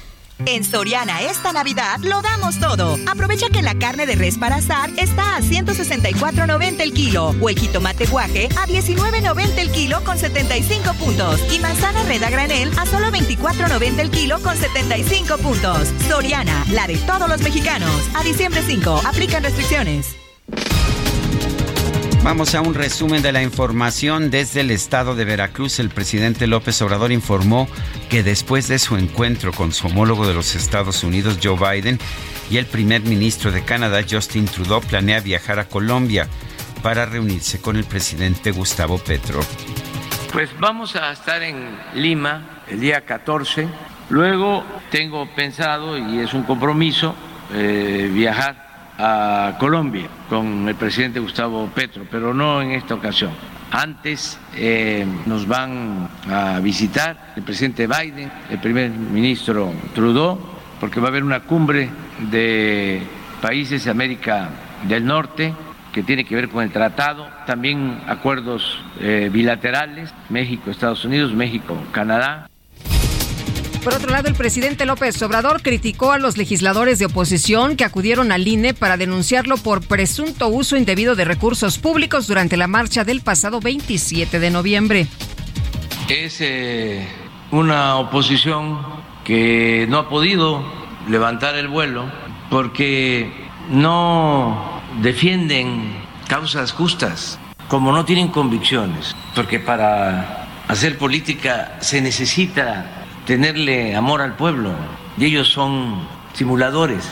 En Soriana esta Navidad lo damos todo. Aprovecha que la carne de res para asar está a 164.90 el kilo o el jitomate guaje a 19.90 el kilo con 75 puntos y manzana red a granel a solo 24.90 el kilo con 75 puntos. Soriana, la de todos los mexicanos. A diciembre 5, aplican restricciones. Vamos a un resumen de la información. Desde el estado de Veracruz, el presidente López Obrador informó que después de su encuentro con su homólogo de los Estados Unidos, Joe Biden, y el primer ministro de Canadá, Justin Trudeau, planea viajar a Colombia para reunirse con el presidente Gustavo Petro. Pues vamos a estar en Lima el día 14. Luego tengo pensado, y es un compromiso, eh, viajar a Colombia con el presidente Gustavo Petro, pero no en esta ocasión. Antes eh, nos van a visitar el presidente Biden, el primer ministro Trudeau, porque va a haber una cumbre de países de América del Norte que tiene que ver con el tratado, también acuerdos eh, bilaterales, México, Estados Unidos, México, Canadá. Por otro lado, el presidente López Obrador criticó a los legisladores de oposición que acudieron al INE para denunciarlo por presunto uso indebido de recursos públicos durante la marcha del pasado 27 de noviembre. Es eh, una oposición que no ha podido levantar el vuelo porque no defienden causas justas, como no tienen convicciones, porque para hacer política se necesita tenerle amor al pueblo y ellos son simuladores.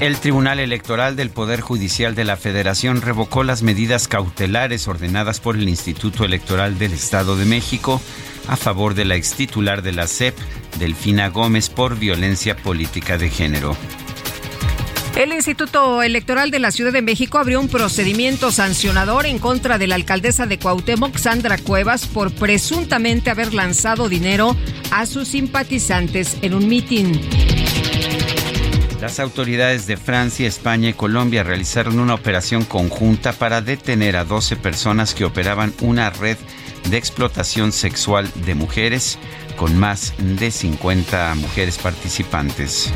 El Tribunal Electoral del Poder Judicial de la Federación revocó las medidas cautelares ordenadas por el Instituto Electoral del Estado de México a favor de la extitular de la CEP, Delfina Gómez, por violencia política de género. El Instituto Electoral de la Ciudad de México abrió un procedimiento sancionador en contra de la alcaldesa de Cuauhtémoc, Sandra Cuevas, por presuntamente haber lanzado dinero a sus simpatizantes en un mitin. Las autoridades de Francia, España y Colombia realizaron una operación conjunta para detener a 12 personas que operaban una red de explotación sexual de mujeres con más de 50 mujeres participantes.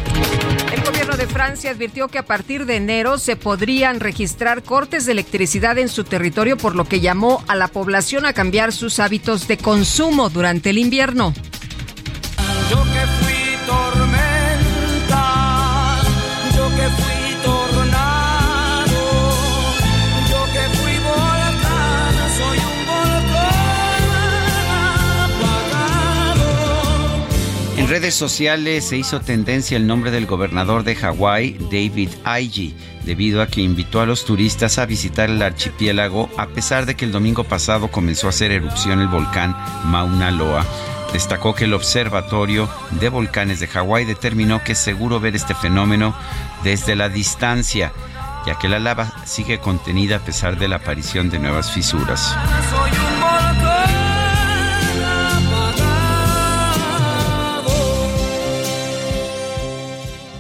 El gobierno de Francia advirtió que a partir de enero se podrían registrar cortes de electricidad en su territorio, por lo que llamó a la población a cambiar sus hábitos de consumo durante el invierno. En redes sociales se hizo tendencia el nombre del gobernador de Hawái, David Aigi, debido a que invitó a los turistas a visitar el archipiélago a pesar de que el domingo pasado comenzó a hacer erupción el volcán Mauna Loa. Destacó que el Observatorio de Volcanes de Hawái determinó que es seguro ver este fenómeno desde la distancia, ya que la lava sigue contenida a pesar de la aparición de nuevas fisuras.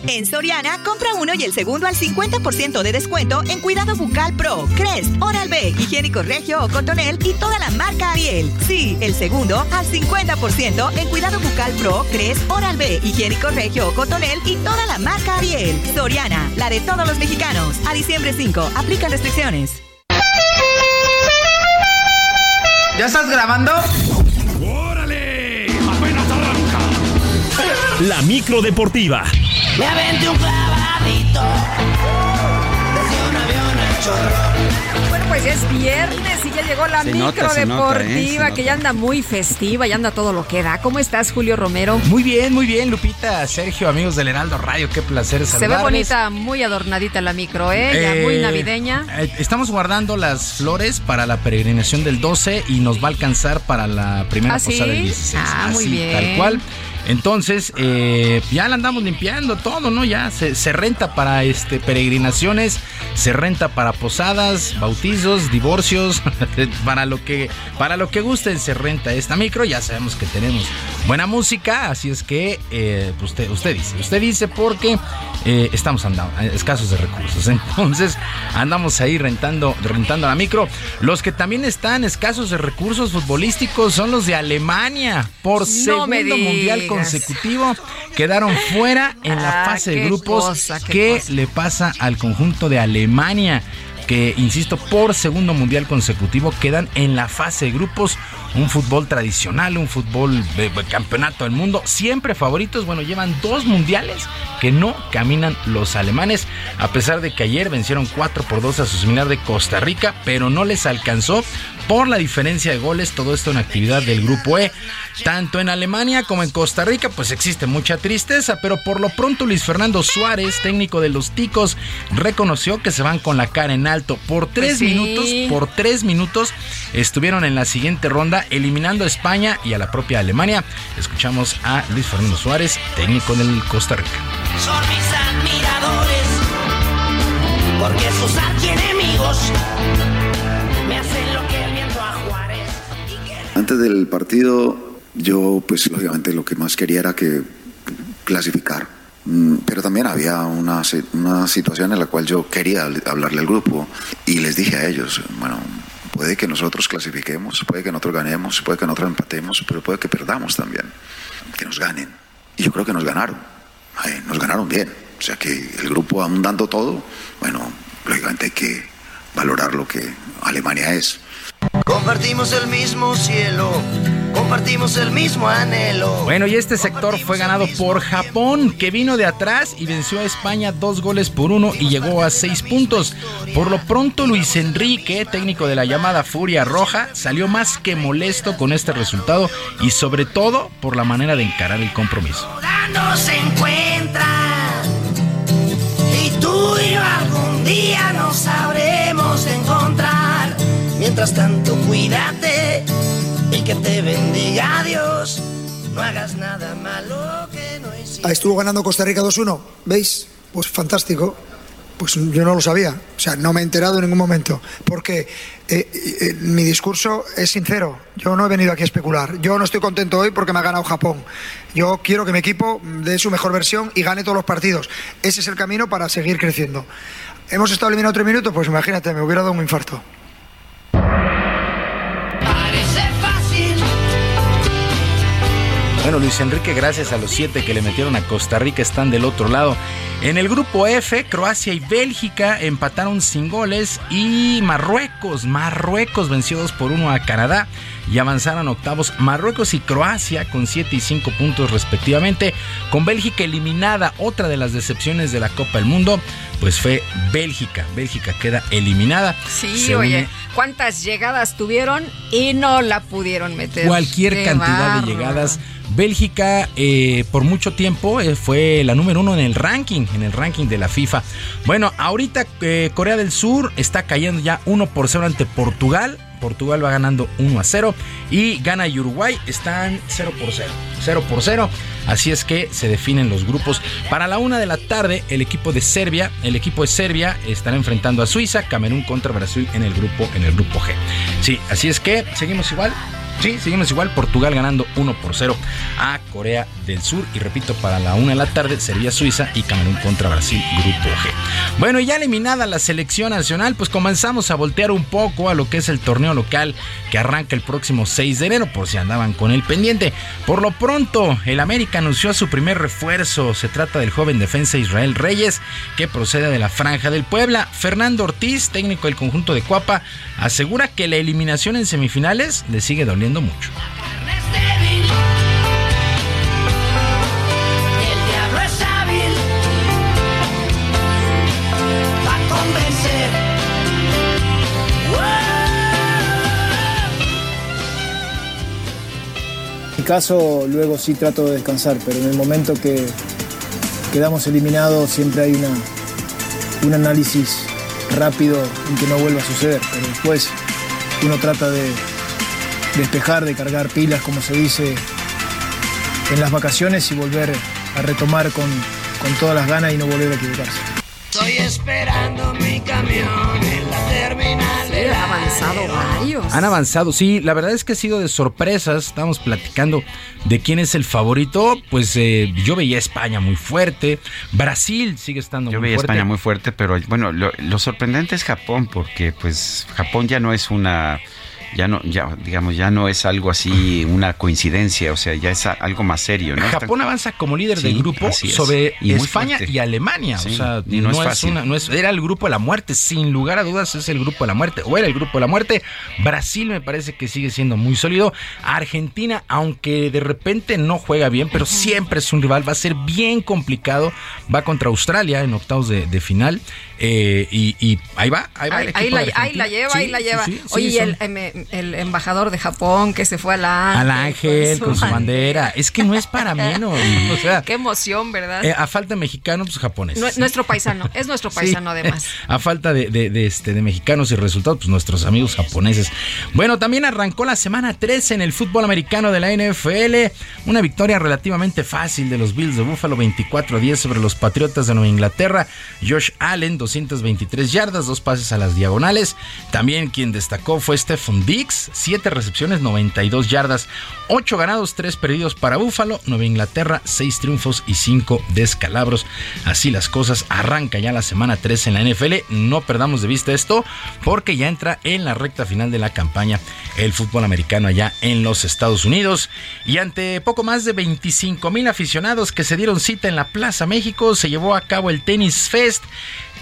En Soriana, compra uno y el segundo al 50% de descuento en Cuidado Bucal Pro, Crest, Oral-B, Higiénico Regio o Cotonel y toda la marca Ariel. Sí, el segundo al 50% en Cuidado Bucal Pro, Crest, Oral-B, Higiénico Regio o Cotonel y toda la marca Ariel. Soriana, la de todos los mexicanos. A diciembre 5, aplican restricciones. ¿Ya estás grabando? ¡Órale! ¡Apenas arranca! La micro deportiva. Me aventé un clavadito desde un avión al chorro. Bueno, pues ya es viernes y ya llegó la Se micro nota, se nota, ¿eh? deportiva que ya anda muy festiva, ya anda todo lo que da. ¿Cómo estás, Julio Romero? Muy bien, muy bien, Lupita, Sergio, amigos del Heraldo Radio, qué placer Se ve saludarles. bonita, muy adornadita la micro, ¿eh? Ya Eh, muy navideña. eh, Estamos guardando las flores para la peregrinación del 12 y nos va a alcanzar para la primera ¿Ah, sí? posada del 16. Ah, muy bien. Tal cual. Entonces, eh, ya la andamos limpiando todo, ¿no? Ya se, se renta para este peregrinaciones, se renta para posadas, bautizos, divorcios, para lo que para lo que gusten se renta esta micro. Ya sabemos que tenemos buena música, así es que eh, usted usted dice, usted dice porque eh, estamos andando escasos de recursos, entonces andamos ahí rentando rentando la micro. Los que también están escasos de recursos futbolísticos son los de Alemania por segundo mundial. Consecutivo quedaron fuera en la Ah, fase de grupos. cosa, qué ¿Qué cosa. le pasa al conjunto de Alemania? Que, insisto, por segundo mundial consecutivo quedan en la fase de grupos. Un fútbol tradicional, un fútbol campeonato del mundo. Siempre favoritos. Bueno, llevan dos mundiales que no caminan los alemanes. A pesar de que ayer vencieron 4 por 2 a su similar de Costa Rica, pero no les alcanzó por la diferencia de goles. Todo esto en actividad del grupo E. Tanto en Alemania como en Costa Rica, pues existe mucha tristeza, pero por lo pronto Luis Fernando Suárez, técnico de los Ticos, reconoció que se van con la cara en alto. Por tres Pues sí. minutos, por tres minutos, estuvieron en la siguiente ronda, eliminando a España y a la propia Alemania. Escuchamos a Luis Fernando Suárez, técnico del Costa Rica. Son mis admiradores porque sus archienemigos me hacen lo que el viento a Juárez. Antes del partido, yo, pues lógicamente lo que más quería era que clasificar. Mm, Pero también había una, una situación en la cual yo quería habl- hablarle al grupo y les dije a ellos, bueno, puede que nosotros clasifiquemos, puede que nosotros ganemos, puede que nosotros empatemos, pero puede que perdamos también, que nos ganen. Y yo creo que nos ganaron, nos ganaron bien. O sea que el grupo aún dando todo, bueno, lógicamente hay que valorar lo que Alemania es. Compartimos el mismo cielo, compartimos el mismo anhelo. Bueno, y este sector fue ganado por Japón, que vino de atrás y venció a España dos goles por uno y llegó a seis puntos. Por lo pronto, Luis Enrique, técnico de la llamada Furia Roja, salió más que molesto con este resultado y sobre todo por la manera de encarar el compromiso. no se encuentra. Y tú y yo algún día nos sabremos encontrar. Mientras tanto, cuídate y que te bendiga Dios. No hagas nada malo que no hiciste. Ahí estuvo ganando Costa Rica 2-1, ¿veis? Pues fantástico. Pues yo no lo sabía, o sea, no me he enterado en ningún momento, porque eh, eh, mi discurso es sincero, yo no he venido aquí a especular, yo no estoy contento hoy porque me ha ganado Japón, yo quiero que mi equipo dé su mejor versión y gane todos los partidos, ese es el camino para seguir creciendo. Hemos estado eliminados tres minutos, pues imagínate, me hubiera dado un infarto. Bueno, Luis Enrique, gracias a los siete que le metieron a Costa Rica, están del otro lado. En el grupo F, Croacia y Bélgica empataron sin goles y Marruecos, Marruecos venció 2 por 1 a Canadá y avanzaron octavos Marruecos y Croacia con 7 y 5 puntos respectivamente. Con Bélgica eliminada, otra de las decepciones de la Copa del Mundo, pues fue Bélgica. Bélgica queda eliminada. Sí, Se oye, une ¿cuántas llegadas tuvieron y no la pudieron meter? cualquier Qué cantidad de llegadas. Bélgica eh, por mucho tiempo eh, fue la número uno en el ranking, en el ranking de la FIFA. Bueno, ahorita eh, Corea del Sur está cayendo ya 1 por 0 ante Portugal. Portugal va ganando 1 a 0 y Ghana y Uruguay están 0 por 0. 0 por 0. Así es que se definen los grupos. Para la una de la tarde, el equipo de Serbia, el equipo de Serbia estará enfrentando a Suiza, Camerún contra Brasil en el grupo, en el grupo G. Sí, así es que seguimos igual. Sí, seguimos igual. Portugal ganando 1 por 0 a Corea del Sur. Y repito, para la 1 de la tarde, Serbia Suiza y Camerún contra Brasil, grupo G. Bueno, y ya eliminada la selección nacional, pues comenzamos a voltear un poco a lo que es el torneo local que arranca el próximo 6 de enero, por si andaban con el pendiente. Por lo pronto, el América anunció su primer refuerzo. Se trata del joven defensa Israel Reyes, que procede de la Franja del Puebla. Fernando Ortiz, técnico del conjunto de Cuapa, asegura que la eliminación en semifinales le sigue doliendo mucho. Para convencer. En mi caso, luego sí trato de descansar, pero en el momento que quedamos eliminados siempre hay una, un análisis rápido en que no vuelva a suceder, pero después uno trata de despejar, de cargar pilas, como se dice en las vacaciones y volver a retomar con, con todas las ganas y no volver a equivocarse. Estoy esperando mi camión en la terminal de han avanzado varios. Han avanzado, sí, la verdad es que ha sido de sorpresas. Estamos platicando de quién es el favorito. Pues eh, yo veía España muy fuerte. Brasil sigue estando Yo muy veía a fuerte. España muy fuerte, pero bueno, lo, lo sorprendente es Japón, porque pues Japón ya no es una, ya no, ya digamos, ya no es algo así, una coincidencia, o sea, ya es a- algo más serio, ¿no? Japón avanza como líder Sí, del grupo sobre Y España fuerte. y Alemania. Sí, o sea, y no es fácil. una- no es- era el grupo de la muerte, sin lugar a dudas es el grupo de la muerte, o era el grupo de la muerte. Brasil me parece que sigue siendo muy sólido. Argentina, aunque de repente no juega bien, pero siempre es un rival, va a ser bien complicado. Va contra Australia en octavos de, de final. eh, y, y ahí va, ahí va el Ahí, equipo ahí la, ahí lleva, Sí, ahí la lleva. sí, sí, Oye, y son- el- eh, me, eh, el embajador de Japón que se fue a la Al ángel con su bandera. Es que no es para menos. O sea, Qué emoción, ¿verdad? eh, a falta de mexicano, pues japonés. Nue- nuestro paisano, es nuestro paisano además. A falta de, de- de, este, de mexicanos y resultados, pues nuestros amigos japoneses. Bueno, también arrancó la semana 13 en el fútbol americano de la NFL. Una victoria relativamente fácil de los Bills de Buffalo, 24 a 10 sobre los Patriotas de Nueva Inglaterra. Josh Allen, 223 yardas, dos pases a las diagonales. También quien destacó fue Stephon Diggs, 7 recepciones, 92 yardas, 8 ganados, 3 perdidos para Buffalo. Nueva Inglaterra, 6 triunfos y 5 descalabros. Así las cosas, arranca ya la semana 3 en la NFL. No perdamos de vista esto porque ya entra en la recta final de la campaña el fútbol americano allá en los Estados Unidos. Y ante poco más de 25 mil aficionados que se dieron cita en la Plaza México, se llevó a cabo el Tennis Fest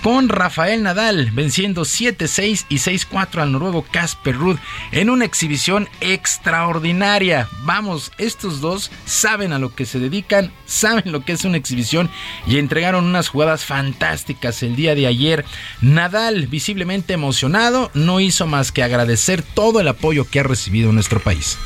con Rafael Nadal venciendo 7-6 y 6-4 al noruego Casper Ruud en una exhibición extraordinaria. Vamos, estos dos saben a lo que se dedican, saben lo que es una exhibición y entregaron unas jugadas fantásticas el día de ayer. Nadal, visiblemente emocionado, no hizo más que agradecer todo el apoyo que ha recibido en nuestro país.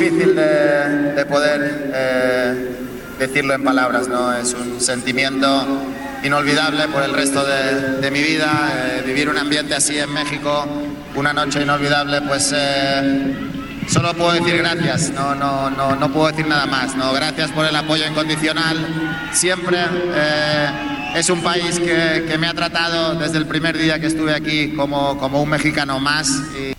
Difícil de, de poder eh, decirlo en palabras, ¿no? Es un sentimiento inolvidable por el resto de, de mi vida. eh, vivir un ambiente así en México, una noche inolvidable, pues eh, solo puedo decir gracias, no, no, no, no puedo decir nada más. ¿no? Gracias por el apoyo incondicional siempre. eh, es un país que, que me ha tratado desde el primer día que estuve aquí como, como un mexicano más. y-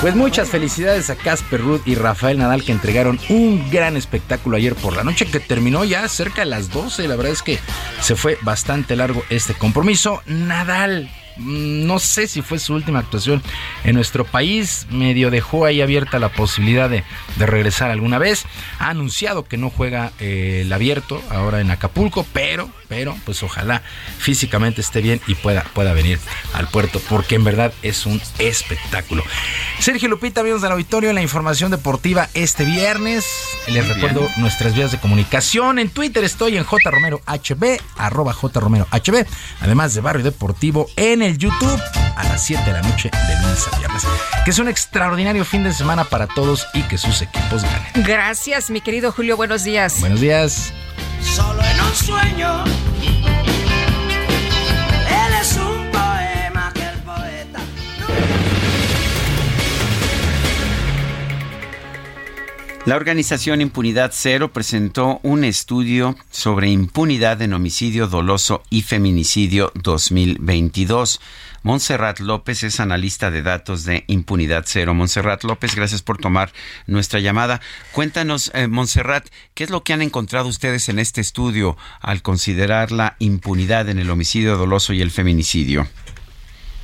Pues muchas felicidades a Casper Ruud y Rafael Nadal que entregaron un gran espectáculo ayer por la noche que terminó ya cerca de las 12. La verdad es que se fue bastante largo este compromiso. Nadal, no sé si fue su última actuación en nuestro país. Medio dejó ahí abierta la posibilidad de, de regresar alguna vez. Ha anunciado que no juega eh, el abierto ahora en Acapulco, pero, pero, pues ojalá físicamente esté bien y pueda, pueda venir al puerto, porque en verdad es un espectáculo. Sergio Lupita, amigos del auditorio, en la información deportiva este viernes. Les Muy recuerdo bien. nuestras vías de comunicación. En Twitter estoy en jromerohb, arroba jromerohb, además de Barrio Deportivo en el YouTube a las 7 de la noche de lunes a viernes. Que es un extraordinario fin de semana para todos y que sus equipos ganen. Gracias, mi querido Julio, buenos días. Buenos días. Solo en un sueño. La organización Impunidad Cero presentó un estudio sobre impunidad en homicidio doloso y feminicidio 2022. Montserrat López es analista de datos de Impunidad Cero. Montserrat López, gracias por tomar nuestra llamada. Cuéntanos, eh, Montserrat, ¿qué es lo que han encontrado ustedes en este estudio al considerar la impunidad en el homicidio doloso y el feminicidio?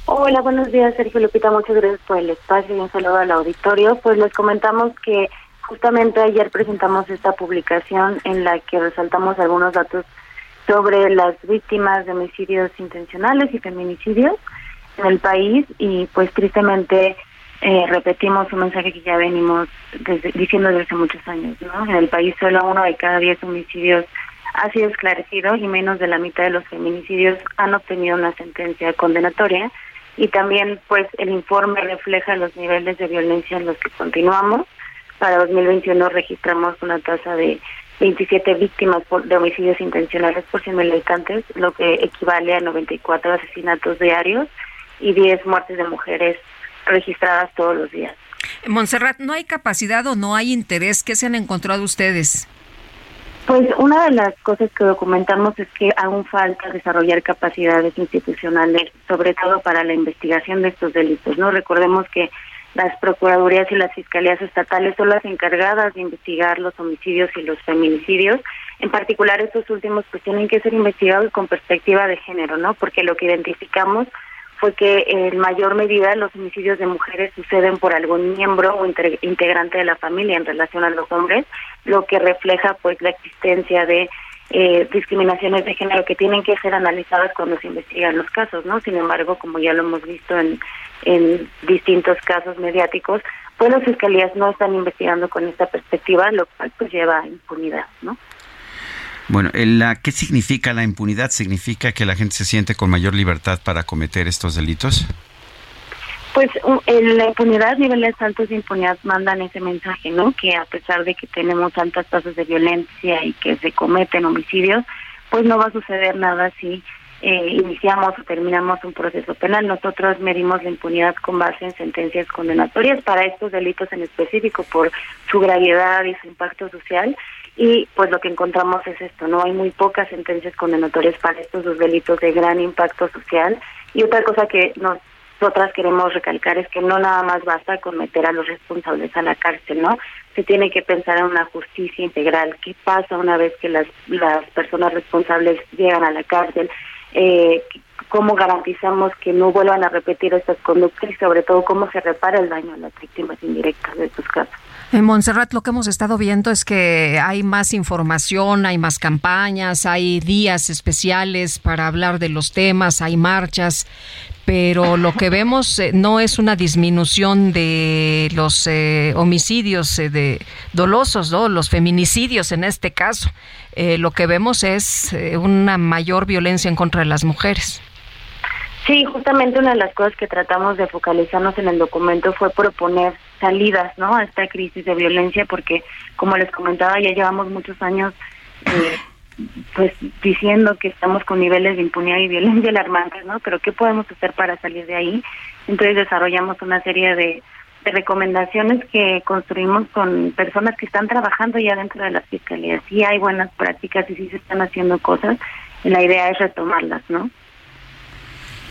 Hola, buenos días, Sergio Lupita. Muchas gracias por el espacio y un saludo al auditorio. Pues les comentamos que justamente ayer presentamos esta publicación en la que resaltamos algunos datos sobre las víctimas de homicidios intencionales y feminicidios en el país y pues tristemente eh, repetimos un mensaje que ya venimos desde- diciendo desde hace muchos años. ¿no? En el país solo uno de cada diez homicidios ha sido esclarecido y menos de la mitad de los feminicidios han obtenido una sentencia condenatoria y también pues el informe refleja los niveles de violencia en los que continuamos. Para 2021 registramos una tasa de 27 víctimas por- de homicidios intencionales por 100.000 habitantes, lo que equivale a 94 asesinatos diarios y 10 muertes de mujeres registradas todos los días. Montserrat, ¿no hay capacidad o no hay interés? ¿Qué se han encontrado ustedes? Pues una de las cosas que documentamos es que aún falta desarrollar capacidades institucionales, sobre todo para la investigación de estos delitos. No recordemos que las procuradurías y las fiscalías estatales son las encargadas de investigar los homicidios y los feminicidios. En particular, estos últimos pues tienen que ser investigados con perspectiva de género, ¿no? Porque lo que identificamos fue que en mayor medida los homicidios de mujeres suceden por algún miembro o integrante de la familia en relación a los hombres, lo que refleja pues la existencia de eh, discriminaciones de género que tienen que ser analizadas cuando se investigan los casos, ¿no? Sin embargo, como ya lo hemos visto en, en distintos casos mediáticos, pues las fiscalías no están investigando con esta perspectiva, lo cual pues lleva a impunidad, ¿no? Bueno, el- la- ¿qué significa la impunidad? ¿Significa que la gente se siente con mayor libertad para cometer estos delitos? Pues en la impunidad, niveles altos de impunidad mandan ese mensaje, ¿no? Que a pesar de que tenemos altas tasas de violencia y que se cometen homicidios, pues no va a suceder nada si eh, iniciamos o terminamos un proceso penal. Nosotros medimos la impunidad con base en sentencias condenatorias para estos delitos en específico por su gravedad y su impacto social. Y pues lo que encontramos es esto, ¿no? Hay muy pocas sentencias condenatorias para estos dos delitos de gran impacto social. Y otra cosa que nos nosotras queremos recalcar es que no nada más basta con meter a los responsables a la cárcel, ¿no? Se tiene que pensar en una justicia integral. ¿Qué pasa una vez que las, las personas responsables llegan a la cárcel? Eh, ¿Cómo garantizamos que no vuelvan a repetir estas conductas y sobre todo cómo se repara el daño a las víctimas indirectas de estos casos? En Montserrat lo que hemos estado viendo es que hay más información, hay más campañas, hay días especiales para hablar de los temas, hay marchas, pero lo que vemos eh, no es una disminución de los eh, homicidios eh, de dolosos, ¿no? los feminicidios en este caso. Eh, lo que vemos es eh, una mayor violencia en contra de las mujeres. Sí, justamente una de las cosas que tratamos de focalizarnos en el documento fue proponer salidas, ¿no? A esta crisis de violencia, porque como les comentaba, ya llevamos muchos años, eh, pues diciendo que estamos con niveles de impunidad y violencia alarmantes, ¿no? Pero qué podemos hacer para salir de ahí? Entonces desarrollamos una serie de, de recomendaciones que construimos con personas que están trabajando ya dentro de las fiscalías. Sí hay buenas prácticas y sí se están haciendo cosas. Y la idea es retomarlas, ¿no?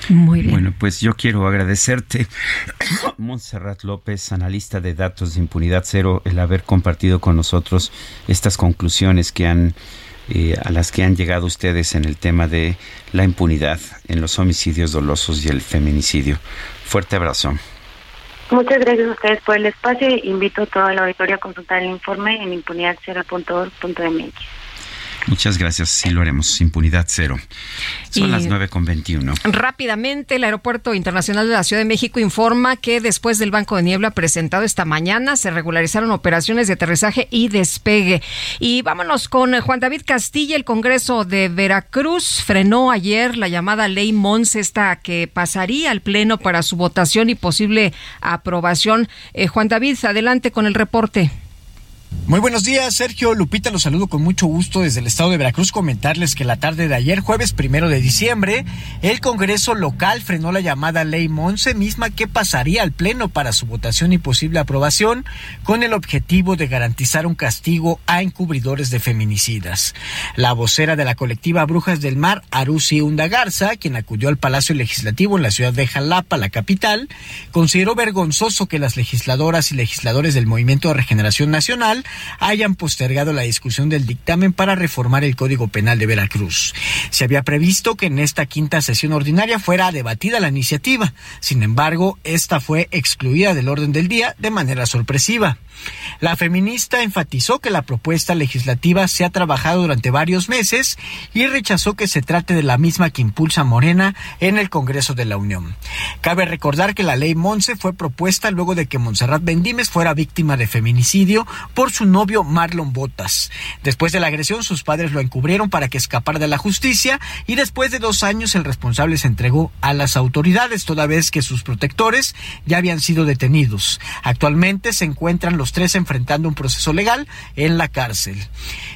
Muy bien. Bueno, pues yo quiero agradecerte, Montserrat López, analista de datos de impunidad cero, el haber compartido con nosotros estas conclusiones que han eh, a las que han llegado ustedes en el tema de la impunidad en los homicidios dolosos y el feminicidio. Fuerte abrazo. Muchas gracias a ustedes por el espacio. Invito a toda la auditoría a consultar el informe en impunidadcero.org.mx. Muchas gracias, sí lo haremos. Impunidad cero. Son Y- las nueve con veintiuno. Rápidamente, el Aeropuerto Internacional de la Ciudad de México informa que después del Banco de Niebla presentado esta mañana se regularizaron operaciones de aterrizaje y despegue. Y vámonos con Juan David Castilla. El Congreso de Veracruz frenó ayer la llamada Ley Mons, esta que pasaría al Pleno para su votación y posible aprobación. Eh, Juan David, adelante con el reporte. Muy buenos días, Sergio Lupita, los saludo con mucho gusto desde el estado de Veracruz. Comentarles que la tarde de ayer, jueves primero de diciembre, el Congreso local frenó la llamada Ley Monse, misma que pasaría al Pleno para su votación y posible aprobación, con el objetivo de garantizar un castigo a encubridores de feminicidas. La vocera de la colectiva Brujas del Mar, Arusi Undagarza, quien acudió al Palacio Legislativo en la ciudad de Jalapa, la capital, consideró vergonzoso que las legisladoras y legisladores del Movimiento de Regeneración Nacional hayan postergado la discusión del dictamen para reformar el Código Penal de Veracruz. Se había previsto que en esta quinta sesión ordinaria fuera debatida la iniciativa. Sin embargo, esta fue excluida del orden del día de manera sorpresiva. La feminista enfatizó que la propuesta legislativa se ha trabajado durante varios meses y rechazó que se trate de la misma que impulsa Morena en el Congreso de la Unión. Cabe recordar que la ley Monse fue propuesta luego de que Montserrat Bendímez fuera víctima de feminicidio por su novio Marlon Botas. Después de la agresión, sus padres lo encubrieron para que escapara de la justicia y después de dos años el responsable se entregó a las autoridades toda vez que sus protectores ya habían sido detenidos. Actualmente se encuentran los tres enfrentando un proceso legal en la cárcel.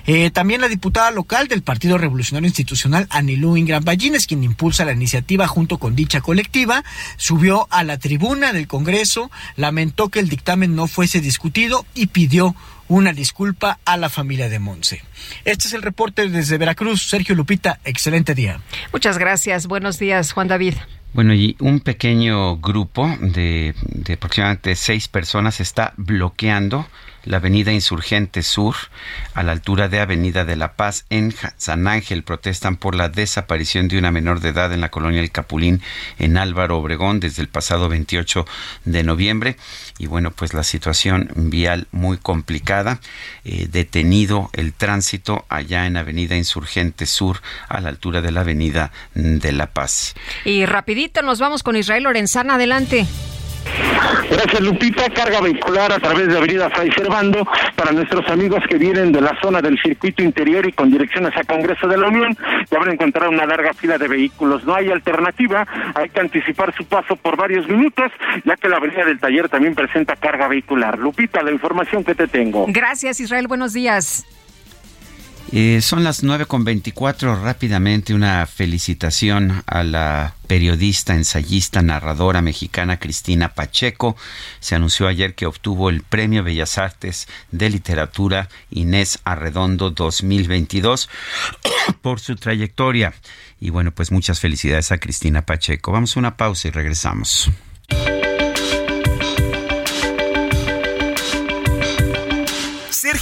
Eh, también la diputada local del Partido Revolucionario Institucional, Anilú Ingram Ballines, quien impulsa la iniciativa junto con dicha colectiva, subió a la tribuna del Congreso, lamentó que el dictamen no fuese discutido y pidió una disculpa a la familia de Monse. Este es el reporte desde Veracruz. Sergio Lupita, excelente día. Muchas gracias. Buenos días, Juan David. Bueno, y un pequeño grupo de, de aproximadamente seis personas está bloqueando la avenida Insurgente Sur, a la altura de Avenida de la Paz en San Ángel. Protestan por la desaparición de una menor de edad en la colonia El Capulín en Álvaro Obregón desde el pasado 28 de noviembre. Y bueno, pues la situación vial muy complicada. Eh, detenido el tránsito allá en Avenida Insurgente Sur, a la altura de la Avenida de la Paz. Y rapidito nos vamos con Israel Lorenzana. Adelante. Gracias, Lupita. Carga vehicular a través de Avenida Fray Servando para nuestros amigos que vienen de la zona del circuito interior y con dirección hacia Congreso de la Unión. Ya van a encontrar una larga fila de vehículos. No hay alternativa. Hay que anticipar su paso por varios minutos, ya que la Avenida del Taller también presenta carga vehicular. Lupita, la información que te tengo. Gracias, Israel. Buenos días. Eh, son las 9.24. Rápidamente una felicitación a la periodista, ensayista, narradora mexicana Cristina Pacheco. Se anunció ayer que obtuvo el Premio Bellas Artes de Literatura Inés Arredondo 2022 por su trayectoria. Y bueno, pues muchas felicidades a Cristina Pacheco. Vamos a una pausa y regresamos.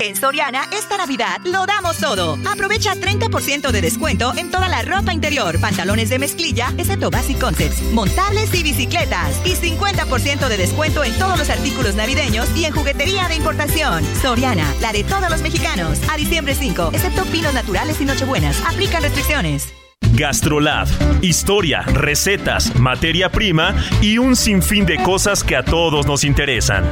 En Soriana, esta Navidad lo damos todo. Aprovecha 30% de descuento en toda la ropa interior, pantalones de mezclilla, excepto Basic Concepts, montables y bicicletas. Y 50% de descuento en todos los artículos navideños y en juguetería de importación. Soriana, la de todos los mexicanos. A diciembre 5, excepto pinos naturales y nochebuenas. Aplican restricciones. Gastrolab, historia, recetas, materia prima y un sinfín de cosas que a todos nos interesan.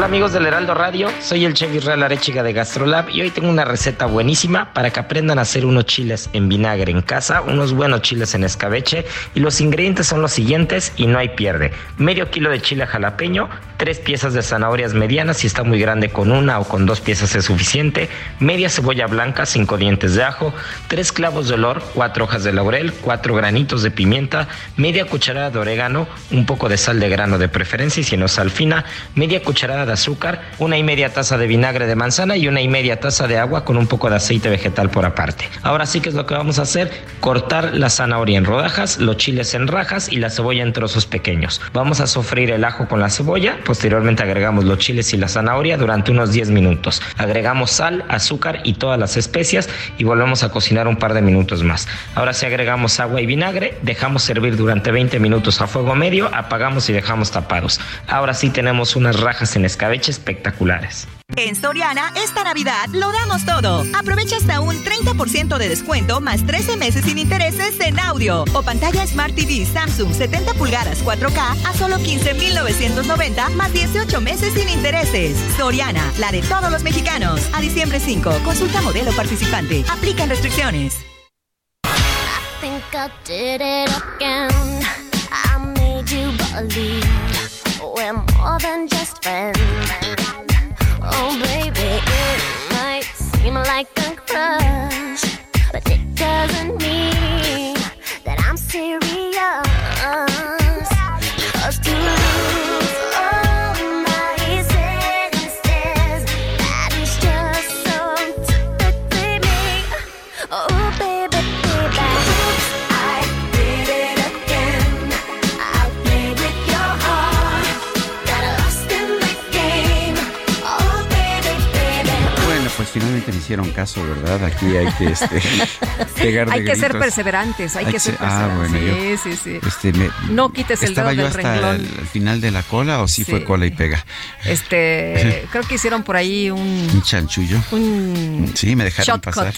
Hola amigos del Heraldo Radio, soy el chef Israel Arechiga de Gastrolab y hoy tengo una receta buenísima para que aprendan a hacer unos chiles en vinagre en casa, unos buenos chiles en escabeche y los ingredientes son los siguientes y no hay pierde. Medio kilo de chile jalapeño, tres piezas de zanahorias medianas, si está muy grande con una o con dos piezas es suficiente, media cebolla blanca, cinco dientes de ajo, tres clavos de olor, cuatro hojas de laurel, cuatro granitos de pimienta, media cucharada de orégano, un poco de sal de grano de preferencia y si no sal fina, media cucharada de azúcar, una y media taza de vinagre de manzana y una y media taza de agua con un poco de aceite vegetal por aparte. Ahora sí que es lo que vamos a hacer, cortar la zanahoria en rodajas, los chiles en rajas y la cebolla en trozos pequeños. Vamos a sofreír el ajo con la cebolla, posteriormente agregamos los chiles y la zanahoria durante unos 10 minutos. Agregamos sal, azúcar y todas las especias y volvemos a cocinar un par de minutos más. Ahora sí agregamos agua y vinagre, dejamos servir durante 20 minutos a fuego medio, apagamos y dejamos tapados. Ahora sí tenemos unas rajas en escabeche espectaculares. En Soriana, esta Navidad lo damos todo. Aprovecha hasta un 30% de descuento más 13 meses sin intereses en audio o pantalla Smart TV Samsung 70 pulgadas 4K a solo 15,990 más 18 meses sin intereses. Soriana, la de todos los mexicanos. A diciembre 5, consulta modelo participante. Aplican restricciones. think I did it again. I made you believe more than just friends. Oh, baby, it might seem like a crush, but it doesn't mean that I'm serious. Pues finalmente me hicieron caso, ¿verdad? Aquí hay que este, pegar de Hay que ser perseverantes, hay, que ser Ah, perseverantes. yo- sí, sí, sí. Este, me- No quites el ¿Estaba dedo yo del hasta renglón. el, el final de la cola o sí, Sí. fue cola y pega? Este, creo que hicieron por ahí Un un, chanchullo. un Sí, me dejaron shortcut. pasar.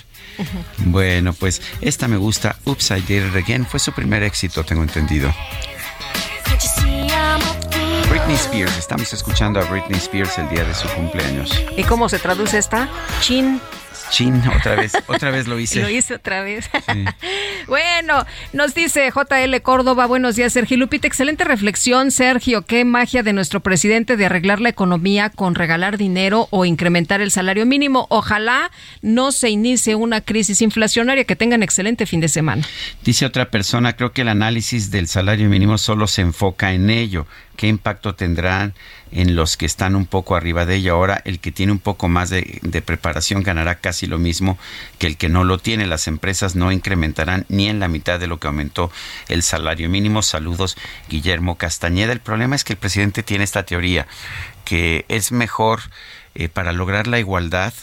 Bueno, pues esta me gusta. Oops, I Did It Again. Fue su primer éxito, tengo entendido. Britney Spears. Estamos escuchando a Britney Spears el día de su cumpleaños. ¿Y cómo se traduce esta? Chin. Chin, otra vez, otra vez lo hice. Lo hice otra vez. bueno, nos dice JL Córdoba, buenos días Sergio Lupita, excelente reflexión Sergio, qué magia de nuestro presidente de arreglar la economía con regalar dinero o incrementar el salario mínimo. Ojalá no se inicie una crisis inflacionaria, que tengan excelente fin de semana. Dice otra persona, creo que el análisis del salario mínimo solo se enfoca en ello. ¿Qué impacto tendrán en los que están un poco arriba de ella? Ahora, el que tiene un poco más de, preparación ganará casi lo mismo que el que no lo tiene. Las empresas no incrementarán ni en la mitad de lo que aumentó el salario mínimo. Saludos, Guillermo Castañeda. El problema es que el presidente tiene esta teoría, que es mejor eh, para lograr la igualdad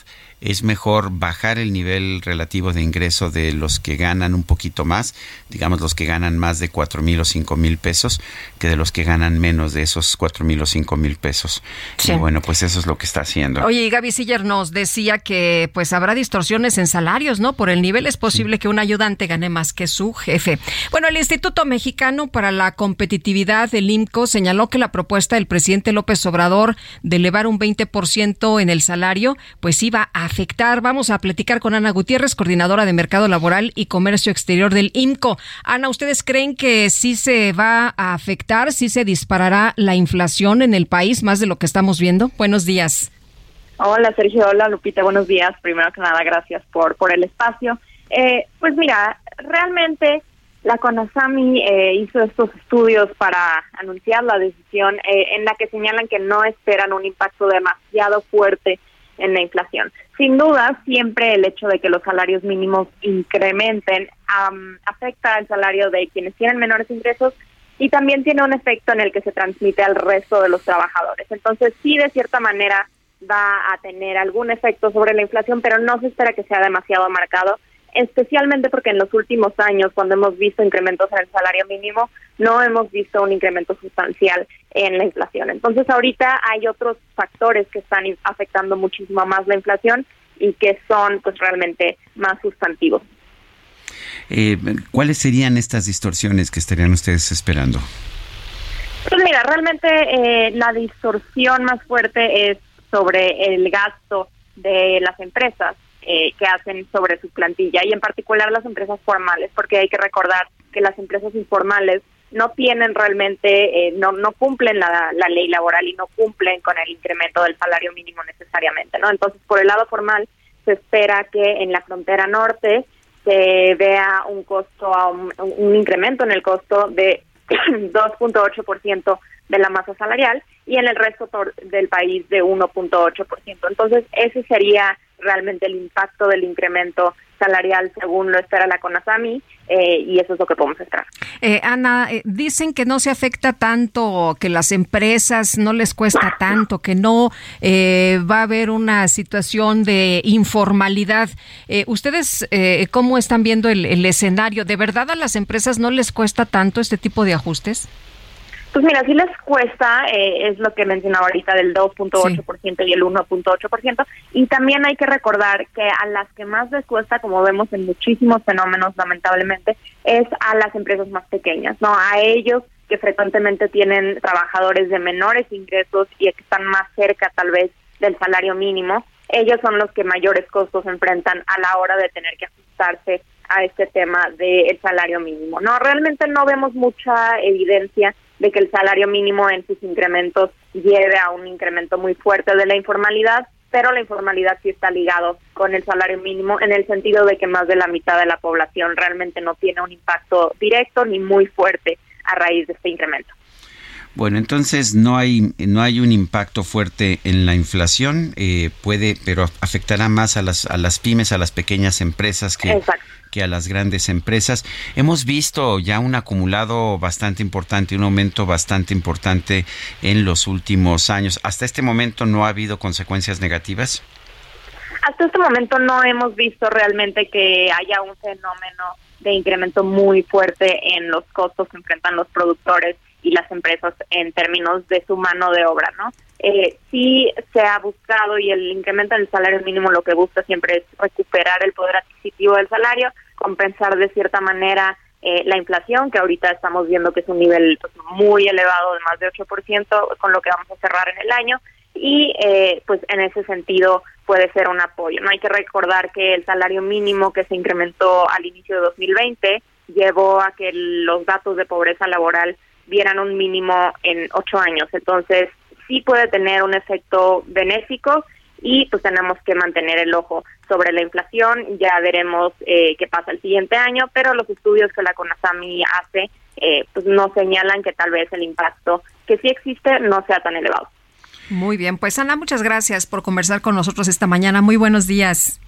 es mejor bajar el nivel relativo de ingreso de los que ganan un poquito más, digamos los que ganan más de cuatro mil o cinco mil pesos, que de los que ganan menos de esos cuatro mil o cinco mil pesos. Sí. Y bueno, pues eso es lo que está haciendo. Oye, y Gaby Siller nos decía que pues habrá distorsiones en salarios, ¿no? Por el nivel es posible que un ayudante gane más que su jefe. Bueno, el Instituto Mexicano para la Competitividad, el IMCO, señaló que la propuesta del presidente López Obrador de elevar un 20% en el salario, pues iba a afectar. Vamos a platicar con Ana Gutiérrez, coordinadora de Mercado Laboral y Comercio Exterior del IMCO. Ana, ¿ustedes creen que sí se va a afectar, sí se disparará la inflación en el país más de lo que estamos viendo? Buenos días. Hola Sergio, hola Lupita, buenos días. Primero que nada, gracias por, por el espacio. Eh, pues mira, realmente la CONASAMI eh, hizo estos estudios para anunciar la decisión eh, en la que señalan que no esperan un impacto demasiado fuerte en la inflación. Sin duda, siempre el hecho de que los salarios mínimos incrementen am, afecta al salario de quienes tienen menores ingresos y también tiene un efecto en el que se transmite al resto de los trabajadores. Entonces, sí, de cierta manera va a tener algún efecto sobre la inflación, pero no se espera que sea demasiado marcado, especialmente porque en los últimos años, cuando hemos visto incrementos en el salario mínimo, no hemos visto un incremento sustancial en la inflación. Entonces, ahorita hay otros factores que están afectando muchísimo más la inflación y que son pues realmente más sustantivos. Eh, ¿Cuáles serían estas distorsiones que estarían ustedes esperando? Pues mira, realmente eh, la distorsión más fuerte es sobre el gasto de las empresas eh, que hacen sobre su plantilla y en particular las empresas formales, porque hay que recordar que las empresas informales no tienen realmente, eh, no, no cumplen la, ley laboral y no cumplen con el incremento del salario mínimo necesariamente, ¿no? Entonces, por el lado formal, se espera que en la frontera norte se vea un costo, un, un incremento en el costo de 2.8% de la masa salarial y en el resto del país de 1.8%. Entonces, ese sería realmente el impacto del incremento salarial según lo espera la CONASAMI eh, y eso es lo que podemos esperar. Eh, Ana, eh, dicen que no se afecta tanto, que las empresas no les cuesta tanto, que no eh, va a haber una situación de informalidad. Eh, ¿Ustedes cómo están viendo el escenario? ¿De verdad a las empresas no les cuesta tanto este tipo de ajustes? Pues mira, sí les cuesta, eh, es lo que mencionaba ahorita del 2.8% y el 1.8%, y también hay que recordar que a las que más les cuesta, como vemos en muchísimos fenómenos lamentablemente, es a las empresas más pequeñas, ¿no? A ellos que frecuentemente tienen trabajadores de menores ingresos y que están más cerca tal vez del salario mínimo, ellos son los que mayores costos enfrentan a la hora de tener que ajustarse a este tema del salario mínimo. No, realmente no vemos mucha evidencia de que el salario mínimo en sus incrementos lleve a un incremento muy fuerte de la informalidad, pero la informalidad sí está ligado con el salario mínimo en el sentido de que más de la mitad de la población realmente no tiene un impacto directo ni muy fuerte a raíz de este incremento. Bueno, entonces no hay no hay un impacto fuerte en la inflación, eh, puede, pero afectará más a las a las pymes, a las pequeñas empresas que Exacto. que a las grandes empresas. Hemos visto ya un acumulado bastante importante, un aumento bastante importante en los últimos años. Hasta este momento no ha habido consecuencias negativas. hasta este momento no hemos visto realmente que haya un fenómeno de incremento muy fuerte en los costos que enfrentan los productores y las empresas en términos de su mano de obra, ¿no? Eh, sí se ha buscado y el incremento en el salario mínimo lo que busca siempre es recuperar el poder adquisitivo del salario, compensar de cierta manera eh, la inflación, que ahorita estamos viendo que es un nivel muy elevado de más de 8% con lo que vamos a cerrar en el año y eh, pues en ese sentido puede ser un apoyo. No hay que recordar que el salario mínimo que se incrementó al inicio de 2020 llevó a que los datos de pobreza laboral vieran un mínimo en ocho años. Entonces sí puede tener un efecto benéfico y pues tenemos que mantener el ojo sobre la inflación. Ya veremos eh, qué pasa el siguiente año, pero los estudios que la CONASAMI hace eh, pues no señalan que tal vez el impacto que sí existe no sea tan elevado. Muy bien, pues Ana, muchas gracias por conversar con nosotros esta mañana. Muy buenos días.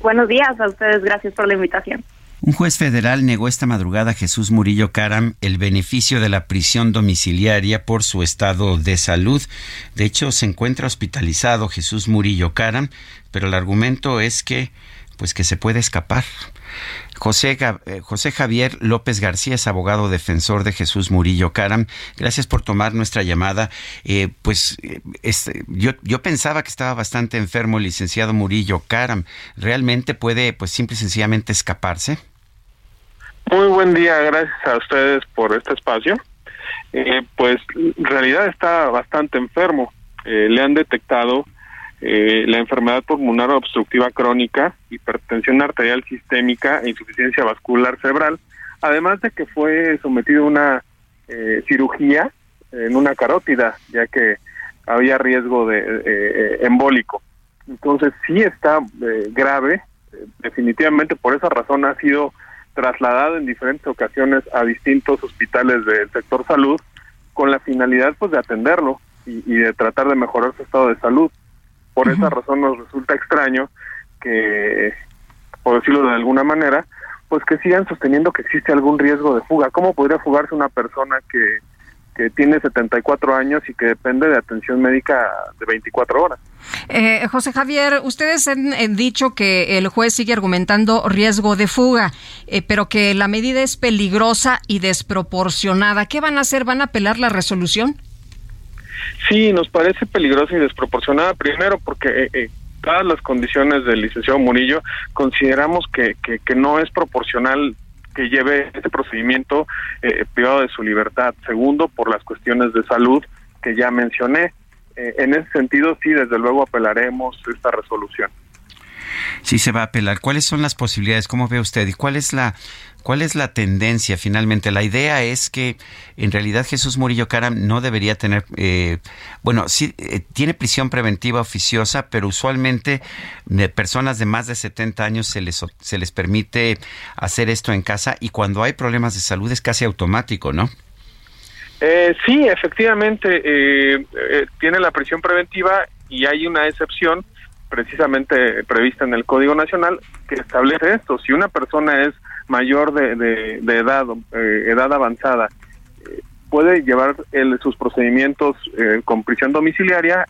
Buenos días a ustedes, gracias por la invitación. Un juez federal negó esta madrugada a Jesús Murillo Caram el beneficio de la prisión domiciliaria por su estado de salud. De hecho, se encuentra hospitalizado Jesús Murillo Caram, pero el argumento es que pues que se puede escapar. José, eh, José, Javier López García es abogado defensor de Jesús Murillo Caram. Gracias por tomar nuestra llamada. Eh, pues este, yo, yo pensaba que estaba bastante enfermo el licenciado Murillo Caram. ¿Realmente puede, pues simple y sencillamente escaparse? Muy buen día, gracias a ustedes por este espacio. Eh, pues en realidad está bastante enfermo. Eh, le han detectado eh, la enfermedad pulmonar obstructiva crónica, hipertensión arterial sistémica e insuficiencia vascular cerebral, además de que fue sometido a una eh, cirugía en una carótida, ya que había riesgo de eh, embólico. Entonces sí está grave, definitivamente por esa razón ha sido trasladado en diferentes ocasiones a distintos hospitales del sector salud con la finalidad pues de atenderlo y, y de tratar de mejorar su estado de salud. Por esa razón nos resulta extraño que, por decirlo de alguna manera, pues que sigan sosteniendo que existe algún riesgo de fuga. ¿Cómo podría fugarse una persona que, que tiene 74 años y que depende de atención médica de 24 horas? Eh, José Javier, ustedes han, dicho que el juez sigue argumentando riesgo de fuga, eh, pero que la medida es peligrosa y desproporcionada. ¿Qué van a hacer? ¿Van a apelar la resolución? Sí, nos parece peligrosa y desproporcionada, primero porque eh, eh, dadas las condiciones del licenciado Murillo, consideramos que, que, que no es proporcional que lleve este procedimiento eh, privado de su libertad. Segundo, por las cuestiones de salud que ya mencioné. Eh, en ese sentido, sí, desde luego apelaremos esta resolución. Sí se va a apelar. ¿Cuáles son las posibilidades? ¿Cómo ve usted? ¿Y cuál es la ¿Cuál es la tendencia finalmente? La idea es que en realidad Jesús Murillo Caram no debería tener, eh, bueno, sí, eh, tiene prisión preventiva oficiosa, pero usualmente de personas de más de 70 años se les, se les permite hacer esto en casa y cuando hay problemas de salud es casi automático, ¿no? Eh, sí, efectivamente, eh, eh, tiene la prisión preventiva y hay una excepción precisamente prevista en el Código Nacional que establece esto. Si una persona es mayor de, de, edad, eh, edad avanzada, eh, puede llevar el, sus procedimientos con prisión domiciliaria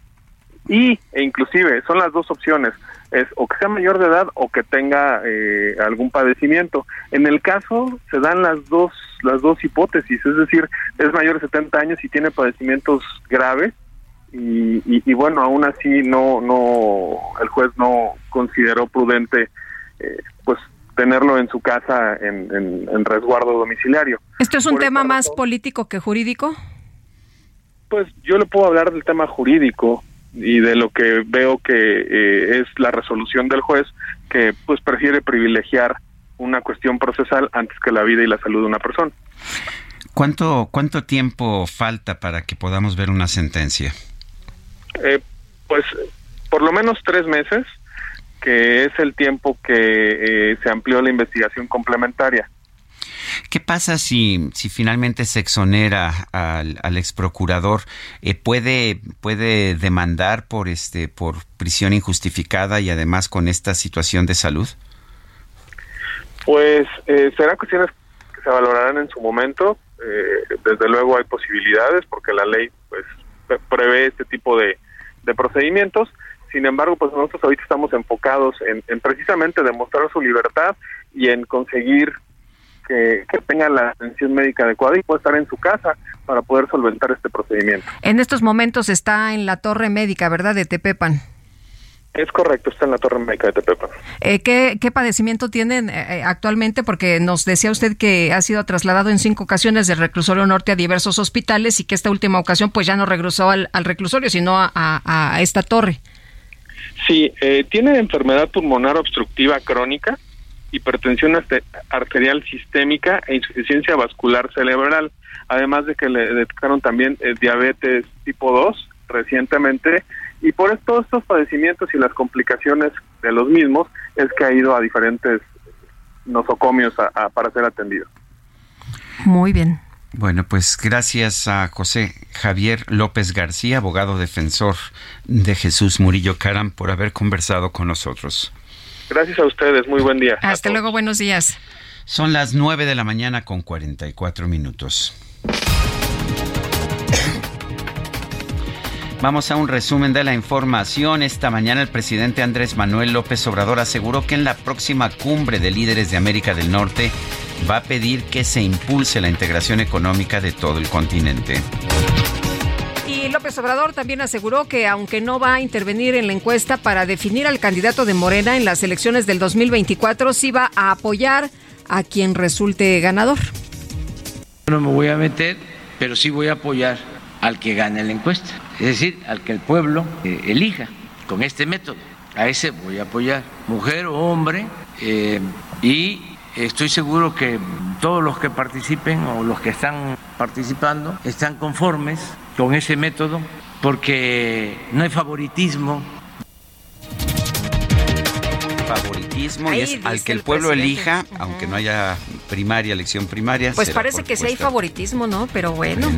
y e inclusive son las dos opciones. Es o que sea mayor de edad o que tenga eh, algún padecimiento. En el caso se dan las dos las dos hipótesis. Es decir es mayor de 70 años y tiene padecimientos graves. Y, y, y bueno aún así no no el juez no consideró prudente eh, pues tenerlo en su casa en, en, en resguardo domiciliario. ¿Esto es un Por tema más político que jurídico? Pues yo le puedo hablar del tema jurídico y de lo que veo que eh, es la resolución del juez que pues prefiere privilegiar una cuestión procesal antes que la vida y la salud de una persona. ¿Cuánto, cuánto tiempo falta para que podamos ver una sentencia? Eh, pues por lo menos tres meses que es el tiempo que eh, se amplió la investigación complementaria. ¿Qué pasa si, si finalmente se exonera al, al ex procurador? Eh, ¿puede, ¿Puede demandar por, este, por prisión injustificada y además con esta situación de salud? Pues eh, serán cuestiones que se valorarán en su momento. Eh, desde luego hay posibilidades porque la ley pues prevé este tipo de, de procedimientos. Sin embargo, pues nosotros ahorita estamos enfocados en, en precisamente demostrar su libertad y en conseguir que, que tenga la atención médica adecuada y pueda estar en su casa para poder solventar este procedimiento. En estos momentos está en la torre médica, ¿verdad? De Tepepan. Es correcto, está en la torre médica de Tepepan. Eh, ¿qué, ¿Qué padecimiento tienen eh, eh, actualmente? Porque nos decía usted que ha sido trasladado en cinco ocasiones del reclusorio norte a diversos hospitales y que esta última ocasión pues ya no regresó al, al reclusorio, sino a, a- a esta torre. Sí, eh, tiene enfermedad pulmonar obstructiva crónica, hipertensión arte- arterial sistémica e insuficiencia vascular cerebral, además de que le detectaron también eh, diabetes tipo 2 recientemente y por todos estos padecimientos y las complicaciones de los mismos es que ha ido a diferentes nosocomios a- a- para ser atendido. Muy bien. Bueno, pues gracias a José Javier López García, abogado defensor de Jesús Murillo Caram, por haber conversado con nosotros. Gracias a ustedes, muy buen día. Hasta luego, buenos días. Son las 9 de la mañana con 44 minutos. Vamos a un resumen de la información. Esta mañana el presidente Andrés Manuel López Obrador aseguró que en la próxima cumbre de líderes de América del Norte va a pedir que se impulse la integración económica de todo el continente. López Obrador también aseguró que aunque no va a intervenir en la encuesta para definir al candidato de Morena en las elecciones del 2024, sí va a apoyar a quien resulte ganador. No me voy a meter, pero sí voy a apoyar al que gane la encuesta, es decir, al que el pueblo eh, elija con este método. A ese voy a apoyar, mujer o hombre, eh, y estoy seguro que todos los que participen o los que están participando están conformes con ese método porque no hay favoritismo, Favoritismo y es al que el el pueblo presidente. elija, aunque no haya primaria, elección primaria. Pues parece que sí hay favoritismo, ¿no? Pero bueno.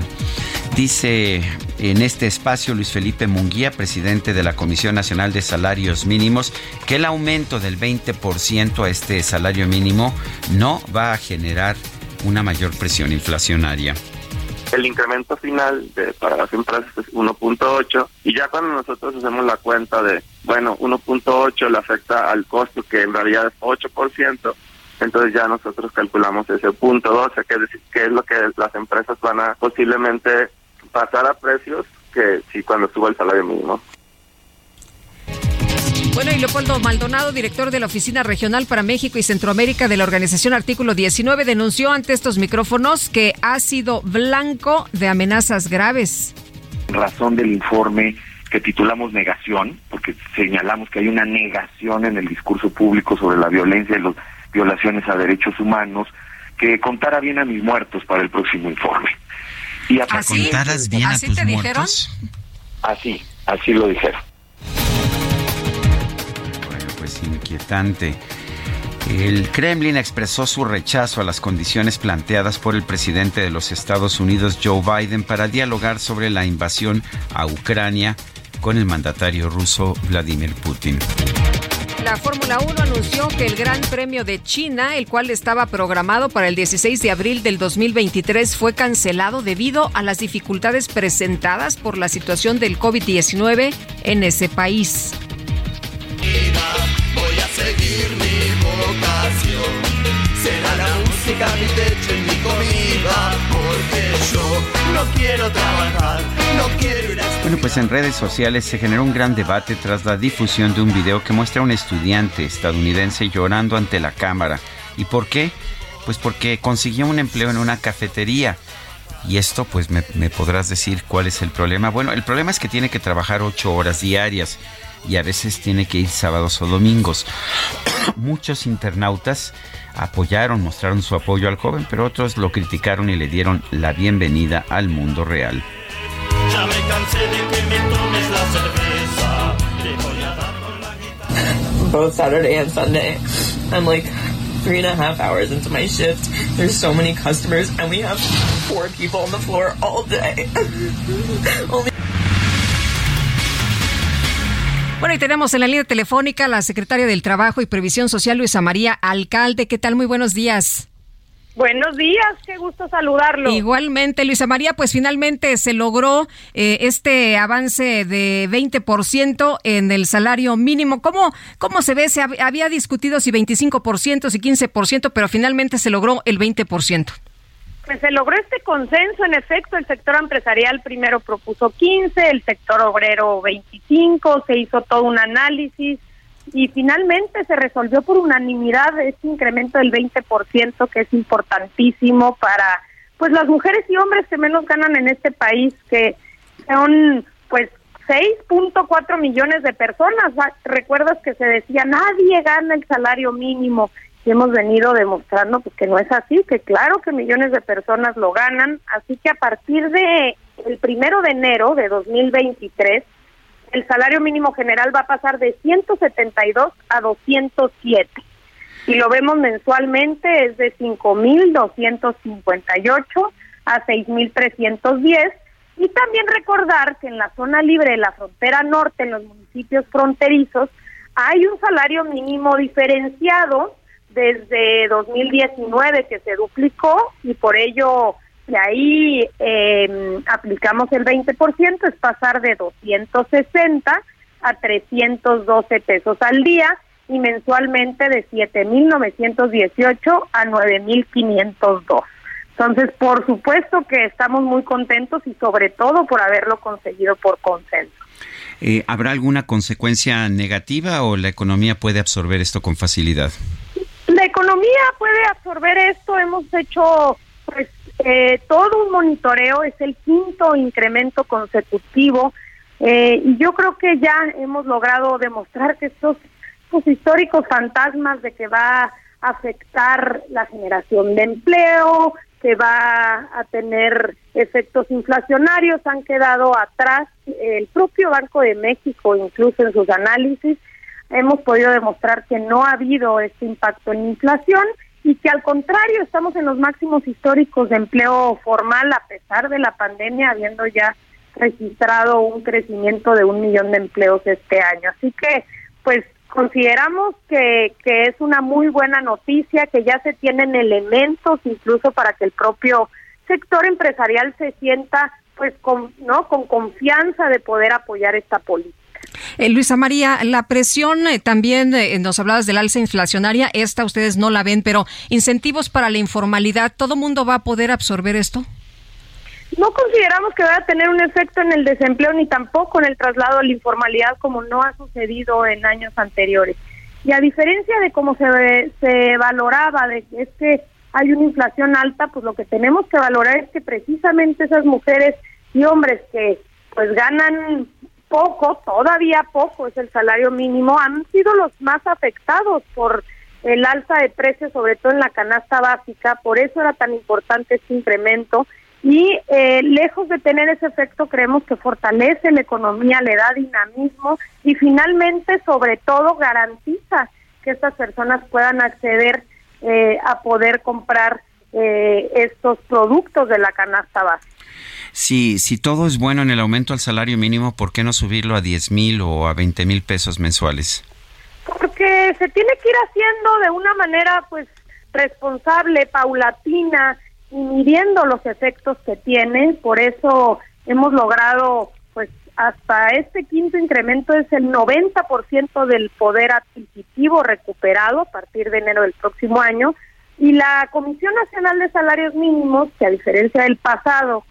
Dice en este espacio Luis Felipe Munguía, presidente de la Comisión Nacional de Salarios Mínimos, que el aumento del 20% a este salario mínimo no va a generar una mayor presión inflacionaria. El incremento final de, para las empresas es 1.8 y ya cuando nosotros hacemos la cuenta de, bueno, 1.8 le afecta al costo que en realidad es 8%, entonces ya nosotros calculamos ese punto 12, que es que es lo que las empresas van a posiblemente pasar a precios que si cuando suba el salario mínimo. Bueno, y Leopoldo Maldonado, director de la Oficina Regional para México y Centroamérica de la organización Artículo 19, denunció ante estos micrófonos que ha sido blanco de amenazas graves. razón del informe que titulamos negación, porque señalamos que hay una negación en el discurso público sobre la violencia y las violaciones a derechos humanos, que contara bien a mis muertos para el próximo informe. Y a de- ¿Contaras bien a ¿Así tus te dijeron? Así, así lo dijeron. Inquietante. El Kremlin expresó su rechazo a las condiciones planteadas por el presidente de los Estados Unidos, Joe Biden, para dialogar sobre la invasión a Ucrania con el mandatario ruso Vladimir Putin. La Fórmula 1 anunció que el Gran Premio de China, el cual estaba programado para el 16 de abril del 2023, fue cancelado debido a las dificultades presentadas por la situación del COVID-19 en ese país. No quiero a Bueno, pues en redes sociales se generó un gran debate tras la difusión de un video que muestra a un estudiante estadounidense llorando ante la cámara. ¿Y por qué? Pues porque consiguió un empleo en una cafetería. Y esto, pues me, me podrás decir cuál es el problema. Bueno, el problema es que tiene que trabajar ocho horas diarias y a veces tiene que ir sábados o domingos. Muchos internautas apoyaron, mostraron su apoyo al joven, pero otros lo criticaron y le dieron la bienvenida al mundo real. Ya me cansé de que me tomes la cerveza. Te voy a dar con la guitarra. both Saturday and Sunday. I'm like three and a half hours into my shift. There's so many customers, and we have four people on the floor all day. Only Bueno, y tenemos en la línea telefónica a la secretaria del Trabajo y Previsión Social, Luisa María Alcalde. ¿Qué tal? Muy buenos días. Buenos días, qué gusto saludarlo. Igualmente, Luisa María, pues finalmente se logró eh, este avance de 20% en el salario mínimo. ¿Cómo, cómo se ve? Se hab- había discutido si 25%, si 15%, pero finalmente se logró el 20%. Pues se logró este consenso, en efecto, el sector empresarial primero propuso 15, el sector obrero 25, se hizo todo un análisis y finalmente se resolvió por unanimidad este incremento del 20% que es importantísimo para pues las mujeres y hombres que menos ganan en este país que son pues 6.4 millones de personas. Ah, Recuerdas que se decía nadie gana el salario mínimo y hemos venido demostrando pues, que no es así, que claro que millones de personas lo ganan, así que a partir de el primero de enero de 2023 el salario mínimo general va a pasar de 172 a 207. Si lo vemos mensualmente es de 5.258 a 6.310. Y también recordar que en la zona libre de la frontera norte, en los municipios fronterizos, hay un salario mínimo diferenciado desde 2019 que se duplicó y por ello de ahí eh, aplicamos el 20%, es pasar de 260 a 312 pesos al día y mensualmente de 7.918 a 9.502. Entonces, por supuesto que estamos muy contentos y sobre todo por haberlo conseguido por consenso. Eh, ¿Habrá alguna consecuencia negativa o la economía puede absorber esto con facilidad? La economía puede absorber esto. Hemos hecho pues eh, todo un monitoreo. Es el quinto incremento consecutivo eh, y yo creo que ya hemos logrado demostrar que estos, estos históricos fantasmas de que va a afectar la generación de empleo, que va a tener efectos inflacionarios, han quedado atrás. El propio Banco de México, incluso en sus análisis, hemos podido demostrar que no ha habido este impacto en inflación y que al contrario estamos en los máximos históricos de empleo formal a pesar de la pandemia, habiendo ya registrado un crecimiento de un millón de empleos este año. Así que, pues consideramos que, que es una muy buena noticia, que ya se tienen elementos incluso para que el propio sector empresarial se sienta pues con, ¿no? con confianza de poder apoyar esta política. Eh, Luisa María, la presión eh, también, eh, nos hablabas del alza inflacionaria, esta ustedes no la ven, pero incentivos para la informalidad, ¿todo mundo va a poder absorber esto? No consideramos que vaya a tener un efecto en el desempleo ni tampoco en el traslado a la informalidad como no ha sucedido en años anteriores. Y a diferencia de cómo se, se valoraba, de es que hay una inflación alta, pues lo que tenemos que valorar es que precisamente esas mujeres y hombres que pues ganan poco, todavía poco es el salario mínimo, han sido los más afectados por el alza de precios, sobre todo en la canasta básica, por eso era tan importante este incremento y eh, lejos de tener ese efecto creemos que fortalece la economía, le da dinamismo y finalmente sobre todo garantiza que estas personas puedan acceder eh, a poder comprar eh, estos productos de la canasta básica. Si, si todo es bueno en el aumento al salario mínimo, ¿por qué no subirlo a 10 mil o a 20 mil pesos mensuales? Porque se tiene que ir haciendo de una manera pues responsable, paulatina y midiendo los efectos que tiene. Por eso hemos logrado pues hasta este quinto incremento es el 90% del poder adquisitivo recuperado a partir de enero del próximo año y la Comisión Nacional de Salarios Mínimos, que a diferencia del pasado,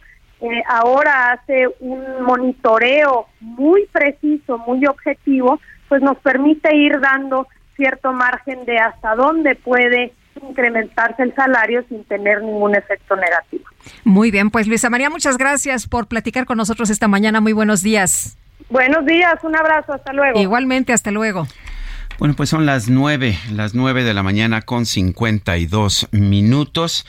eh, ahora hace un monitoreo muy preciso, muy objetivo, pues nos permite ir dando cierto margen de hasta dónde puede incrementarse el salario sin tener ningún efecto negativo. Muy bien, pues Luisa María, muchas gracias por platicar con nosotros esta mañana. Muy buenos días. Buenos días, un abrazo, hasta luego. Igualmente, hasta luego. Bueno, pues son las nueve, las nueve de la mañana con 52 minutos.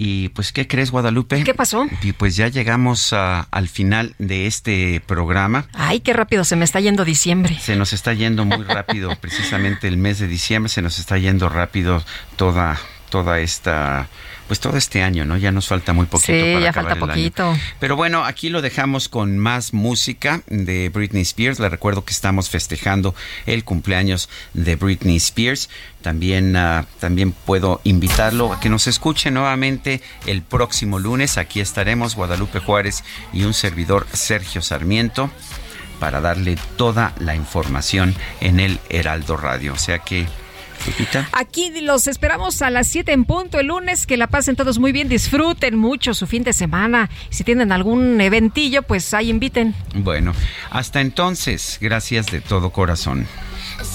Y pues, ¿qué crees, Guadalupe? ¿Qué pasó? Y pues ya llegamos a- al final de este programa. Ay, qué rápido se me está yendo diciembre. Se nos está yendo muy rápido, precisamente el mes de diciembre, se nos está yendo rápido toda toda esta pues todo este año, ¿no? Ya nos falta muy poquito Sí, para ya acabar falta el año. poquito. Pero bueno, aquí lo dejamos con más música de Britney Spears. Le recuerdo que estamos festejando el cumpleaños de Britney Spears. También, ah, también puedo invitarlo a que nos escuche nuevamente el próximo lunes. Aquí estaremos Guadalupe Juárez y un servidor Sergio Sarmiento para darle toda la información en el Heraldo Radio. O sea que, Lupita. Aquí los esperamos a las 7 en punto el lunes. Que la pasen todos muy bien, disfruten mucho su fin de semana. Si tienen algún eventillo, pues ahí inviten. Bueno, hasta entonces, gracias de todo corazón.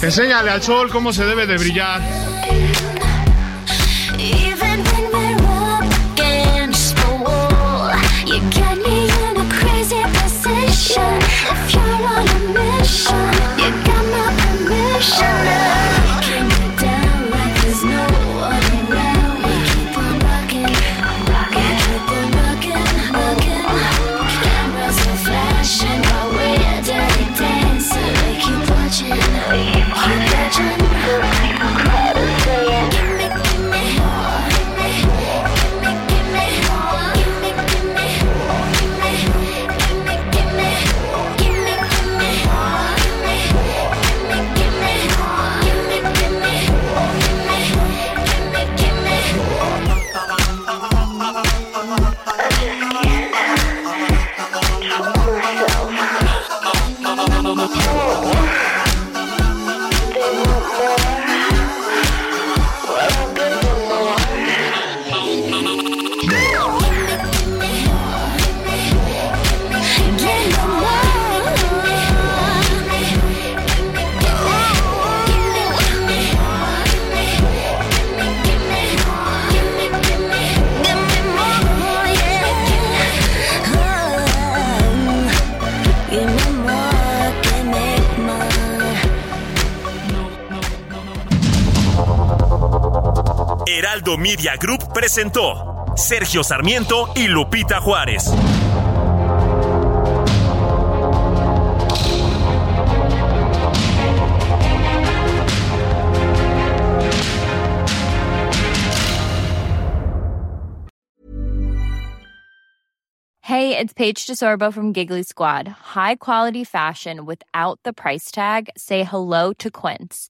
Enséñale al sol cómo se debe de brillar. If you're on a mission, Heraldo Media Group presentó Sergio Sarmiento y Lupita Juárez. Hey, it's Paige DeSorbo from Giggly Squad. High quality fashion without the price tag. Say hello to Quince.